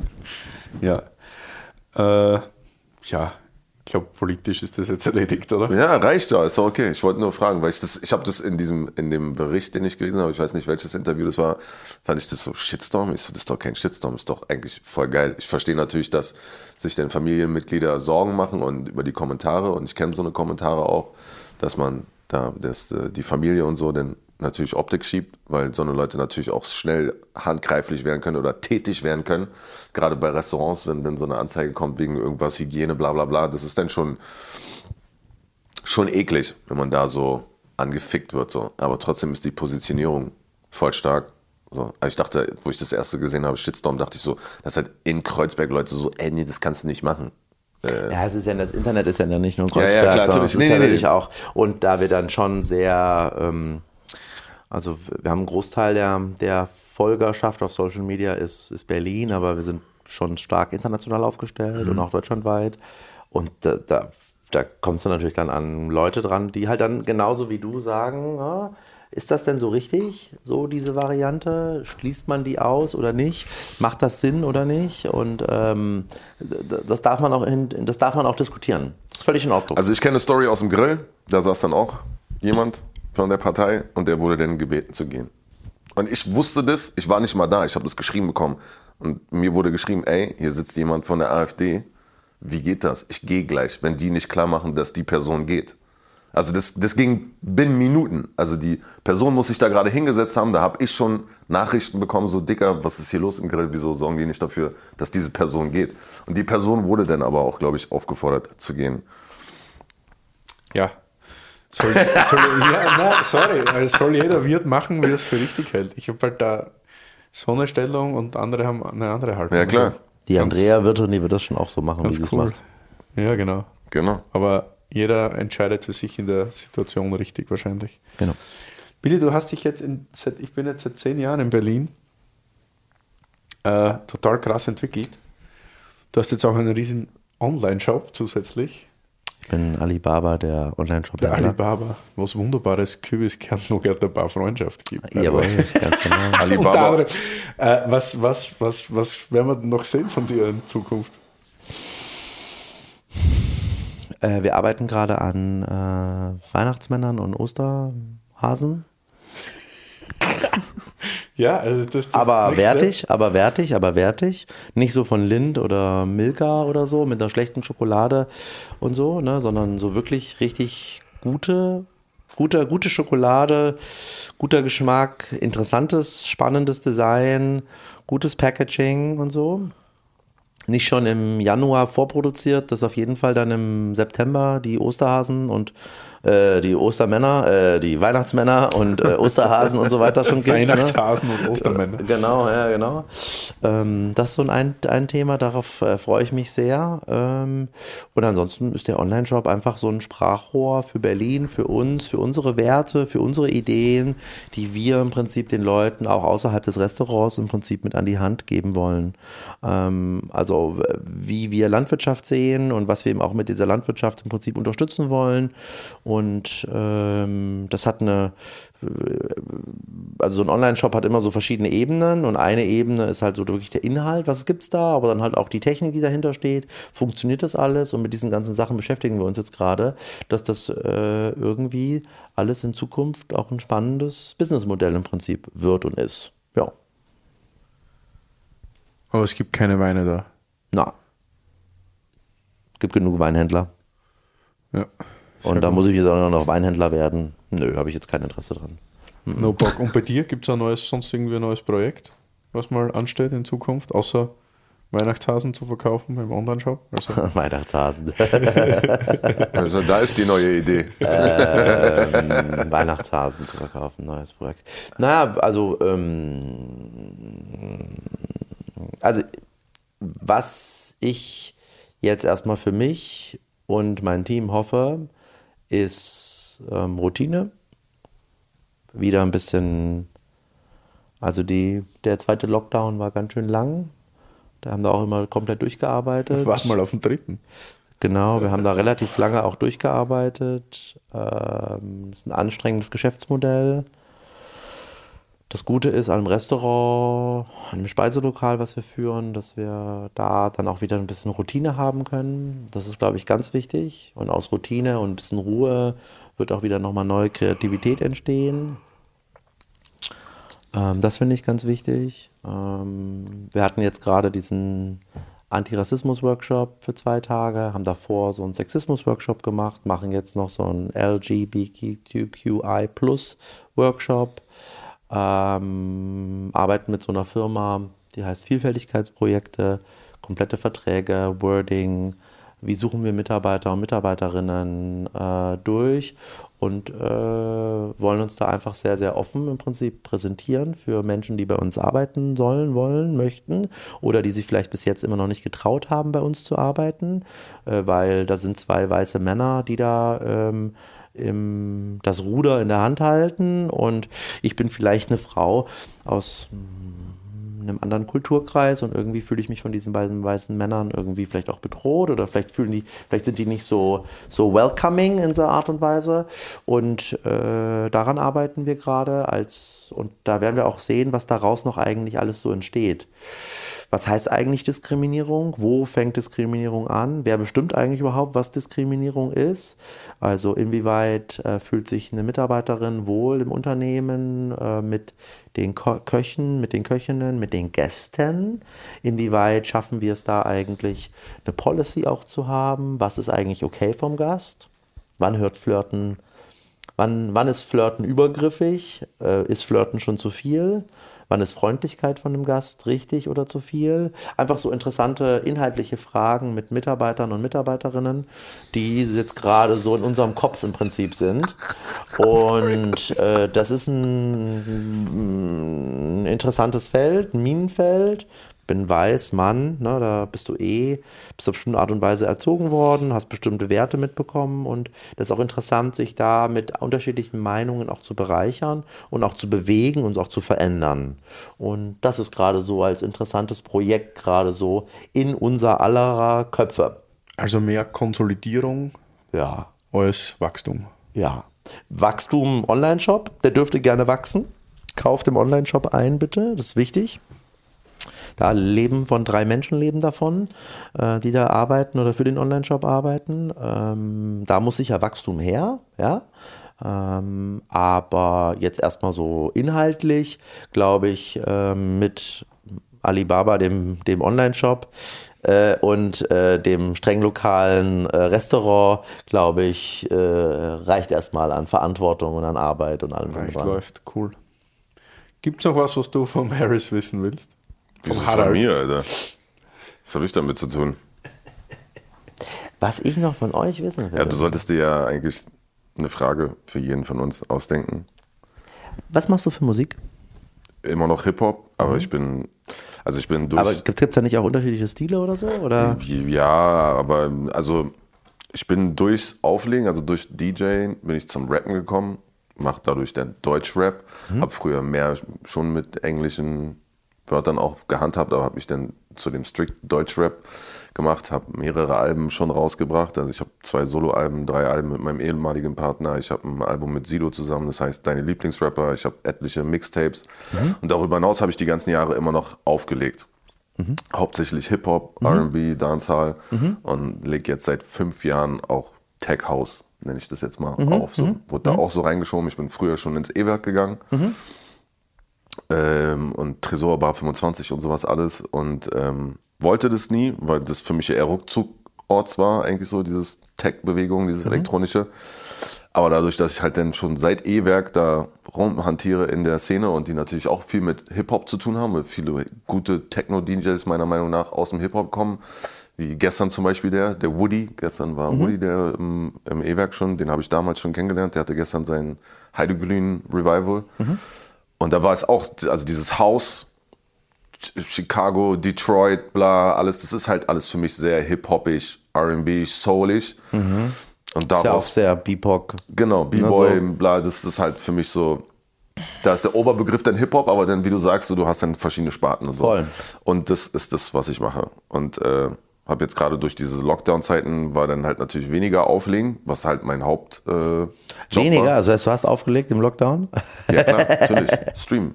ja. Äh, ja, ich glaube, politisch ist das jetzt erledigt, oder? Ja, reicht ja, ist doch okay. Ich wollte nur fragen, weil ich das, ich habe das in diesem, in dem Bericht, den ich gelesen habe, ich weiß nicht, welches Interview das war, fand ich das so Shitstorm. Ich so, das ist doch kein Shitstorm, ist doch eigentlich voll geil. Ich verstehe natürlich, dass sich dann Familienmitglieder Sorgen machen und über die Kommentare und ich kenne so eine Kommentare auch, dass man da, dass äh, die Familie und so dann natürlich Optik schiebt, weil so eine Leute natürlich auch schnell handgreiflich werden können oder tätig werden können. Gerade bei Restaurants, wenn, wenn so eine Anzeige kommt wegen irgendwas, Hygiene, bla bla bla, das ist dann schon, schon eklig, wenn man da so angefickt wird. So. Aber trotzdem ist die Positionierung voll stark. So. Also ich dachte, wo ich das erste gesehen habe, Shitstorm, dachte ich so, dass halt in Kreuzberg Leute so, ey, nee, das kannst du nicht machen. Äh, ja, es ist ja, das Internet ist ja nicht nur in Kreuzberg, ja, ja, sondern es ist nee, ja natürlich nee. auch. Und da wir dann schon sehr, ähm, also wir haben einen Großteil der, der Folgerschaft auf Social Media ist, ist Berlin, aber wir sind schon stark international aufgestellt mhm. und auch deutschlandweit. Und da, da, da kommst du natürlich dann an Leute dran, die halt dann genauso wie du sagen, ja, ist das denn so richtig, so diese Variante? Schließt man die aus oder nicht? Macht das Sinn oder nicht? Und ähm, das, darf man auch in, das darf man auch diskutieren. Das ist völlig in Ordnung. Also ich kenne eine Story aus dem Grill, da saß dann auch jemand von der Partei und der wurde dann gebeten zu gehen. Und ich wusste das, ich war nicht mal da, ich habe das geschrieben bekommen. Und mir wurde geschrieben, ey, hier sitzt jemand von der AfD. Wie geht das? Ich gehe gleich, wenn die nicht klar machen, dass die Person geht. Also das, das ging binnen Minuten. Also die Person muss sich da gerade hingesetzt haben. Da habe ich schon Nachrichten bekommen, so dicker, was ist hier los im Grill? Wieso sorgen die nicht dafür, dass diese Person geht? Und die Person wurde dann aber auch, glaube ich, aufgefordert zu gehen. Ja. Soll, soll, ja, na, sorry, also soll jeder Wirt machen, wie er es für richtig hält. Ich habe halt da so eine Stellung und andere haben eine andere Haltung. Ja, klar. Die Andrea wird und die wird das schon auch so machen, wie sie es cool. macht. Ja, genau. Genau. Aber jeder entscheidet für sich in der Situation richtig wahrscheinlich. Genau. Billy, du hast dich jetzt, in, seit, ich bin jetzt seit zehn Jahren in Berlin, äh, total krass entwickelt. Du hast jetzt auch einen riesen Online-Shop zusätzlich. Ich bin Alibaba, der Online-Shop. Der Alibaba, wo es wunderbares Kürbiskern-Nougat der Bar Freundschaft gibt. Jawohl, ganz genau. Alibaba. Äh, was, was, was, was werden wir noch sehen von dir in Zukunft? Äh, wir arbeiten gerade an äh, Weihnachtsmännern und Osterhasen. Ja, also das ist Aber nächste- wertig, aber wertig, aber wertig. Nicht so von Lind oder Milka oder so mit einer schlechten Schokolade und so, ne, sondern so wirklich richtig gute, gute, gute Schokolade, guter Geschmack, interessantes, spannendes Design, gutes Packaging und so. Nicht schon im Januar vorproduziert, dass auf jeden Fall dann im September die Osterhasen und äh, die Ostermänner, äh, die Weihnachtsmänner und äh, Osterhasen und so weiter schon gibt. Ne? Weihnachtshasen und Ostermänner. Genau, ja, genau. Ähm, das ist so ein, ein Thema, darauf äh, freue ich mich sehr. Ähm, und ansonsten ist der Online-Shop einfach so ein Sprachrohr für Berlin, für uns, für unsere Werte, für unsere Ideen, die wir im Prinzip den Leuten auch außerhalb des Restaurants im Prinzip mit an die Hand geben wollen. Ähm, also wie wir Landwirtschaft sehen und was wir eben auch mit dieser Landwirtschaft im Prinzip unterstützen wollen. Und ähm, das hat eine, also so ein Online-Shop hat immer so verschiedene Ebenen und eine Ebene ist halt so wirklich der Inhalt, was gibt's da, aber dann halt auch die Technik, die dahinter steht. Funktioniert das alles? Und mit diesen ganzen Sachen beschäftigen wir uns jetzt gerade, dass das äh, irgendwie alles in Zukunft auch ein spannendes Businessmodell im Prinzip wird und ist. Ja, Aber es gibt keine Weine da. na. Gibt genug Weinhändler. Ja. Und da muss ich jetzt auch noch Weinhändler werden. Nö, habe ich jetzt kein Interesse dran. No Bock. Und bei dir gibt es ein neues, sonst irgendwie ein neues Projekt, was mal ansteht in Zukunft, außer Weihnachtshasen zu verkaufen beim Online-Shop? Also, Weihnachtshasen. Also da ist die neue Idee. ähm, Weihnachtshasen zu verkaufen, neues Projekt. Naja, also, ähm, also was ich jetzt erstmal für mich und mein Team hoffe, ist ähm, Routine. Wieder ein bisschen, also die, der zweite Lockdown war ganz schön lang. Da haben wir auch immer komplett durchgearbeitet. warte mal auf den dritten. Genau, wir haben da relativ lange auch durchgearbeitet. Ähm, ist ein anstrengendes Geschäftsmodell. Das Gute ist an einem Restaurant, an einem Speiselokal, was wir führen, dass wir da dann auch wieder ein bisschen Routine haben können. Das ist, glaube ich, ganz wichtig. Und aus Routine und ein bisschen Ruhe wird auch wieder nochmal neue Kreativität entstehen. Ähm, das finde ich ganz wichtig. Ähm, wir hatten jetzt gerade diesen Antirassismus-Workshop für zwei Tage, haben davor so einen Sexismus-Workshop gemacht, machen jetzt noch so einen LGBTQI-Plus-Workshop, ähm, arbeiten mit so einer Firma, die heißt Vielfältigkeitsprojekte, komplette Verträge, Wording, wie suchen wir Mitarbeiter und Mitarbeiterinnen äh, durch? Und äh, wollen uns da einfach sehr, sehr offen im Prinzip präsentieren für Menschen, die bei uns arbeiten sollen, wollen, möchten oder die sich vielleicht bis jetzt immer noch nicht getraut haben, bei uns zu arbeiten, äh, weil da sind zwei weiße Männer, die da ähm, im, das Ruder in der Hand halten und ich bin vielleicht eine Frau aus einem anderen Kulturkreis und irgendwie fühle ich mich von diesen beiden weißen Männern irgendwie vielleicht auch bedroht oder vielleicht fühlen die, vielleicht sind die nicht so, so welcoming in so Art und Weise. Und äh, daran arbeiten wir gerade als und da werden wir auch sehen, was daraus noch eigentlich alles so entsteht. was heißt eigentlich Diskriminierung? Wo fängt Diskriminierung an? Wer bestimmt eigentlich überhaupt, was Diskriminierung ist? Also inwieweit äh, fühlt sich eine Mitarbeiterin wohl im Unternehmen äh, mit den Ko Köchen, mit den Köchinnen, mit den Gästen? Inwieweit schaffen wir es da eigentlich, eine Policy auch zu haben? Was ist eigentlich okay vom Gast? Wann hört Flirten? Wann, wann ist Flirten übergriffig? Äh, ist Flirten schon zu viel? Wann ist Freundlichkeit von dem Gast richtig oder zu viel? Einfach so interessante inhaltliche Fragen mit Mitarbeitern und Mitarbeiterinnen, die jetzt gerade so in unserem Kopf im Prinzip sind. Und äh, das ist ein, ein interessantes Feld, ein Minenfeld, bin weiß, Mann, ne, da bist du eh, bist auf bestimmte Art und Weise erzogen worden, hast bestimmte Werte mitbekommen und das ist auch interessant, sich da mit unterschiedlichen Meinungen auch zu bereichern und auch zu bewegen und auch zu verändern. Und das ist gerade so als interessantes Projekt gerade so in unser aller Köpfe. Also mehr Konsolidierung Ja, als Wachstum. ja. Wachstum Online-Shop, der dürfte gerne wachsen. Kauft im Online-Shop ein, bitte, das ist wichtig. Da leben von drei Menschen leben davon, äh, die da arbeiten oder für den Online-Shop arbeiten. Ähm, da muss sicher Wachstum her, ja. Ähm, aber jetzt erstmal so inhaltlich, glaube ich, ähm, mit Alibaba, dem, dem Online-Shop äh, und äh, dem streng lokalen äh, Restaurant, glaube ich, äh, reicht erstmal an Verantwortung und an Arbeit und allem Reicht, läuft, cool. Gibt es noch was, was du vom Harris wissen willst? Wieso von mir, Alter? Was habe ich damit zu tun? Was ich noch von euch wissen will. Ja, du solltest dir ja eigentlich eine Frage für jeden von uns ausdenken. Was machst du für Musik? Immer noch Hip-Hop, aber ich bin, also ich bin durch. Aber gibt es da nicht auch unterschiedliche Stile oder so? Oder? Ja, aber also ich bin durchs Auflegen, also durch DJ bin ich zum Rappen gekommen, mache dadurch dann Deutschrap, Mhm. habe früher mehr schon mit englischen Wörtern auch gehandhabt, aber habe mich dann zu dem strict Deutschrap gemacht, habe mehrere Alben schon rausgebracht. Also ich habe zwei Soloalben, drei Alben mit meinem ehemaligen Partner. Ich habe ein Album mit Sido zusammen, das heißt Deine Lieblingsrapper. Ich habe etliche Mixtapes und darüber hinaus habe ich die ganzen Jahre immer noch aufgelegt. Hauptsächlich Hip-Hop, RB, Dancehall und lege jetzt seit fünf Jahren auch Tech House, nenne ich das jetzt mal, auf. So, wurde da auch so reingeschoben. Ich bin früher schon ins E-Werk gegangen. Ähm, und Tresor Bar 25 und sowas alles. Und ähm, wollte das nie, weil das für mich eher Rückzugorts war, eigentlich so, dieses Tech-Bewegung, dieses elektronische. Aber dadurch, dass ich halt dann schon seit E-Werk da rumhantiere in der Szene und die natürlich auch viel mit Hip-Hop zu tun haben, weil viele gute Techno-DJs meiner Meinung nach aus dem Hip-Hop kommen, wie gestern zum Beispiel der, der Woody, gestern war Woody der im, im E-Werk schon, den habe ich damals schon kennengelernt, der hatte gestern sein Heideglühen Revival. Und da war es auch, also dieses Haus, Ch- Chicago, Detroit, bla, alles, das ist halt alles für mich sehr hip-hoppig, R&B, soulig. Und Ist ja auch daraus, sehr BIPOC. genau, B-Boy, so. bla, das ist halt für mich so, da ist der Oberbegriff dann Hip-Hop, aber dann, wie du sagst, so, du hast dann verschiedene Sparten und so. Voll. Und das ist das, was ich mache. Und äh, habe jetzt gerade durch diese Lockdown-Zeiten war dann halt natürlich weniger auflegen, was halt mein Haupt äh, Weniger, War. also heißt, du hast aufgelegt im Lockdown? Ja klar, natürlich. Stream.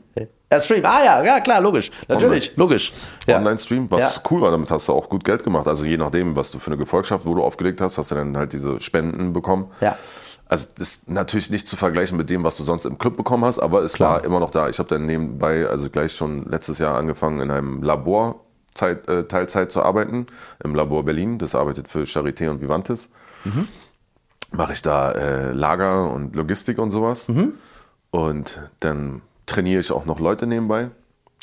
Ja, Stream, ah ja, ja klar, logisch. Natürlich, logisch. Ja. Online-Stream, was Ja. cool war, damit hast du auch gut Geld gemacht. Also je nachdem, was du für eine Gefolgschaft, wo du aufgelegt hast, hast du dann halt diese Spenden bekommen. Ja. Also das ist natürlich nicht zu vergleichen mit dem, was du sonst im Club bekommen hast, aber es Klar. war immer noch da. Ich habe dann nebenbei, also gleich schon letztes Jahr angefangen, in einem Labor Zeit, äh, Teilzeit zu arbeiten, im Labor Berlin. Das arbeitet für Charité und Vivantes. Mache ich da äh, Lager und Logistik und sowas. Und dann trainiere ich auch noch Leute nebenbei,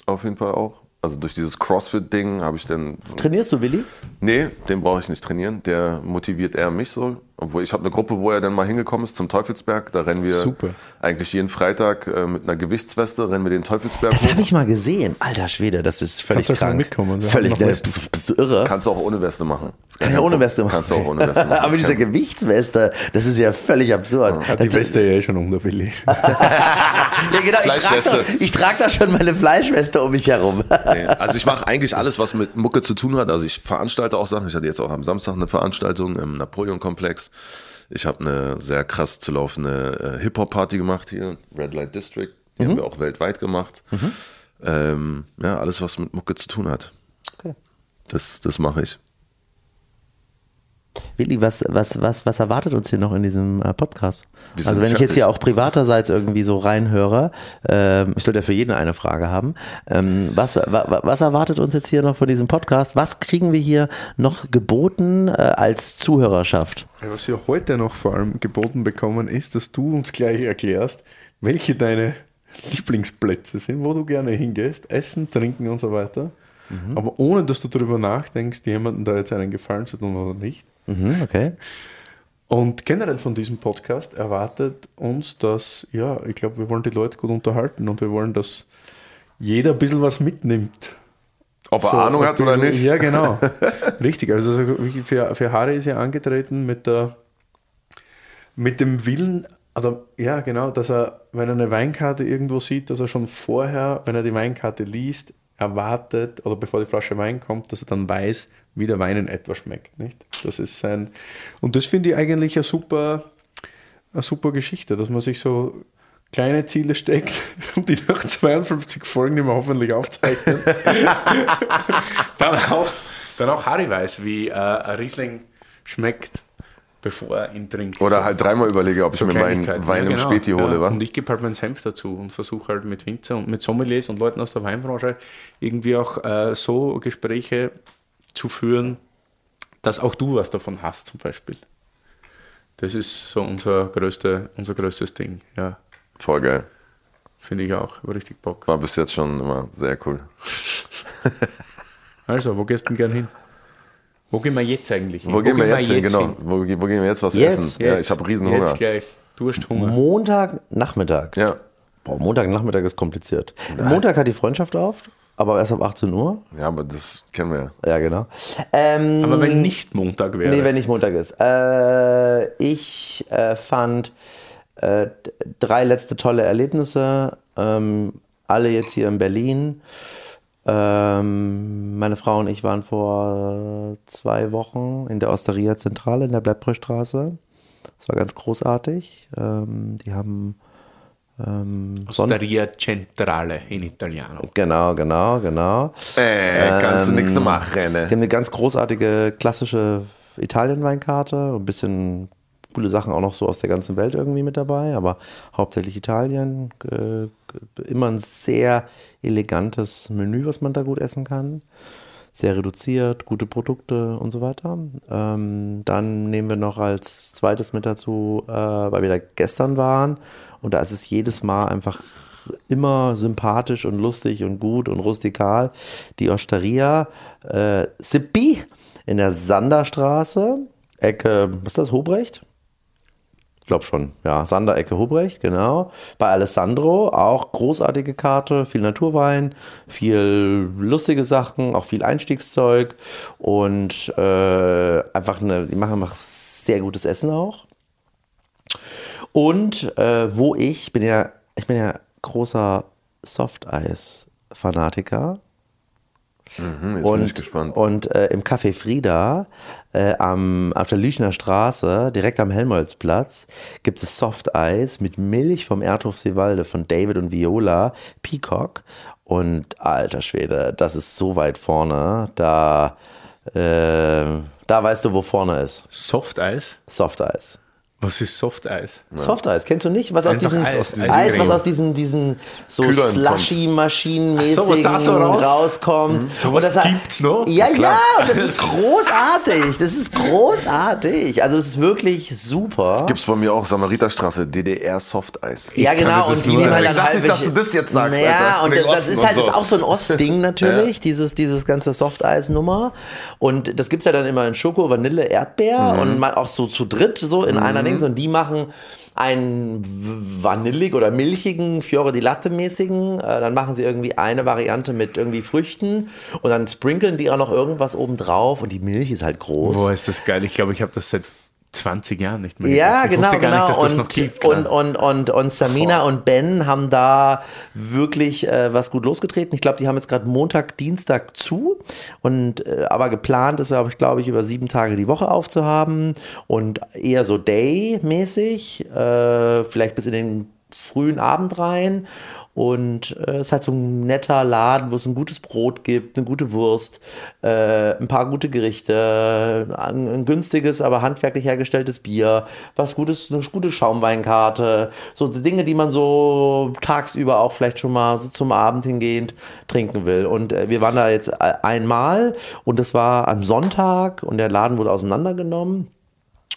auf jeden Fall auch. Also durch dieses CrossFit-Ding habe ich dann Trainierst du, Willi? Nee, den brauche ich nicht trainieren. Der motiviert eher mich so. Obwohl ich habe eine Gruppe, wo er dann mal hingekommen ist zum Teufelsberg. Da rennen wir Super. eigentlich jeden Freitag äh, mit einer Gewichtsweste, rennen wir den Teufelsberg Das habe ich mal gesehen. Alter Schwede, das ist völlig Kannst krank. mitkommen? Wir Völlig, ne, bist, du- bist du irre? Kannst du auch ohne Weste machen. Das Kann ja ohne Weste machen. Kannst du auch ohne Weste machen. Aber diese Gewichtsweste, das ist ja völlig absurd. Hat die Weste ja eh schon unter Willi. Ja, genau, ich trage da, ich trag da schon meine Fleischweste um mich herum. Nee, also ich mache eigentlich alles, was mit Mucke zu tun hat. Also ich veranstalte auch Sachen. Ich hatte jetzt auch am Samstag eine Veranstaltung im Napoleon-Komplex. Ich habe eine sehr krass zu laufende äh, Hip-Hop-Party gemacht hier, Red Light District. Die haben wir auch weltweit gemacht. Ähm, ja, alles, was mit Mucke zu tun hat. Okay. Das, das mache ich. Willi, was, was, was, was erwartet uns hier noch in diesem äh, Podcast? Also wenn ich jetzt hier auch privaterseits irgendwie so reinhöre, ähm, ich sollte ja für jeden eine Frage haben, ähm, was, wa, was erwartet uns jetzt hier noch von diesem Podcast? Was kriegen wir hier noch geboten äh, als Zuhörerschaft? Was wir heute noch vor allem geboten bekommen, ist, dass du uns gleich erklärst, welche deine Lieblingsplätze sind, wo du gerne hingehst, essen, trinken und so weiter. Aber ohne, dass du darüber nachdenkst, jemandem da jetzt einen Gefallen zu tun oder nicht. Mhm, okay. Und generell von diesem Podcast erwartet uns, dass, ja, ich glaube, wir wollen die Leute gut unterhalten und wir wollen, dass jeder ein bisschen was mitnimmt. Ob er So, Ahnung hat oder nicht? Ja, genau. Richtig. Also für, für Harry ist er angetreten mit der mit dem Willen, also ja, genau, dass er, wenn er eine Weinkarte irgendwo sieht, dass er schon vorher, wenn er die Weinkarte liest, erwartet, oder bevor die Flasche Wein kommt, dass er dann weiß, wie der Wein in etwa schmeckt. Nicht? Das ist sein. Und das finde ich eigentlich eine super, eine super Geschichte, dass man sich so kleine Ziele steckt und die nach 52 Folgen, die wir hoffentlich aufzeichnen, dann, auch, dann auch Harry weiß, wie äh, ein Riesling schmeckt, bevor er ihn trinkt. Oder halt dreimal überlege, ob ich So mir meinen. Wein Ja, im genau. Späti hole. Ja, wa? Und ich gebe halt meinen Senf dazu und versuche halt mit Winzer und mit Sommeliers und Leuten aus der Weinbranche irgendwie auch äh, so Gespräche zu führen, dass auch du was davon hast, zum Beispiel. Das ist so unser, größte, unser größtes Ding. Ja, Voll geil. finde ich auch. Hab Richtig Bock. War bis jetzt schon immer sehr cool. Also, wo gehst du denn gern hin? Wo gehen wir jetzt eigentlich hin? Wo, gehen wir jetzt hin? Genau. Wo, wo gehen wir jetzt was Jetzt? essen? Ja, ich habe riesen Hunger. Jetzt gleich. Dursthunger. Montagnachmittag. Ja. Boah, Montagnachmittag ist kompliziert. Montag hat die Freundschaft auf, aber erst ab 18 Uhr. ja, aber das kennen wir ja. Ja, genau. Ähm, Aber wenn nicht Montag wäre. Nee, wenn nicht Montag ist. Äh, ich äh, fand äh, drei letzte tolle Erlebnisse. Ähm, alle jetzt hier in Berlin. Ähm, meine Frau und ich waren vor zwei Wochen in der Osteria Zentrale in der Bleibbrüchstraße. Das war ganz großartig. Ähm, die haben ähm, Osteria Centrale in Italiano. Genau, genau, genau. Äh, kannst du nichts machen, Die ne? haben eine ganz großartige klassische Italien-Weinkarte. Ein bisschen coole Sachen auch noch so aus der ganzen Welt irgendwie mit dabei, aber hauptsächlich Italien. Äh, immer ein sehr elegantes Menü, was man da gut essen kann. Sehr reduziert, gute Produkte und so weiter. Ähm, dann nehmen wir noch als zweites mit dazu, äh, weil wir da gestern waren. Und da ist es jedes Mal einfach immer sympathisch und lustig und gut und rustikal. Die Osteria äh, Sippi in der Sanderstraße, Ecke, was ist das, Hobrecht? Ich glaube schon, ja, Sander, Ecke Hobrecht, genau. Bei Alessandro auch großartige Karte, viel Naturwein, viel lustige Sachen, auch viel Einstiegszeug und äh, einfach eine, die machen einfach sehr gutes Essen auch. Und äh, wo ich bin ja, ich bin ja großer Softeis-Fanatiker. Hm, jetzt bin ich Und, gespannt. und äh, im Café Frieda äh, am, auf der Lüchner Straße, direkt am Helmholtzplatz, gibt es Softeis mit Milch vom Erdhof Seewalde von David und Viola Peacock. Und alter Schwede, das ist so weit vorne. Da, äh, da weißt du, wo vorne ist. Softeis? Softeis. Was ist Softeis? Softeis, kennst du nicht? Was aus diesen Eis, Eis, diesen was aus diesen, diesen so slushy-maschinenmäßigen so, was da so raus- rauskommt. Sowas Und das hat- gibt's noch? Ja, ja, und das ist großartig. Das ist großartig. Also es ist wirklich super. Gibt's bei mir auch Samariterstraße, DDR Softeis. ja, genau. das Und die nehmen halt dann dachte ich, halt dass du das jetzt sagst, Naja, Alter. und das ist und halt so. ist auch so ein Ostding natürlich, dieses, dieses ganze Softeis-Nummer. Und das gibt's ja dann immer in Schoko, Vanille, Erdbeer Mhm. und mal auch so zu dritt so in einer Dings. Und die machen einen vanillig oder milchigen Fiore di Latte mäßigen. Äh, dann machen sie irgendwie eine Variante mit irgendwie Früchten und dann sprinkeln die auch noch irgendwas oben drauf und die Milch ist halt groß. Boah, ist das geil. Ich glaube, ich habe das seit 20 Jahren nicht mehr Ja, genau, genau. nicht, und, noch gibt. und, klar. und, und, und Samina und Ben haben da wirklich äh, was gut losgetreten. Ich glaube, die haben jetzt gerade Montag, Dienstag zu. Und äh, aber geplant ist, glaube ich, glaube ich, über sieben Tage die Woche aufzuhaben und eher so Day-mäßig, äh, vielleicht bis in den frühen Abend rein. Und es äh, ist halt so ein netter Laden, wo es ein gutes Brot gibt, eine gute Wurst, äh, ein paar gute Gerichte, ein, ein, günstiges, aber handwerklich hergestelltes Bier, was Gutes, eine gute Schaumweinkarte, so Dinge, die man so tagsüber auch vielleicht schon mal so zum Abend hingehend trinken will. Und äh, wir waren da jetzt äh, einmal und das war am Sonntag und der Laden wurde auseinandergenommen.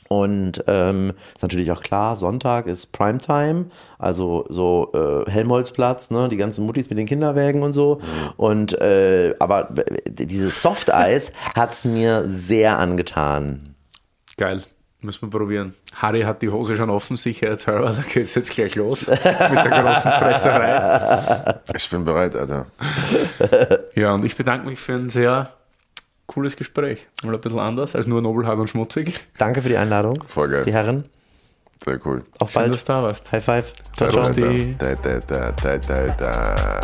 Und ähm, ist natürlich auch klar, Sonntag ist Primetime, also so äh, Helmholtzplatz, ne, die ganzen Muttis mit den Kinderwägen und so. Und äh, aber dieses Softeis hat es mir sehr angetan. Geil. Müssen wir probieren. Harry hat die Hose schon offen, sicherheitshalber. Da geht es jetzt gleich los mit der großen Fresserei. Ich bin bereit, Alter. Ja, und ich bedanke mich für ein sehr cooles Gespräch. Mal ein bisschen anders als nur nobelhart und schmutzig. Danke für die Einladung. Voll geil. Die Herren. Sehr cool. Auf bald. Schön, dass du da warst. High five. Ciao, ciao. Da, da, da, da, da, da.